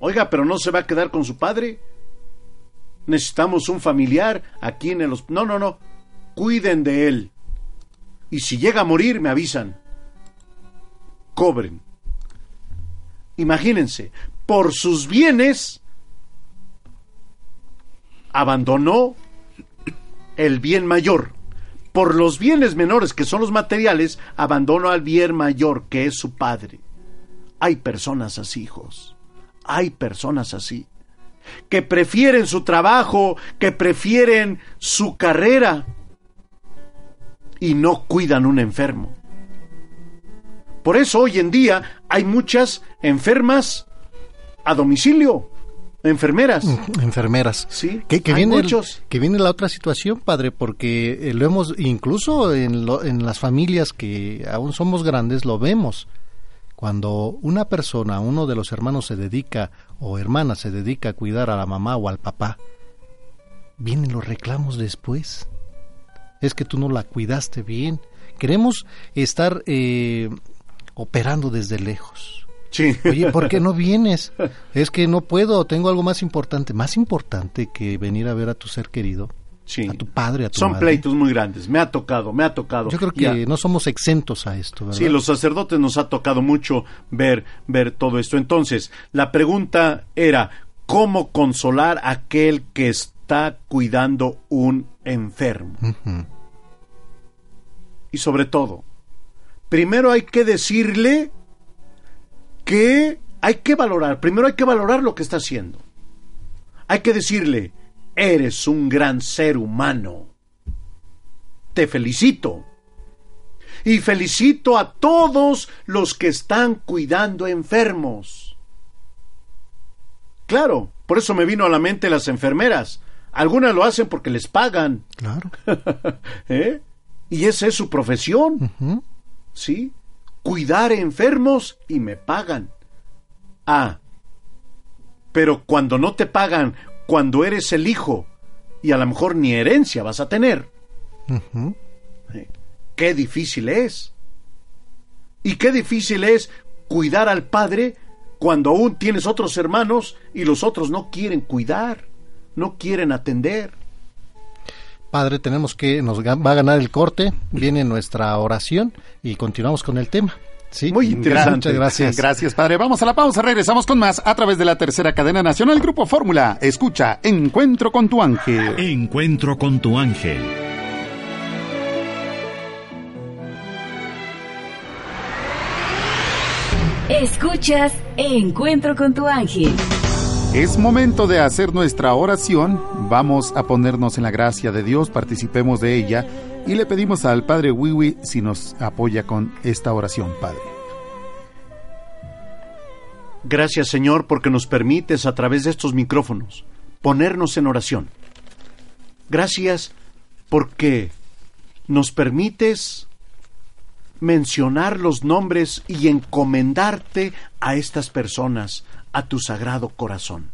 S12: Oiga, pero no se va a quedar con su padre. Necesitamos un familiar aquí en el hospital. No, no, no. Cuiden de él. Y si llega a morir, me avisan. Cobren. Imagínense, por sus bienes abandonó el bien mayor. Por los bienes menores, que son los materiales, abandonó al bien mayor, que es su padre. Hay personas así, hijos. Hay personas así. Que prefieren su trabajo, que prefieren su carrera y no cuidan un enfermo. Por eso hoy en día hay muchas enfermas a domicilio Enfermeras.
S4: Enfermeras.
S12: Sí.
S4: Que, viene el-
S12: muchos.
S4: que viene la otra situación, padre, porque eh, lo hemos, incluso en, lo- en las familias que aún somos grandes, lo vemos. Cuando una persona, uno de los hermanos se dedica o hermana se dedica a cuidar a la mamá o al papá, vienen los reclamos después. Es que tú no la cuidaste bien. Queremos estar eh, operando desde lejos.
S12: Sí.
S4: Oye, ¿por qué no vienes? Es que no puedo, tengo algo más importante, más importante que venir a ver a tu ser querido,
S12: Sí.
S4: a tu padre, a tu
S12: Son
S4: madre.
S12: pleitos muy grandes. Me ha tocado, me ha tocado.
S4: Yo creo que
S12: Ya.
S4: no somos exentos a esto, ¿verdad?
S12: Sí, los sacerdotes nos ha tocado mucho ver, ver todo esto. Entonces, la pregunta era, ¿cómo consolar a aquel que está cuidando un enfermo? Y sobre todo, primero hay que decirle que hay que valorar, primero hay que valorar lo que está haciendo. Hay que decirle, eres un gran ser humano. Te felicito. Y felicito a todos los que están cuidando enfermos. Claro, por eso me vino a la mente las enfermeras. Algunas lo hacen porque les pagan.
S4: Claro.
S12: ¿Eh? Y esa es su profesión. ¿Sí? Cuidar enfermos y me pagan. Ah. Pero cuando no te pagan, cuando eres el hijo, y a lo mejor ni herencia vas a tener. ¿eh? qué difícil es. Y qué difícil es cuidar al padre cuando aún tienes otros hermanos y los otros no quieren cuidar, no quieren atender.
S4: Padre, tenemos que, nos va a ganar el corte, viene nuestra oración y continuamos con el tema. Sí,
S12: Muy interesante.
S4: Muchas gracias.
S5: Gracias, padre. Vamos a la pausa. Regresamos con más a través de la tercera cadena nacional Grupo Fórmula. Escucha Encuentro con tu ángel.
S3: Encuentro con tu ángel.
S7: Escuchas Encuentro con tu ángel.
S5: Es momento de hacer nuestra oración. Vamos a ponernos en la gracia de Dios, participemos de ella y le pedimos al Padre Wiwi si nos apoya con esta oración, Padre.
S12: Gracias Señor porque nos permites a través de estos micrófonos ponernos en oración. Gracias porque nos permites mencionar los nombres y encomendarte a estas personas, a tu sagrado corazón.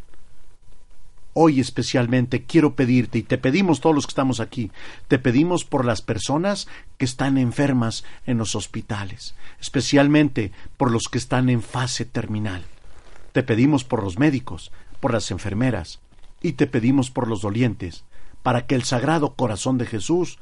S12: Hoy especialmente quiero pedirte, y te pedimos todos los que estamos aquí, te pedimos por las personas que están enfermas en los hospitales, especialmente por los que están en fase terminal. Te pedimos por los médicos, por las enfermeras, y te pedimos por los dolientes, para que el sagrado corazón de Jesús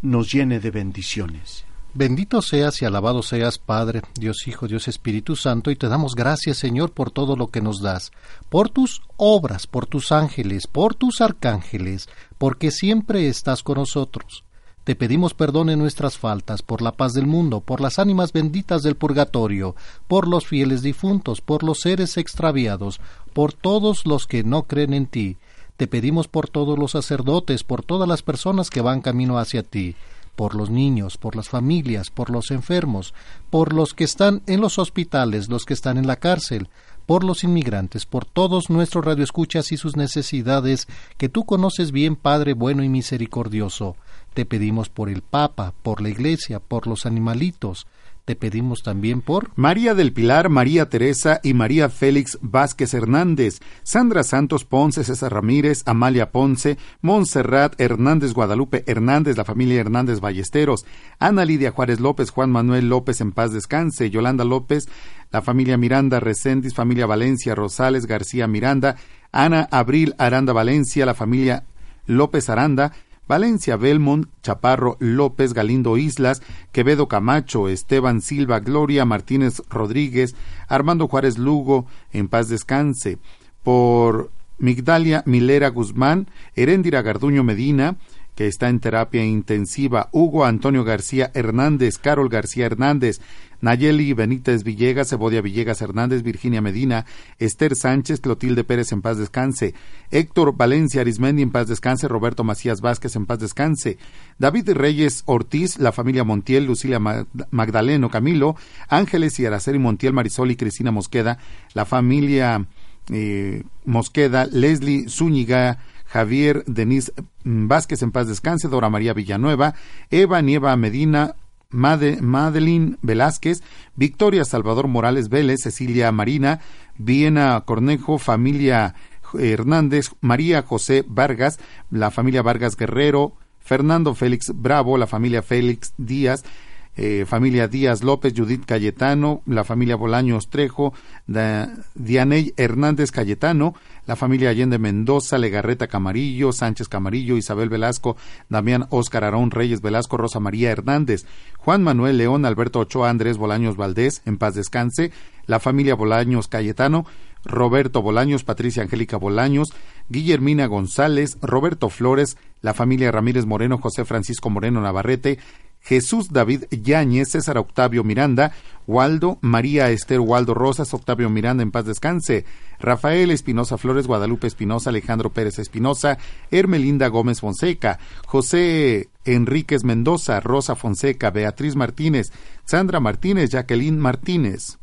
S12: nos llene de bendiciones.
S4: Bendito seas y alabado seas, Padre, Dios Hijo, Dios Espíritu Santo, y te damos gracias, Señor, por todo lo que nos das, por tus obras, por tus ángeles, por tus arcángeles, porque siempre estás con nosotros. Te pedimos perdón en nuestras faltas, por la paz del mundo, por las ánimas benditas del purgatorio, por los fieles difuntos, por los seres extraviados, por todos los que no creen en ti. Te pedimos por todos los sacerdotes, por todas las personas que van camino hacia ti por los niños, por las familias, por los enfermos, por los que están en los hospitales, los que están en la cárcel, por los inmigrantes, por todos nuestros radioescuchas y sus necesidades, que tú conoces bien, Padre bueno y misericordioso. Te pedimos por el Papa, por la Iglesia, por los animalitos. Pedimos también por
S5: María del Pilar, María Teresa y María Félix Vázquez Hernández, Sandra Santos Ponce, César Ramírez, Amalia Ponce, Montserrat Hernández Guadalupe Hernández, la familia Hernández Ballesteros, Ana Lidia Juárez López, Juan Manuel López en paz descanse, Yolanda López, la familia Miranda Recendis, familia Valencia Rosales García Miranda, Ana Abril Aranda Valencia, la familia López Aranda, Valencia Belmont, Chaparro López, Galindo Islas, Quevedo Camacho, Esteban Silva, Gloria Martínez Rodríguez, Armando Juárez Lugo, en paz descanse, por Migdalia Milera Guzmán, Heréndira Garduño Medina, que está en terapia intensiva, Hugo Antonio García Hernández, Carol García Hernández, Nayeli Benítez Villegas, Ebodia Villegas Hernández, Virginia Medina, Esther Sánchez, Clotilde Pérez en paz descanse, Héctor Valencia Arismendi en paz descanse, Roberto Macías Vázquez en paz descanse, David Reyes Ortiz, la familia Montiel, Lucila Magdaleno Camilo, Ángeles y Araceli Montiel, Marisol y Cristina Mosqueda, la familia eh, Mosqueda, Leslie Zúñiga, Javier Denis Vázquez en paz descanse, Dora María Villanueva, Eva Nieva Medina, Madeline Velázquez, Victoria Salvador Morales Vélez, Cecilia Marina, Viena Cornejo, familia Hernández, María José Vargas, la familia Vargas Guerrero, Fernando Félix Bravo, la familia Félix Díaz, eh, familia Díaz López, Judith Cayetano, la familia Bolaños Trejo, Dianey Hernández Cayetano, la familia Allende Mendoza, Legarreta Camarillo, Sánchez Camarillo, Isabel Velasco, Damián Óscar Arón Reyes Velasco, Rosa María Hernández, Juan Manuel León, Alberto Ochoa, Andrés Bolaños Valdés, en paz descanse, la familia Bolaños Cayetano, Roberto Bolaños, Patricia Angélica Bolaños, Guillermina González, Roberto Flores, la familia Ramírez Moreno, José Francisco Moreno Navarrete, Jesús David Yáñez, César Octavio Miranda, Waldo, María Esther Waldo Rosas, Octavio Miranda en paz descanse, Rafael Espinosa Flores, Guadalupe Espinosa, Alejandro Pérez Espinosa, Hermelinda Gómez Fonseca, José Enríquez Mendoza, Rosa Fonseca, Beatriz Martínez, Sandra Martínez, Jacqueline Martínez.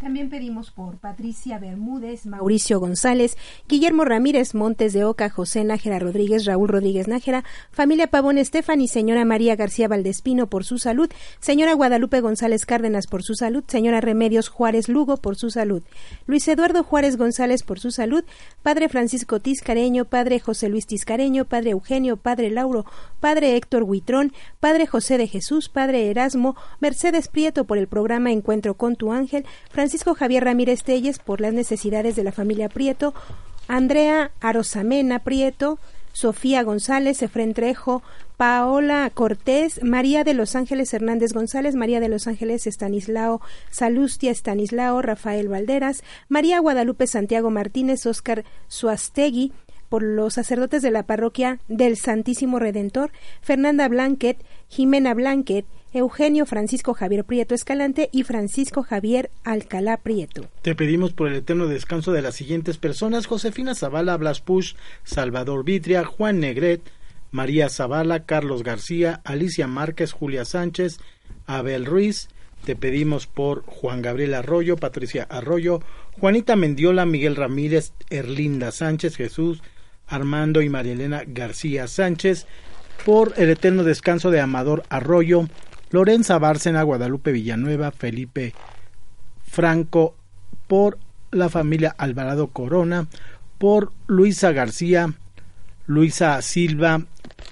S14: También pedimos por Patricia Bermúdez, Mauricio González, Guillermo Ramírez Montes de Oca, José Nájera Rodríguez, Raúl Rodríguez Nájera, familia Pavón Estefan y señora María García Valdespino por su salud, señora Guadalupe González Cárdenas por su salud, señora Remedios Juárez Lugo por su salud, Luis Eduardo Juárez González por su salud, padre Francisco Tiscareño, padre José Luis Tiscareño, padre Eugenio, padre Lauro, padre Héctor Huitrón, padre José de Jesús, padre Erasmo, Mercedes Prieto por el programa Encuentro con tu ángel, Francisco Javier Ramírez Telles por las necesidades de la familia Prieto, Andrea Arosamena Prieto, Sofía González, Efren Trejo, Paola Cortés, María de los Ángeles Hernández González, María de los Ángeles Estanislao Salustia Estanislao, Rafael Valderas, María Guadalupe Santiago Martínez, Óscar Suastegui, por los sacerdotes de la parroquia del Santísimo Redentor, Fernanda Blanquet, Jimena Blanquet, Eugenio Francisco Javier Prieto Escalante y Francisco Javier Alcalá Prieto.
S11: Te pedimos por el eterno descanso de las siguientes personas: Josefina Zavala, Blas Push, Salvador Vitria, Juan Negret, María Zavala, Carlos García, Alicia Márquez, Julia Sánchez, Abel Ruiz. Te pedimos por Juan Gabriel Arroyo, Patricia Arroyo, Juanita Mendiola, Miguel Ramírez, Erlinda Sánchez, Jesús, Armando y María Elena García Sánchez, por el eterno descanso de Amador Arroyo, Lorenza Bárcena, Guadalupe Villanueva, Felipe Franco, por la familia Alvarado Corona, por Luisa García, Luisa Silva,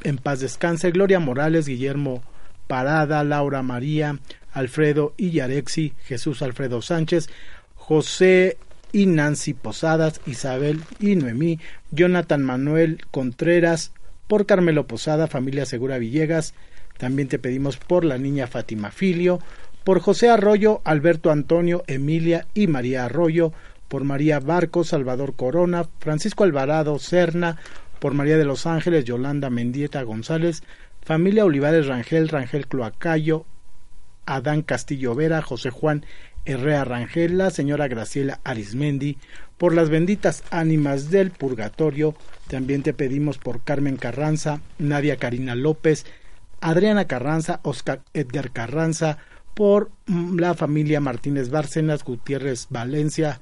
S11: en paz descanse, Gloria Morales, Guillermo Parada, Laura María, Alfredo Illarexi, Jesús Alfredo Sánchez, José y Nancy Posadas, Isabel y Noemí, Jonathan Manuel Contreras, por Carmelo Posada, familia Segura Villegas, también te pedimos por la niña Fátima Filio, por José Arroyo, Alberto Antonio, Emilia y María Arroyo, por María Barco, Salvador Corona, Francisco Alvarado Serna, por María de los Ángeles, Yolanda Mendieta González, familia Olivares Rangel, Rangel Cloacayo, Adán Castillo Vera, José Juan Herrera Rangel, la señora Graciela Arismendi, por las benditas ánimas del purgatorio, también te pedimos por Carmen Carranza, Nadia Karina López, Adriana Carranza, Oscar Edgar Carranza, por mm, la familia Martínez Bárcenas, Gutiérrez Valencia,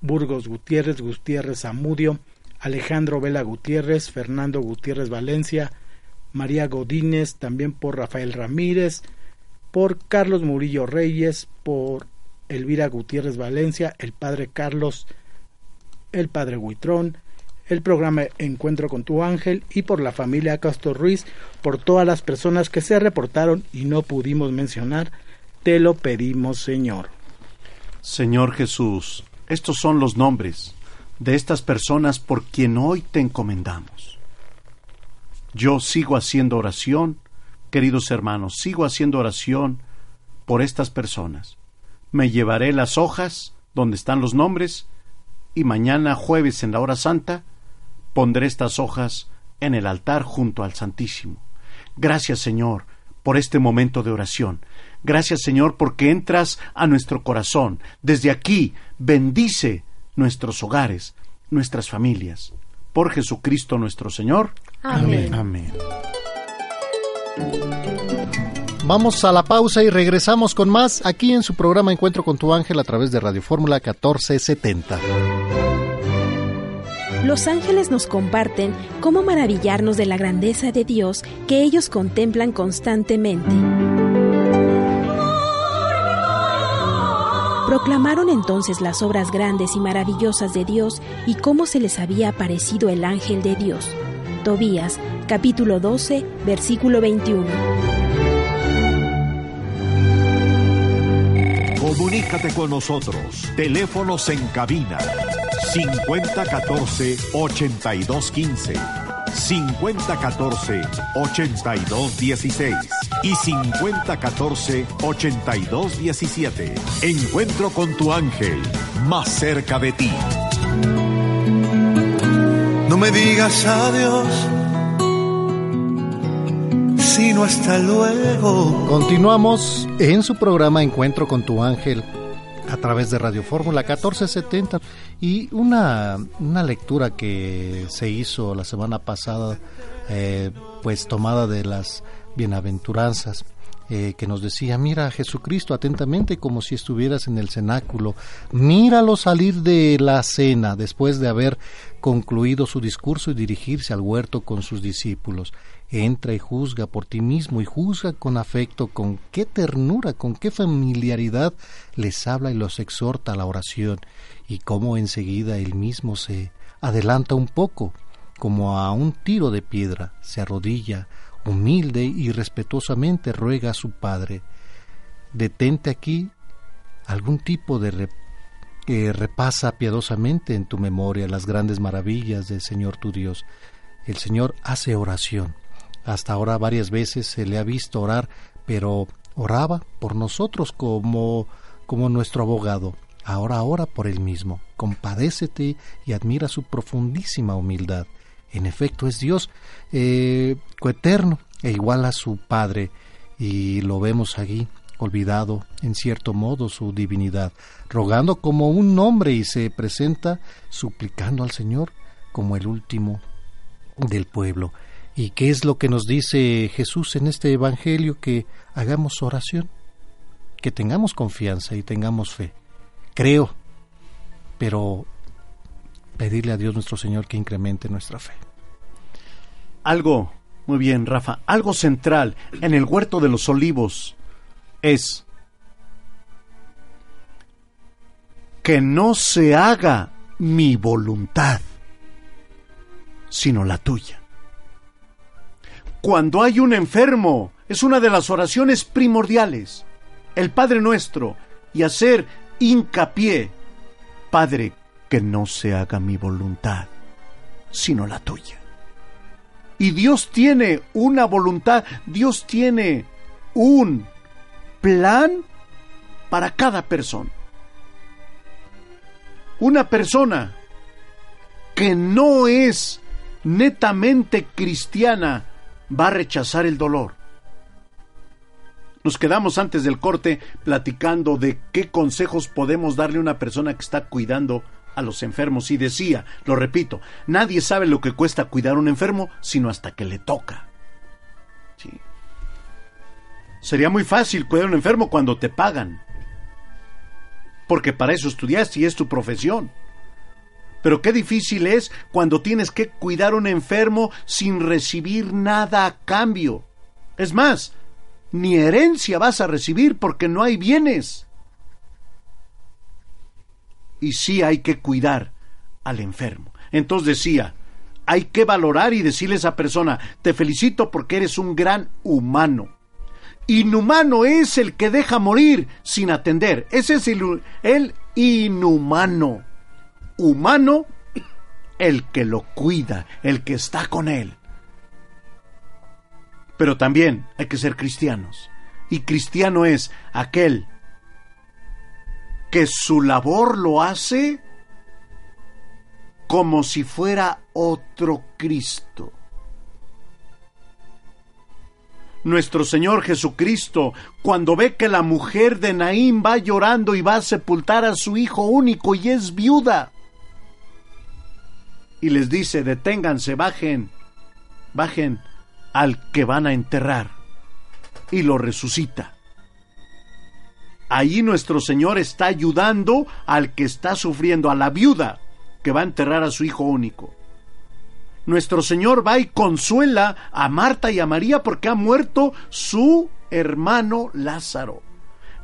S11: Burgos Gutiérrez, Gutiérrez Amudio, Alejandro Vela Gutiérrez, Fernando Gutiérrez Valencia, María Godínez, también por Rafael Ramírez, por Carlos Murillo Reyes, por Elvira Gutiérrez Valencia, el padre Carlos, el padre Huitrón, el programa Encuentro con tu ángel y por la familia Castro Ruiz, por todas las personas que se reportaron y no pudimos mencionar, te lo pedimos Señor.
S12: Señor Jesús, estos son los nombres de estas personas por quien hoy te encomendamos. Yo sigo haciendo oración, queridos hermanos, sigo haciendo oración por estas personas. Me llevaré las hojas donde están los nombres y mañana jueves en la hora santa pondré estas hojas en el altar junto al Santísimo. Gracias, Señor, por este momento de oración. Gracias, Señor, porque entras a nuestro corazón. Desde aquí, bendice nuestros hogares, nuestras familias. Por Jesucristo nuestro Señor.
S14: Amén.
S12: Amén.
S4: Vamos a la pausa y regresamos con más aquí en su programa Encuentro con tu ángel a través de Radio Fórmula 1470.
S14: los ángeles nos comparten cómo maravillarnos de la grandeza de Dios que ellos contemplan constantemente. Proclamaron entonces las obras grandes y maravillosas de Dios y cómo se les había aparecido el ángel de Dios. Tobías, capítulo 12, versículo 21.
S3: Comunícate con nosotros. Teléfonos en cabina 5014-8215, 5014-8216 y 5014-8217. Encuentro con tu ángel, más cerca de ti.
S13: No me digas adiós,
S4: Continuamos en su programa Encuentro con tu ángel a través de Radio Fórmula 1470 y una, una lectura que se hizo la semana pasada, eh, pues tomada de las bienaventuranzas. Eh, que nos decía, mira a Jesucristo atentamente como si estuvieras en el cenáculo, míralo salir de la cena después de haber concluido su discurso y dirigirse al huerto con sus discípulos. Entra y juzga por ti mismo y juzga con afecto, con qué ternura, con qué familiaridad les habla y los exhorta a la oración y cómo enseguida él mismo se adelanta un poco, como a un tiro de piedra, se arrodilla, humilde y respetuosamente ruega a su Padre, detente aquí algún tipo de que repasa piadosamente en tu memoria las grandes maravillas del Señor tu Dios. El Señor hace oración. Hasta ahora varias veces se le ha visto orar, pero oraba por nosotros como como nuestro abogado. Ahora ora por él mismo. Compadécete y admira su profundísima humildad. En efecto es Dios eh, coeterno e igual a su Padre, y lo vemos allí, olvidado en cierto modo su divinidad, rogando como un hombre y se presenta suplicando al Señor como el último del pueblo. ¿Y qué es lo que nos dice Jesús en este Evangelio? Que hagamos oración, que tengamos confianza y tengamos fe. Creo, pero pedirle a Dios nuestro Señor que incremente nuestra fe.
S12: Algo, muy bien, Rafa, algo central en el huerto de los olivos es que no se haga mi voluntad, sino la tuya. Cuando hay un enfermo, es una de las oraciones primordiales, el Padre nuestro, y hacer hincapié, Padre, que no se haga mi voluntad, sino la tuya. Y Dios tiene una voluntad, Dios tiene un plan para cada persona. Una persona que no es netamente cristiana va a rechazar el dolor. Nos quedamos antes del corte platicando de qué consejos podemos darle a una persona que está cuidando a los enfermos y decía, lo repito, nadie sabe lo que cuesta cuidar a un enfermo sino hasta que le toca. Sí. Sería muy fácil cuidar a un enfermo cuando te pagan, porque para eso estudiaste y es tu profesión. Pero qué difícil es cuando tienes que cuidar a un enfermo sin recibir nada a cambio. Es más, ni herencia vas a recibir porque no hay bienes. Y sí hay que cuidar al enfermo. Entonces decía, hay que valorar y decirle a esa persona, te felicito porque eres un gran humano. Inhumano es el que deja morir sin atender. Ese es el, el inhumano. Humano, el que lo cuida, el que está con él. Pero también hay que ser cristianos. Y cristiano es aquel que su labor lo hace como si fuera otro Cristo. Nuestro Señor Jesucristo, cuando ve que la mujer de Naín va llorando y va a sepultar a su hijo único y es viuda, y les dice, deténganse, bajen, bajen al que van a enterrar, y lo resucita. Ahí nuestro Señor está ayudando al que está sufriendo, a la viuda que va a enterrar a su hijo único. nuestro Señor va y consuela a Marta y a María porque ha muerto su hermano Lázaro.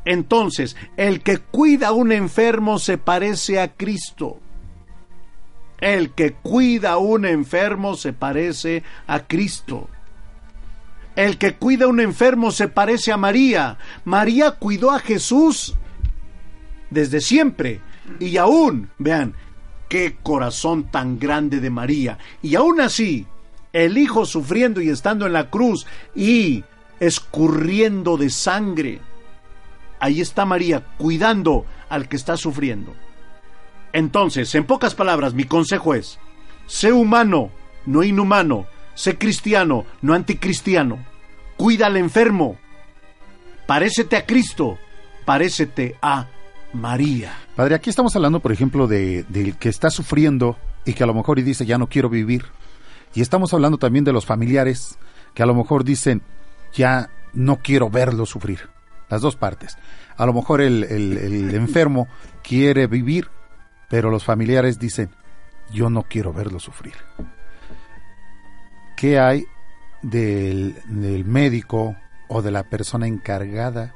S12: Entonces, el que cuida a un enfermo se parece a Cristo. El que cuida a un enfermo se parece a Cristo. El que cuida a un enfermo se parece a María. María cuidó a Jesús desde siempre. Y aún, vean, qué corazón tan grande de María. Y aún así, el Hijo sufriendo y estando en la cruz y escurriendo de sangre. Ahí está María cuidando al que está sufriendo. Entonces, en pocas palabras, mi consejo es, sé humano, no inhumano, sé cristiano, no anticristiano, cuida al enfermo, parécete a Cristo, parécete a María.
S5: Padre, aquí estamos hablando, por ejemplo, de, del que está sufriendo y que a lo mejor y dice ya no quiero vivir. Y estamos hablando también de los familiares que a lo mejor dicen ya no quiero verlo sufrir. Las dos partes. A lo mejor el, el enfermo quiere vivir, pero los familiares dicen yo no quiero verlo sufrir. ¿Qué hay del, del médico o de la persona encargada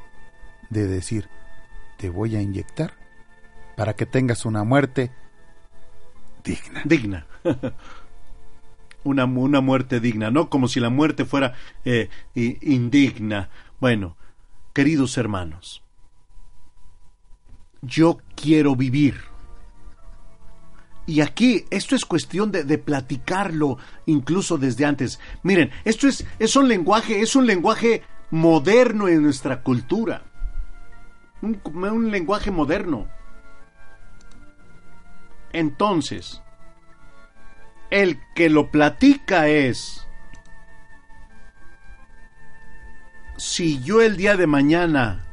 S5: de decir te voy a inyectar para que tengas una muerte digna.
S12: Digna. una, una muerte digna, no como si la muerte fuera eh, indigna. Bueno, queridos hermanos, yo quiero vivir. Y aquí esto es cuestión de, de, platicarlo incluso desde antes. Miren, esto es, es un lenguaje, es un lenguaje moderno en nuestra cultura un, lenguaje moderno. Entonces, el que lo platica es, si yo el día de mañana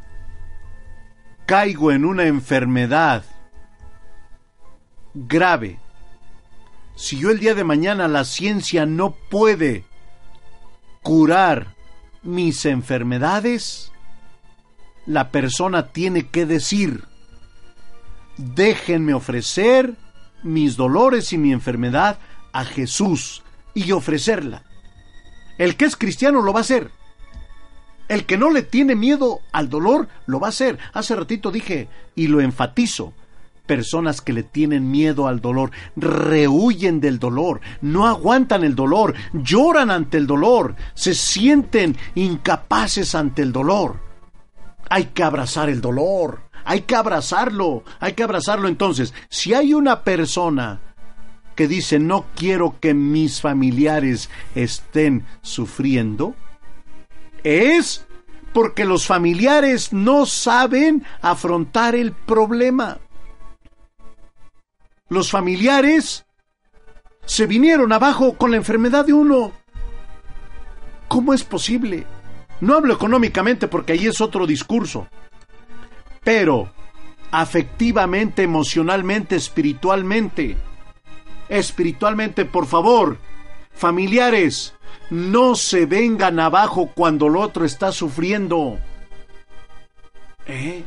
S12: caigo en una enfermedad grave, si yo el día de mañana la ciencia no puede curar mis enfermedades, la persona tiene que decir, déjenme ofrecer mis dolores y mi enfermedad a Jesús y ofrecerla. El que es cristiano lo va a hacer. El que no le tiene miedo al dolor lo va a hacer. Hace ratito dije, y lo enfatizo, personas que le tienen miedo al dolor, rehuyen del dolor, no aguantan el dolor, lloran ante el dolor, se sienten incapaces ante el dolor hay que abrazar el dolor, hay que abrazarlo, hay que abrazarlo. Entonces, si hay una persona que dice no quiero que mis familiares estén sufriendo, es porque los familiares no saben afrontar el problema. Los familiares se vinieron abajo con la enfermedad de uno. ¿Cómo es posible? No hablo económicamente porque ahí es otro discurso. Pero afectivamente, emocionalmente, espiritualmente. Espiritualmente, por favor, familiares, no se vengan abajo cuando el otro está sufriendo. ¿Eh?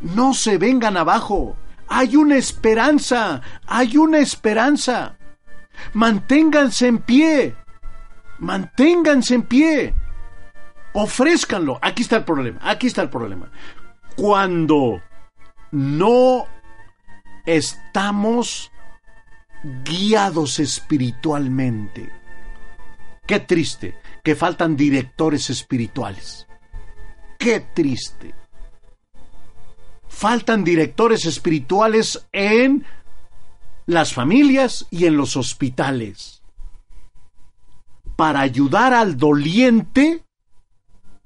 S12: No se vengan abajo. Hay una esperanza, hay una esperanza. Manténganse en pie. Manténganse en pie ofrézcanlo. Aquí está el problema, aquí está el problema. Cuando no estamos guiados espiritualmente, qué triste que faltan directores espirituales. Qué triste. Faltan directores espirituales en las familias y en los hospitales para ayudar al doliente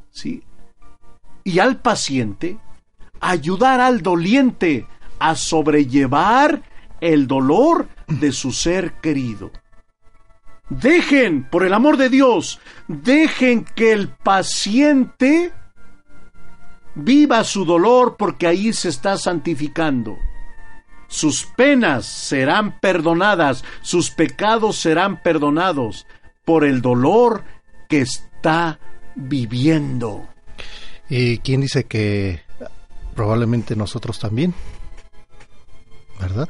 S12: ¿sí? Y al paciente, ayudar al doliente a sobrellevar el dolor de su ser querido. Dejen, por el amor de Dios, dejen que el paciente viva su dolor porque ahí se está santificando. Sus penas serán perdonadas, sus pecados serán perdonados por el dolor que está viviendo.
S4: ¿Y quién dice que probablemente nosotros también? ¿Verdad?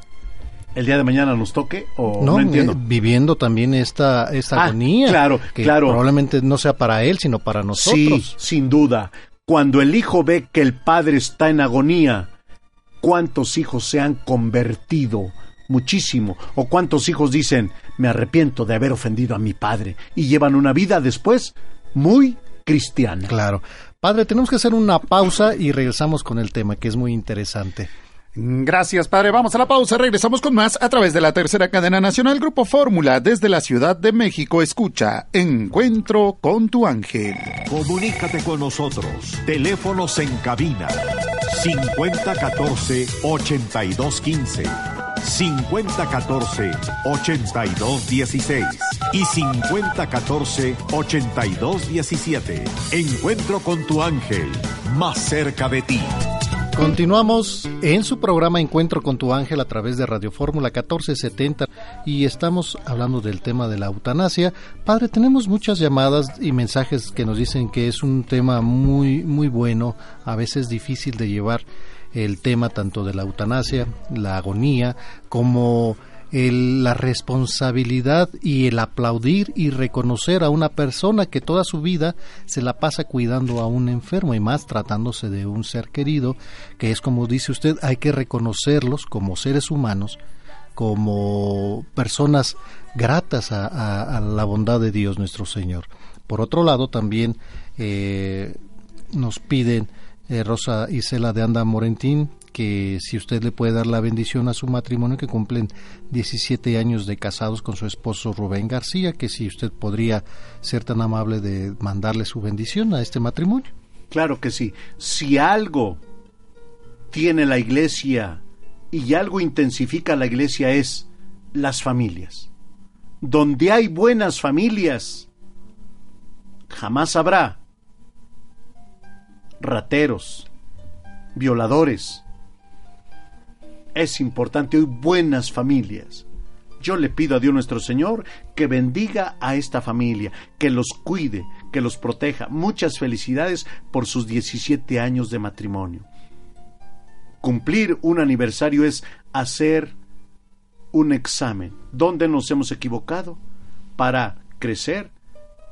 S12: el día de mañana nos toque o no, entiendo.
S4: Eh, viviendo también esta, esta
S12: Ah,
S4: agonía.
S12: claro,
S4: que
S12: claro.
S4: Probablemente no sea para él, sino para nosotros.
S12: Sí, sin duda. Cuando el hijo ve que el padre está en agonía, ¿cuántos hijos se han convertido? Muchísimo. O cuántos hijos dicen, me arrepiento de haber ofendido a mi padre y llevan una vida después muy cristiana.
S4: Claro. Padre, tenemos que hacer una pausa y regresamos con el tema que es muy interesante.
S5: Gracias, padre. Vamos a la pausa. Regresamos con más a través de la tercera cadena nacional Grupo Fórmula desde la Ciudad de México. Escucha Encuentro con tu ángel.
S3: Comunícate con nosotros. Teléfonos en cabina 5014-8215, 5014-8216 y 5014-8217. Encuentro con tu ángel, más cerca de ti.
S4: Continuamos en su programa Encuentro con tu ángel a través de Radio Fórmula 1470 y estamos hablando del tema de la eutanasia. Padre, tenemos muchas llamadas y mensajes que nos dicen que es un tema muy muy bueno, a veces difícil de llevar el tema tanto de la eutanasia, la agonía, como el- la responsabilidad y el aplaudir y reconocer a una persona que toda su vida se la pasa cuidando a un enfermo y más tratándose de un ser querido, que es como dice usted, hay que reconocerlos como seres humanos, como personas gratas a, a- la bondad de Dios nuestro Señor. Por otro lado, también eh, nos piden eh, Rosa Isela de Anda Morentín que si usted le puede dar la bendición a su matrimonio que cumplen 17 años de casados con su esposo Rubén García, que si usted podría ser tan amable de mandarle su bendición a este matrimonio.
S12: Claro que sí. Si algo tiene la iglesia y algo intensifica la iglesia es las familias. Donde hay buenas familias, jamás habrá rateros, violadores. Es importante hoy buenas familias. Yo le pido a Dios nuestro Señor que bendiga a esta familia, que los cuide, que los proteja. Muchas felicidades por sus 17 años de matrimonio. Cumplir un aniversario es hacer un examen. ¿Dónde nos hemos equivocado para crecer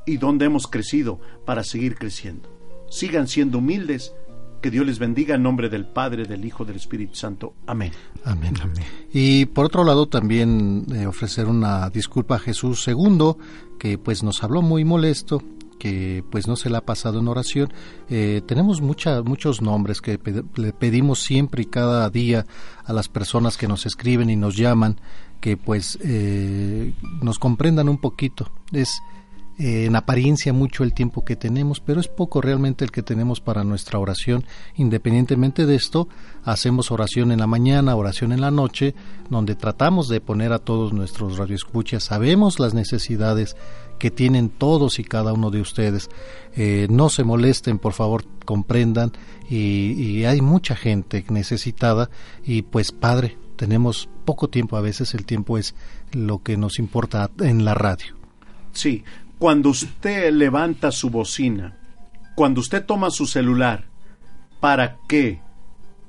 S12: y dónde hemos crecido para seguir creciendo? Sigan siendo humildes. Que Dios les bendiga en nombre del Padre, del Hijo, del Espíritu Santo. Amén.
S4: Amén. Y por otro lado también eh, ofrecer una disculpa a Jesús II, que pues nos habló muy molesto, que pues no se le ha pasado en oración. Eh, tenemos mucha, muchos nombres que pe- le pedimos siempre y cada día a las personas que nos escriben y nos llaman, que pues eh, nos comprendan un poquito. Es eh, en apariencia mucho el tiempo que tenemos, pero es poco realmente el que tenemos para nuestra oración. Independientemente de esto, hacemos oración en la mañana, oración en la noche, donde tratamos de poner a todos nuestros radioescuchas. Sabemos las necesidades que tienen todos y cada uno de ustedes. Eh, no se molesten, por favor, comprendan. Y, y hay mucha gente necesitada y pues Padre, tenemos poco tiempo a veces, el tiempo es lo que nos importa en la radio.
S12: Sí, cuando usted levanta su bocina, cuando usted toma su celular para que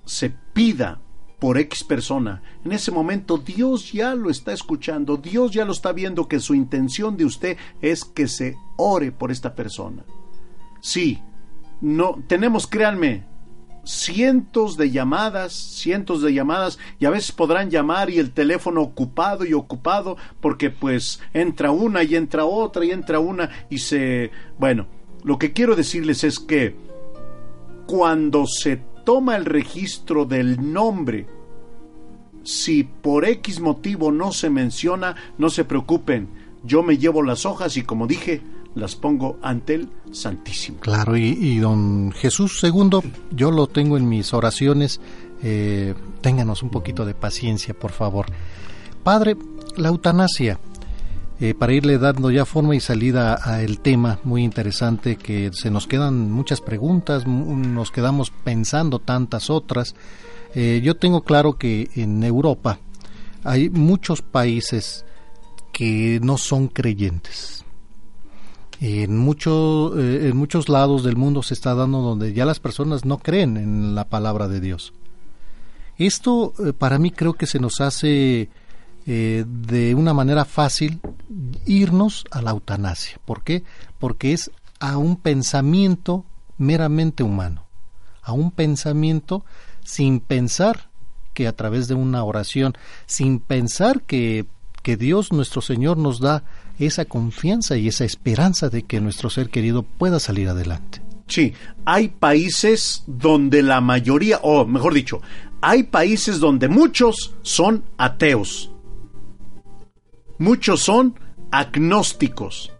S12: se pida por X persona, en ese momento Dios ya lo está escuchando, Dios ya lo está viendo que su intención de usted es que se ore por esta persona. Sí, no tenemos, créanme, cientos de llamadas, cientos de llamadas y a veces podrán llamar y el teléfono ocupado y ocupado porque pues entra una y entra otra y entra una y se... Bueno, lo que quiero decirles es que cuando se toma el registro del nombre, si por X motivo no se menciona, no se preocupen, yo me llevo las hojas y como dije, las pongo ante el Santísimo.
S4: Claro, y, don Jesús II, yo lo tengo en mis oraciones. Eh, ténganos un poquito de paciencia, por favor. Padre, la eutanasia, eh, para irle dando ya forma y salida a el tema muy interesante que se nos quedan muchas preguntas, nos quedamos pensando tantas otras. Eh, yo tengo claro que en Europa hay muchos países que no son creyentes. En, mucho, eh, en muchos lados del mundo se está dando donde ya las personas no creen en la palabra de Dios. Esto eh, para mí creo que se nos hace eh, de una manera fácil irnos a la eutanasia. ¿Por qué? Porque es a un pensamiento meramente humano, a un pensamiento sin pensar que a través de una oración, sin pensar que, que Dios nuestro Señor nos da esa confianza y esa esperanza de que nuestro ser querido pueda salir adelante.
S12: Sí, hay países donde la mayoría, o mejor dicho, hay países donde muchos son ateos. Muchos son agnósticos.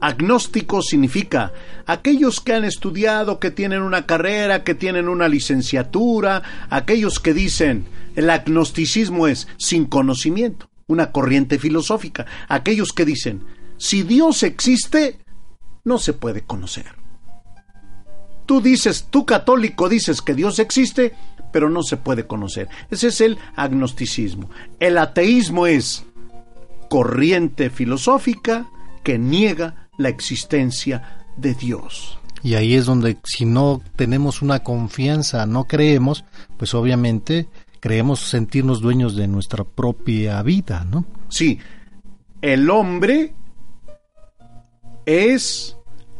S12: Agnóstico significa aquellos que han estudiado, que tienen una carrera, que tienen una licenciatura, aquellos que dicen el agnosticismo es sin conocimiento, una corriente filosófica, aquellos que dicen si Dios existe, no se puede conocer. Tú dices, tú católico dices que Dios existe, pero no se puede conocer. Ese es el agnosticismo. El ateísmo es corriente filosófica que niega la existencia de Dios.
S4: Y ahí es donde si no tenemos una confianza, no creemos, pues obviamente creemos sentirnos dueños de nuestra propia vida, ¿no?
S12: Sí, el hombre es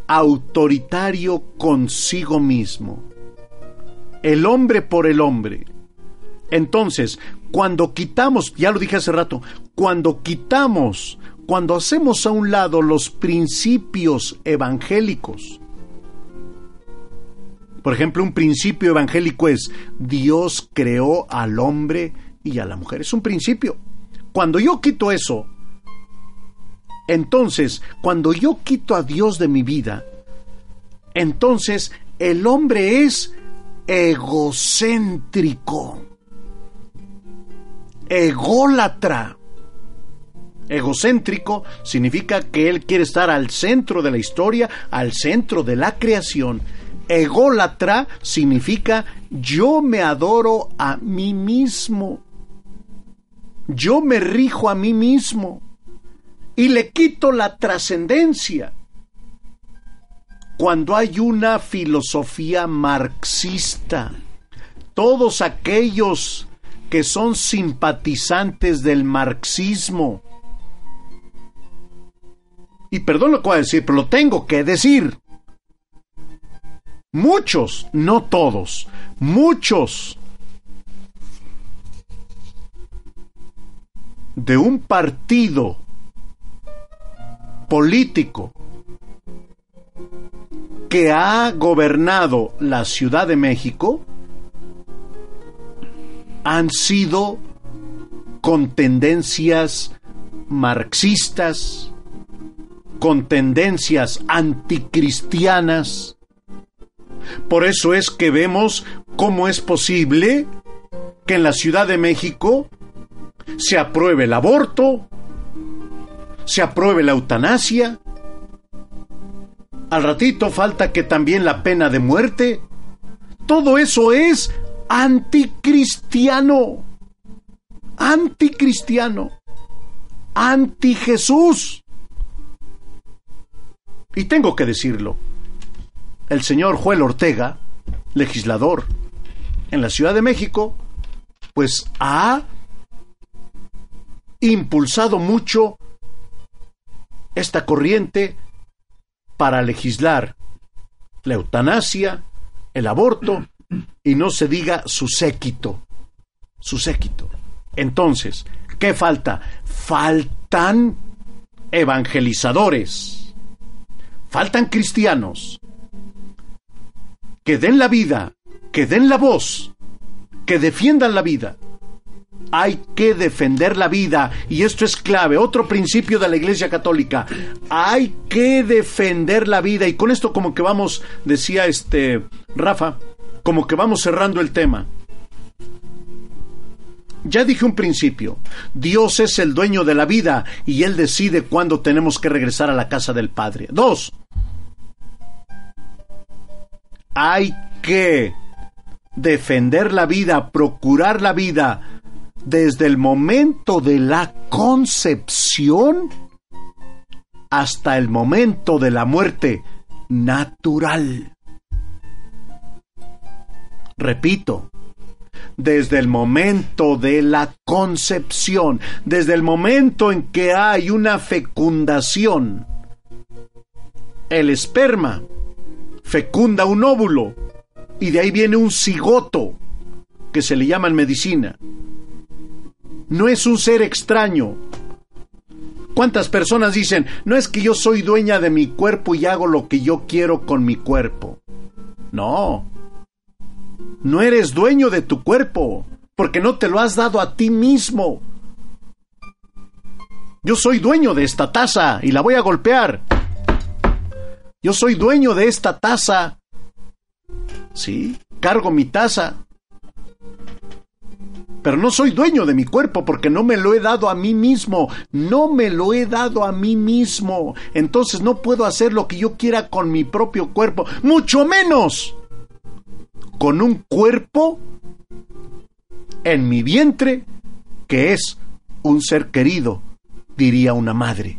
S12: autoritario consigo mismo. El hombre por el hombre. Entonces, cuando quitamos, ya lo dije hace rato, cuando quitamos cuando hacemos a un lado los principios evangélicos, por ejemplo, un principio evangélico es Dios creó al hombre y a la mujer. Es un principio. Cuando yo quito eso, entonces, cuando yo quito a Dios de mi vida, entonces el hombre es egocéntrico, ególatra. Egocéntrico significa que él quiere estar al centro de la historia, al centro de la creación. Ególatra significa yo me adoro a mí mismo. Yo me rijo a mí mismo y le quito la trascendencia. Cuando hay una filosofía marxista, todos aquellos que son simpatizantes del marxismo, y perdón lo que voy a decir, pero lo tengo que decir. Muchos, no todos, muchos de un partido político que ha gobernado la Ciudad de México han sido con tendencias marxistas, con tendencias anticristianas. Por eso es que vemos cómo es posible que en la Ciudad de México se apruebe el aborto, se apruebe la eutanasia. Al ratito falta que también la pena de muerte. Todo eso es anticristiano. Anticristiano. Anti Jesús. Y tengo que decirlo, el señor Joel Ortega, legislador en la Ciudad de México, pues ha impulsado mucho esta corriente para legislar la eutanasia, el aborto y no se diga su séquito, su séquito. Entonces, ¿qué falta? Faltan evangelizadores faltan cristianos que den la vida, que den la voz, que defiendan la vida. Hay que defender la vida y esto es clave, otro principio de la Iglesia Católica. Hay que defender la vida y con esto como que vamos, decía este Rafa, como que vamos cerrando el tema. Ya dije un principio, Dios es el dueño de la vida y Él decide cuándo tenemos que regresar a la casa del Padre. Dos, hay que defender la vida, procurar la vida desde el momento de la concepción hasta el momento de la muerte natural. Repito, desde el momento de la concepción, desde el momento en que hay una fecundación. El esperma fecunda un óvulo y de ahí viene un cigoto que se le llama en medicina. No es un ser extraño. ¿Cuántas personas dicen, no es que yo soy dueña de mi cuerpo y hago lo que yo quiero con mi cuerpo? No. No eres dueño de tu cuerpo, porque no te lo has dado a ti mismo. Yo soy dueño de esta taza y la voy a golpear. Yo soy dueño de esta taza. Sí, cargo mi taza. Pero no soy dueño de mi cuerpo porque no me lo he dado a mí mismo. No me lo he dado a mí mismo. Entonces no puedo hacer lo que yo quiera con mi propio cuerpo. Mucho menos con un cuerpo en mi vientre que es un ser querido, diría una madre.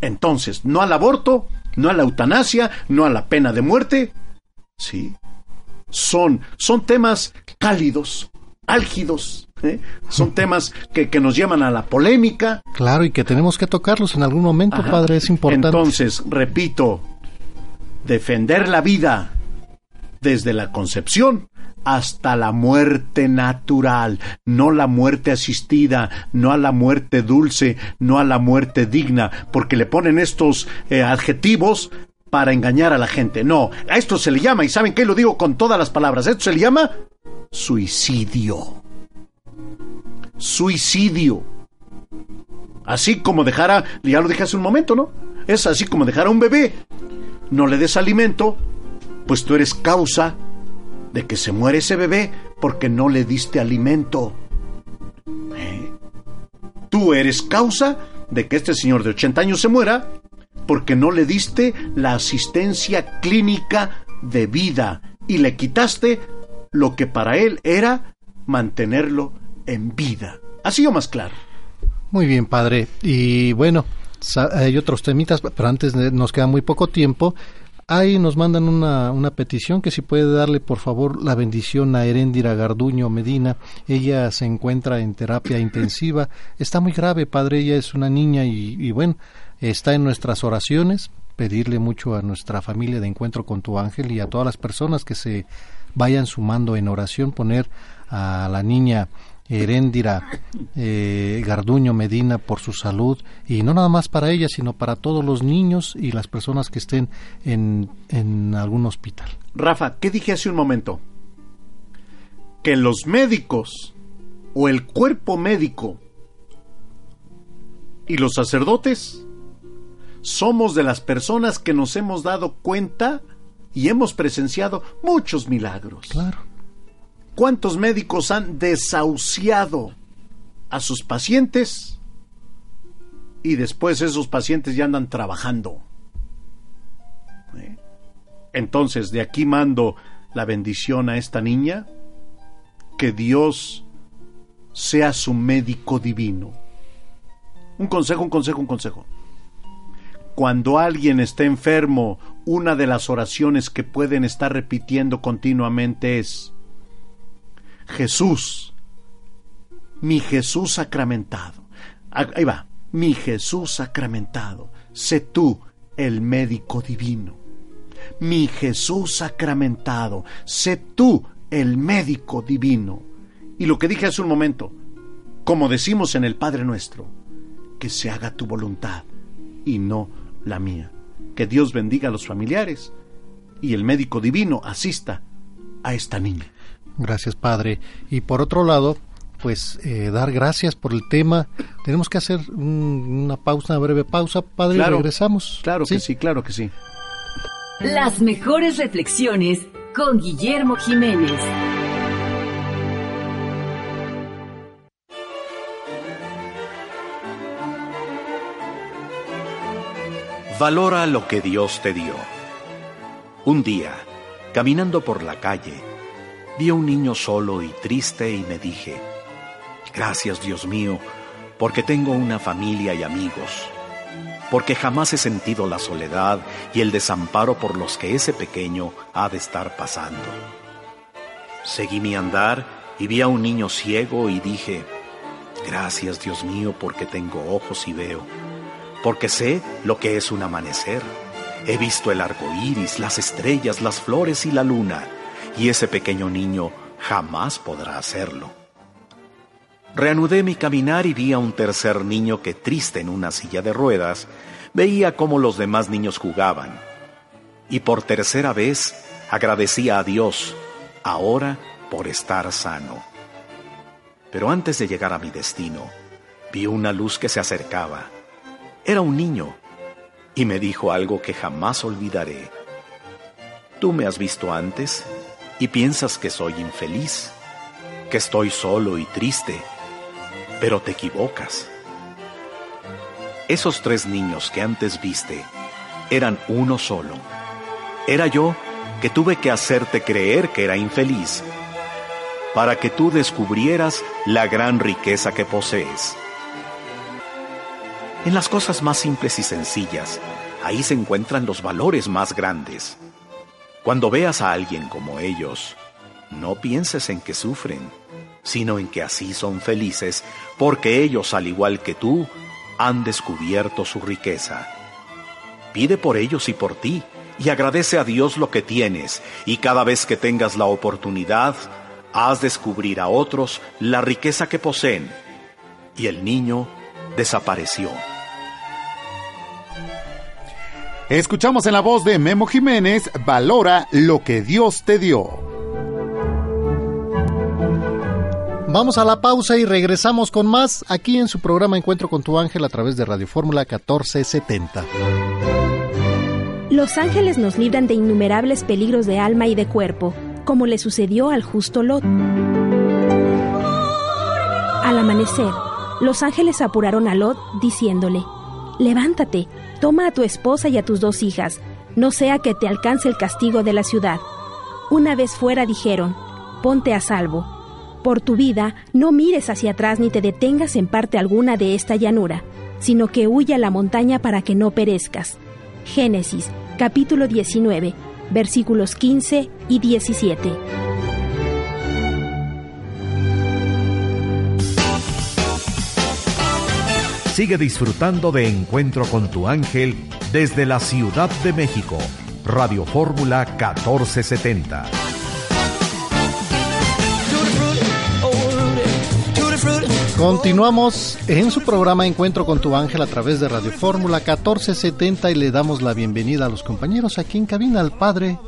S12: Entonces, no al aborto, no a la eutanasia, no a la pena de muerte. Sí. Son, son temas cálidos, álgidos. ¿eh? Son temas que, que, nos llevan a la polémica.
S4: Claro, y que tenemos que tocarlos en algún momento, Ajá. padre, es importante.
S12: Entonces, repito, defender la vida desde la concepción hasta la muerte natural, no la muerte asistida, no a la muerte dulce, no a la muerte digna, porque le ponen estos eh, adjetivos para engañar a la gente. No, a esto se le llama, y saben que lo digo con todas las palabras, esto se le llama suicidio. Suicidio. Así como dejara, ya lo dije hace un momento, ¿no? Es así como dejar a un bebé. No le des alimento, pues tú eres causa de que se muere ese bebé porque no le diste alimento. ¿Eh? Tú eres causa de que este señor de 80 años se muera porque no le diste la asistencia clínica de vida y le quitaste lo que para él era mantenerlo en vida. Así o más claro.
S4: Muy bien, padre. Y bueno, hay otros temitas, pero antes nos queda muy poco tiempo. Ahí nos mandan una, una petición que si puede darle por favor la bendición a Heréndira Garduño Medina. Ella se encuentra en terapia intensiva. Está muy grave, padre. Ella es una niña y, y bueno, está en nuestras oraciones. Pedirle mucho a nuestra familia de Encuentro con tu Ángel y a todas las personas que se vayan sumando en oración, poner a la niña Heréndira eh, Garduño Medina por su salud y no nada más para ella, sino para todos los niños y las personas que estén en, en algún hospital.
S12: Rafa, ¿qué dije hace un momento? Que los médicos o el cuerpo médico y los sacerdotes somos de las personas que nos hemos dado cuenta y hemos presenciado muchos milagros.
S4: Claro.
S12: ¿Cuántos médicos han desahuciado a sus pacientes y después esos pacientes ya andan trabajando? ¿Eh? Entonces, de aquí mando la bendición a esta niña, que Dios sea su médico divino. Un consejo, un consejo, un consejo. Cuando alguien está enfermo, una de las oraciones que pueden estar repitiendo continuamente es, Jesús, mi Jesús sacramentado. Ahí va, mi Jesús sacramentado, sé tú el médico divino. Mi Jesús sacramentado, sé tú el médico divino. Y lo que dije hace un momento, como decimos en el Padre nuestro, que se haga tu voluntad y no la mía. Que Dios bendiga a los familiares y el médico divino asista a esta niña.
S4: Gracias, Padre. Y por otro lado, pues eh, dar gracias por el tema. Tenemos que hacer un, una pausa, una breve pausa, Padre,
S12: claro,
S4: y regresamos.
S12: Claro ¿Sí? que sí, claro que sí.
S7: Las mejores reflexiones con Guillermo Jiménez.
S15: Valora lo que Dios te dio. Un día, caminando por la calle, vi a un niño solo y triste y me dije, gracias Dios mío, porque tengo una familia y amigos, porque jamás he sentido la soledad y el desamparo por los que ese pequeño ha de estar pasando. Seguí mi andar
S3: y vi a un niño ciego y dije, gracias Dios mío porque tengo ojos y veo, porque sé lo que es un amanecer. He visto el arco iris, las estrellas, las flores y la luna, y ese pequeño niño jamás podrá hacerlo. Reanudé mi caminar y vi a un tercer niño que, triste en una silla de ruedas, veía cómo los demás niños jugaban. Y por tercera vez agradecía a Dios, ahora por estar sano. Pero antes de llegar a mi destino, vi una luz que se acercaba. Era un niño y me dijo algo que jamás olvidaré. Tú me has visto antes y piensas que soy infeliz, que estoy solo y triste, pero te equivocas. Esos tres niños que antes viste eran uno solo. Era yo que tuve que hacerte creer que era infeliz para que tú descubrieras la gran riqueza que posees. En las cosas más simples y sencillas, ahí se encuentran los valores más grandes. Cuando veas a alguien como ellos, no pienses en que sufren, sino en que así son felices, porque ellos, al igual que tú, han descubierto su riqueza. Pide por ellos y por ti, y agradece a Dios lo que tienes, y cada vez que tengas la oportunidad, haz descubrir a otros la riqueza que poseen. Y el niño desapareció.
S5: Escuchamos en la voz de Memo Jiménez, Valora lo que Dios te dio.
S4: Vamos a la pausa y regresamos con más aquí en su programa Encuentro con tu ángel a través de Radio Fórmula 1470.
S14: Los ángeles nos libran de innumerables peligros de alma y de cuerpo, como le sucedió al justo Lot. Al amanecer, los ángeles apuraron a Lot diciéndole, Levántate, toma a tu esposa y a tus dos hijas, no sea que te alcance el castigo de la ciudad. Una vez fuera dijeron, Ponte a salvo. Por tu vida, no mires hacia atrás ni te detengas en parte alguna de esta llanura, sino que huya a la montaña para que no perezcas. Génesis, capítulo 19, versículos 15 y 17.
S16: Sigue disfrutando de Encuentro con tu ángel desde la Ciudad de México. Radio Fórmula 1470.
S4: Continuamos en su programa Encuentro con tu ángel a través de Radio Fórmula 1470 y le damos la bienvenida a los compañeros aquí en cabina, al padre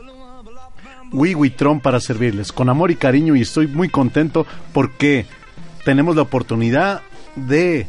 S12: Tron para servirles con amor y cariño y estoy muy contento porque tenemos la oportunidad de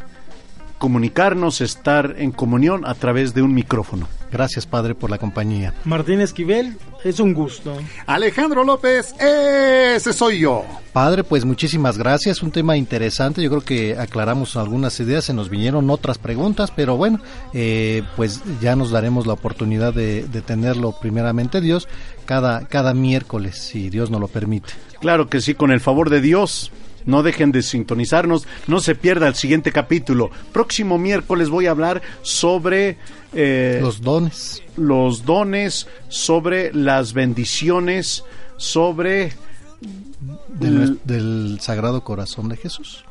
S12: comunicarnos, estar en comunión a través de un micrófono.
S4: Gracias, Padre, por la compañía.
S11: Martín Esquivel, es un gusto.
S5: Alejandro López, ese soy yo.
S4: Padre, pues muchísimas gracias. Un tema interesante. Yo creo que aclaramos algunas ideas, se nos vinieron otras preguntas, pero bueno, eh, pues ya nos daremos la oportunidad de, de tenerlo primeramente Dios cada, cada miércoles, si Dios nos lo permite.
S12: Claro que sí, con el favor de Dios. No dejen de sintonizarnos, no se pierda el siguiente capítulo. Próximo miércoles voy a hablar sobre
S4: eh, los dones.
S12: Los dones, sobre las bendiciones, sobre...
S4: Del, del Sagrado Corazón de Jesús.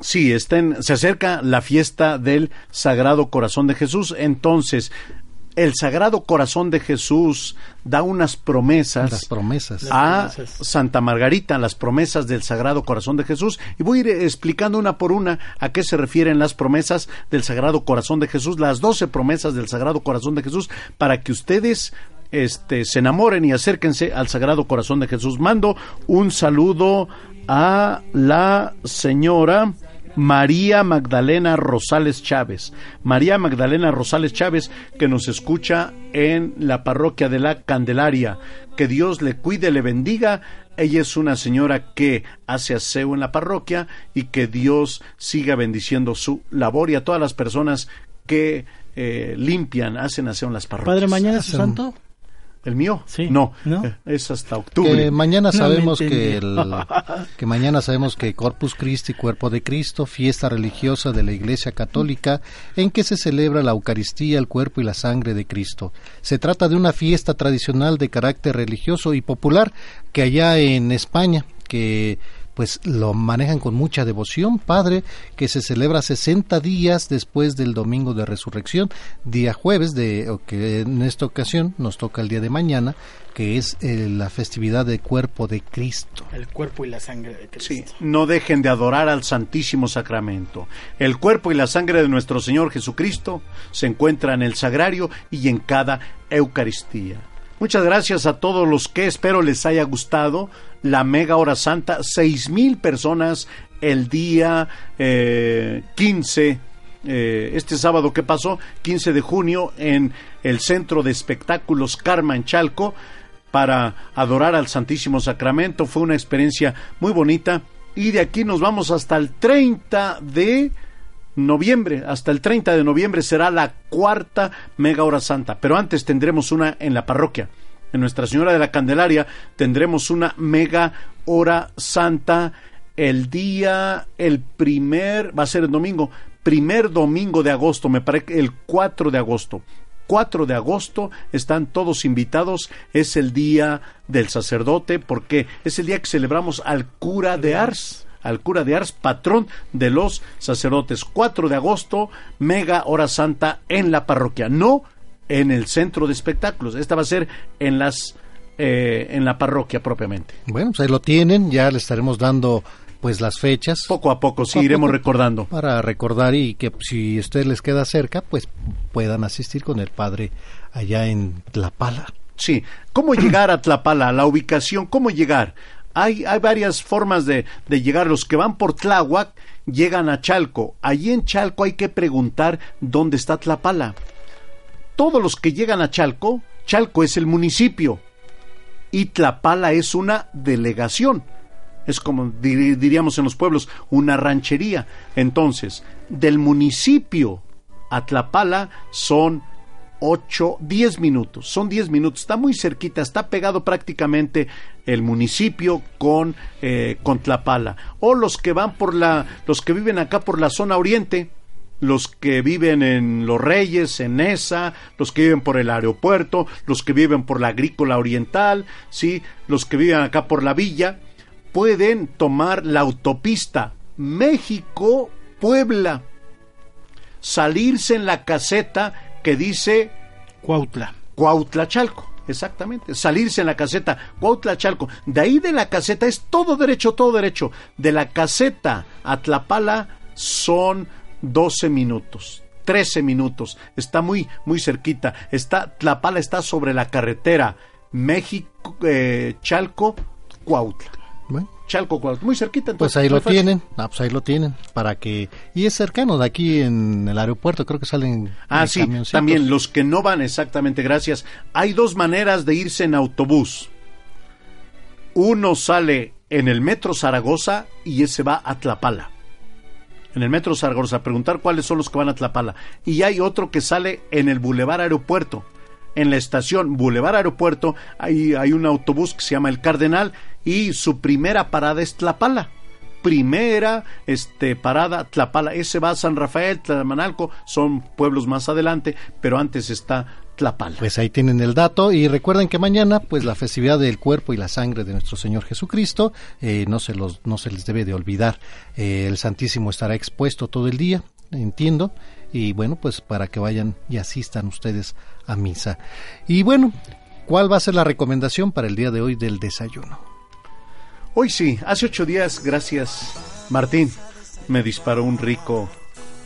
S12: Sí, estén, se acerca la fiesta del Sagrado Corazón de Jesús. Entonces, el Sagrado Corazón de Jesús da unas promesas,
S4: las promesas.
S12: a Santa Margarita, las promesas del Sagrado Corazón de Jesús, y voy a ir explicando una por una a qué se refieren las promesas del Sagrado Corazón de Jesús, las doce promesas del Sagrado Corazón de Jesús, para que ustedes este, se enamoren y acérquense al Sagrado Corazón de Jesús. Mando un saludo a la señora María Magdalena Rosales Chávez. María Magdalena Rosales Chávez que nos escucha en la parroquia de la Candelaria. Que Dios le cuide, le bendiga. Ella es una señora que hace aseo en la parroquia y que Dios siga bendiciendo su labor y a todas las personas que eh, limpian, hacen aseo en las parroquias.
S11: Padre, mañana es santo.
S12: ¿El mío?
S11: Sí.
S12: No, es hasta octubre.
S4: Que mañana sabemos que, que mañana sabemos que Corpus Christi, Cuerpo de Cristo, fiesta religiosa de la Iglesia Católica, en que se celebra la Eucaristía, el cuerpo y la sangre de Cristo. Se trata de una fiesta tradicional de carácter religioso y popular que allá en España, que pues lo manejan con mucha devoción, Padre, que se celebra 60 días después del domingo de resurrección, día jueves, de, que en esta ocasión nos toca el día de mañana, que es eh, la festividad del cuerpo de Cristo.
S11: El cuerpo y la sangre de Cristo.
S12: Sí, no dejen de adorar al Santísimo Sacramento. El cuerpo y la sangre de nuestro Señor Jesucristo se encuentran en el sagrario y en cada Eucaristía. Muchas gracias a todos los que espero les haya gustado la mega hora santa. Seis mil personas el día eh, 15 eh, este sábado que pasó, 15 de junio, en el Centro de Espectáculos Karma en Chalco para adorar al Santísimo Sacramento. Fue una experiencia muy bonita y de aquí nos vamos hasta el 30 de noviembre. Hasta el 30 de noviembre será la cuarta mega hora santa, pero antes tendremos una en la parroquia. En Nuestra Señora de la Candelaria tendremos una mega hora santa el día, el primer, va a ser el domingo, primer domingo de agosto, me parece el 4 de agosto. 4 de agosto están todos invitados, es el día del sacerdote, porque es el día que celebramos al cura de Ars, al cura de Ars, patrón de los sacerdotes. 4 de agosto, mega hora santa en la parroquia, no en el centro de espectáculos. Esta va a ser en las eh, en la parroquia propiamente.
S4: Bueno, pues ahí lo tienen, ya le estaremos dando pues las fechas.
S12: Poco a poco, sí, iremos recordando.
S4: Para recordar y que si usted les queda cerca, pues puedan asistir con el padre allá en Tlapala.
S12: Sí, ¿cómo llegar a Tlapala? La ubicación, ¿cómo llegar? Hay, varias formas de, de llegar. Los que van por Tláhuac llegan a Chalco. Allí en Chalco hay que preguntar dónde está Tlapala. Todos los que llegan a Chalco, Chalco es el municipio y Tlapala es una delegación es como diríamos en los pueblos, una ranchería. Entonces, del municipio a Tlapala son 8, 10 minutos, son 10 minutos, está muy cerquita, está pegado prácticamente el municipio con, eh, con Tlapala. O los que van por la, los que viven acá por la zona oriente, los que viven en Los Reyes, en Esa, los que viven por el aeropuerto, los que viven por la agrícola oriental, sí, los que viven acá por la villa, pueden tomar la autopista México-Puebla, salirse en la caseta que dice
S11: Cuautla.
S12: Cuautla Chalco. Exactamente, salirse en la caseta Cuautla Chalco. De ahí de la caseta es todo derecho, todo derecho. De la caseta a Tlapala son 12 minutos. 13 minutos, está muy, muy cerquita. Está, Tlapala está sobre la carretera México, eh, Chalco, Cuautla. Chalco, muy cerquita.
S4: pues ahí lo tienen, ah, pues ahí lo tienen, para que... Y es cercano, de aquí en el aeropuerto, creo que salen...
S12: Ah, sí, también los que no van exactamente, gracias. Hay dos maneras de irse en autobús. Uno sale en el metro Zaragoza y ese va a Tlapala. En el metro Zaragoza, preguntar cuáles son los que van a Tlapala. Y hay otro que sale en el Boulevard Aeropuerto en la estación Boulevard Aeropuerto hay, hay un autobús que se llama El Cardenal y su primera parada es Tlapala primera este, parada Tlapala. Ese va a San Rafael, Tlamanalco, son pueblos más adelante, pero antes está Tlapala.
S4: Pues ahí tienen el dato y recuerden que mañana, pues la festividad del cuerpo y la sangre de nuestro Señor Jesucristo, eh, no, se los, no se les debe de olvidar. Eh, el Santísimo estará expuesto todo el día, entiendo, y bueno, pues para que vayan y asistan ustedes a misa. Y bueno, ¿cuál va a ser la recomendación para el día de hoy del desayuno?
S12: Hoy sí, hace ocho días, gracias Martín, me disparó un rico,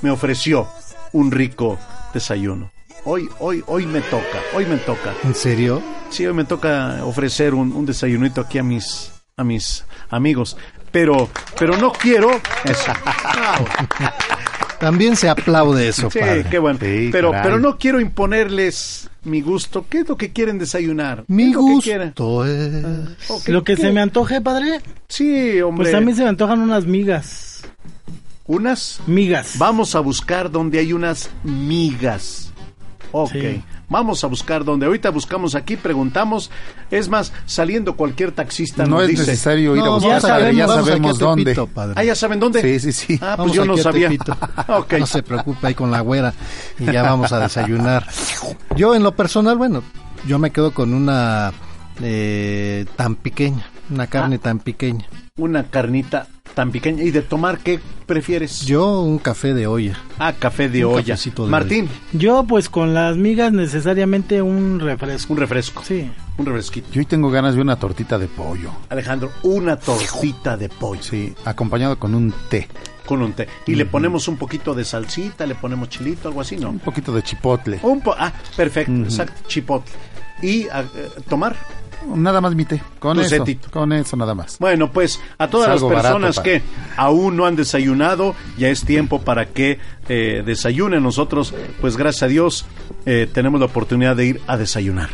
S12: me ofreció un rico desayuno. Hoy, hoy, hoy me toca, hoy me toca.
S4: ¿En serio?
S12: Sí, hoy me toca ofrecer un, un desayunito aquí a mis, a mis amigos. Pero, pero no quiero.
S4: También se aplaude eso,
S12: sí, qué bueno. pero, pero no quiero imponerles mi gusto. ¿Qué es lo que quieren desayunar?
S4: Mi gusto es...
S11: Ah, lo que se me antoje, padre.
S12: Sí, hombre.
S11: Pues a mí se me antojan unas migas.
S12: ¿Unas?
S11: Migas.
S12: Vamos a buscar donde hay unas migas. Ok. Vamos a buscar donde ahorita buscamos aquí, preguntamos. Es más, saliendo cualquier taxista
S5: no es necesario ir a buscar, ya sabemos, dónde.
S12: ah, ya saben dónde.
S5: Sí, sí, sí.
S12: Ah, pues yo no sabía.
S4: okay. No se preocupe ahí con la güera y ya vamos a desayunar. Yo en lo personal, bueno, yo me quedo con una eh, tan pequeña Una carne tan pequeña.
S12: Una carnita tan pequeña. ¿Y de tomar qué prefieres?
S4: Yo un café de olla.
S12: Ah, café de
S4: Un
S12: olla.
S4: de
S12: Martín.
S11: Yo pues con las migas necesariamente un refresco.
S12: Un refresco.
S11: Sí.
S12: Un refresquito.
S5: Yo hoy tengo ganas de una tortita de pollo.
S12: Alejandro, una tortita de pollo.
S5: Sí, acompañado con un té.
S12: Con un té. Y le ponemos un poquito de salsita, le ponemos chilito, algo así, ¿no?
S5: Un poquito de chipotle.
S12: Un po ah, perfecto,
S5: Ujú.
S12: exacto, chipotle. Y ah, eh, tomar.
S5: Nada más mi té. Con
S12: Tu
S5: eso.
S12: setito.
S5: Con eso nada más.
S12: Bueno, pues a todas las
S5: barato,
S12: personas que aún no han desayunado, ya es tiempo para que eh, desayunen. Nosotros, pues gracias a Dios, eh, tenemos la oportunidad de ir a desayunar.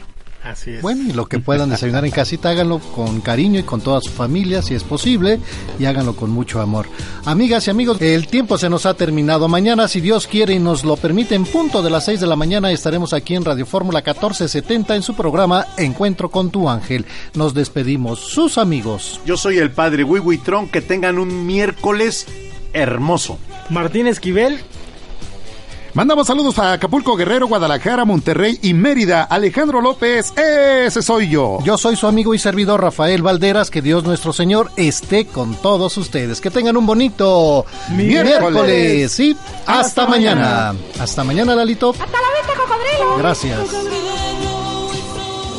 S11: Así es.
S4: Bueno, y lo que puedan desayunar en casita, háganlo con cariño y con toda su familia, si es posible, y háganlo con mucho amor. Amigas y amigos, el tiempo se nos ha terminado. Mañana, si Dios quiere y nos lo permite, en punto de las 6 de la mañana estaremos aquí en Radio Fórmula 1470 en su programa Encuentro con tu ángel. Nos despedimos, sus amigos.
S12: Yo soy el padre Wiwitron, que tengan un miércoles hermoso.
S11: Martín Esquivel.
S5: Mandamos saludos a Acapulco, Guerrero, Guadalajara, Monterrey y Mérida. Alejandro López, ese soy yo.
S4: Yo soy su amigo y servidor Rafael Valderas. Que Dios nuestro Señor esté con todos ustedes. Que tengan un bonito
S5: Miércoles.
S4: miércoles. Sí, hasta,
S5: Hasta
S4: mañana. Hasta mañana, Lalito.
S17: ¡Hasta la vista, cocodrilo!
S4: Gracias.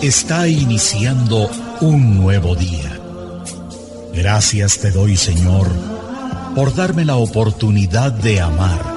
S3: Está iniciando un nuevo día. Gracias te doy, Señor, por darme la oportunidad de amar,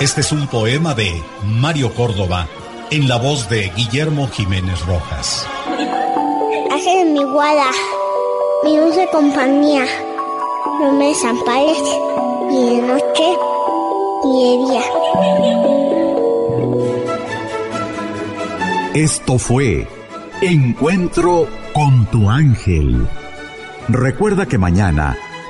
S3: Este es un poema de Mario Córdoba en la voz de Guillermo Jiménez Rojas.
S18: Ángel mi guarda, mi dulce compañía, no me desampares ni de noche ni de día.
S19: Esto fue Encuentro con tu ángel. Recuerda que mañana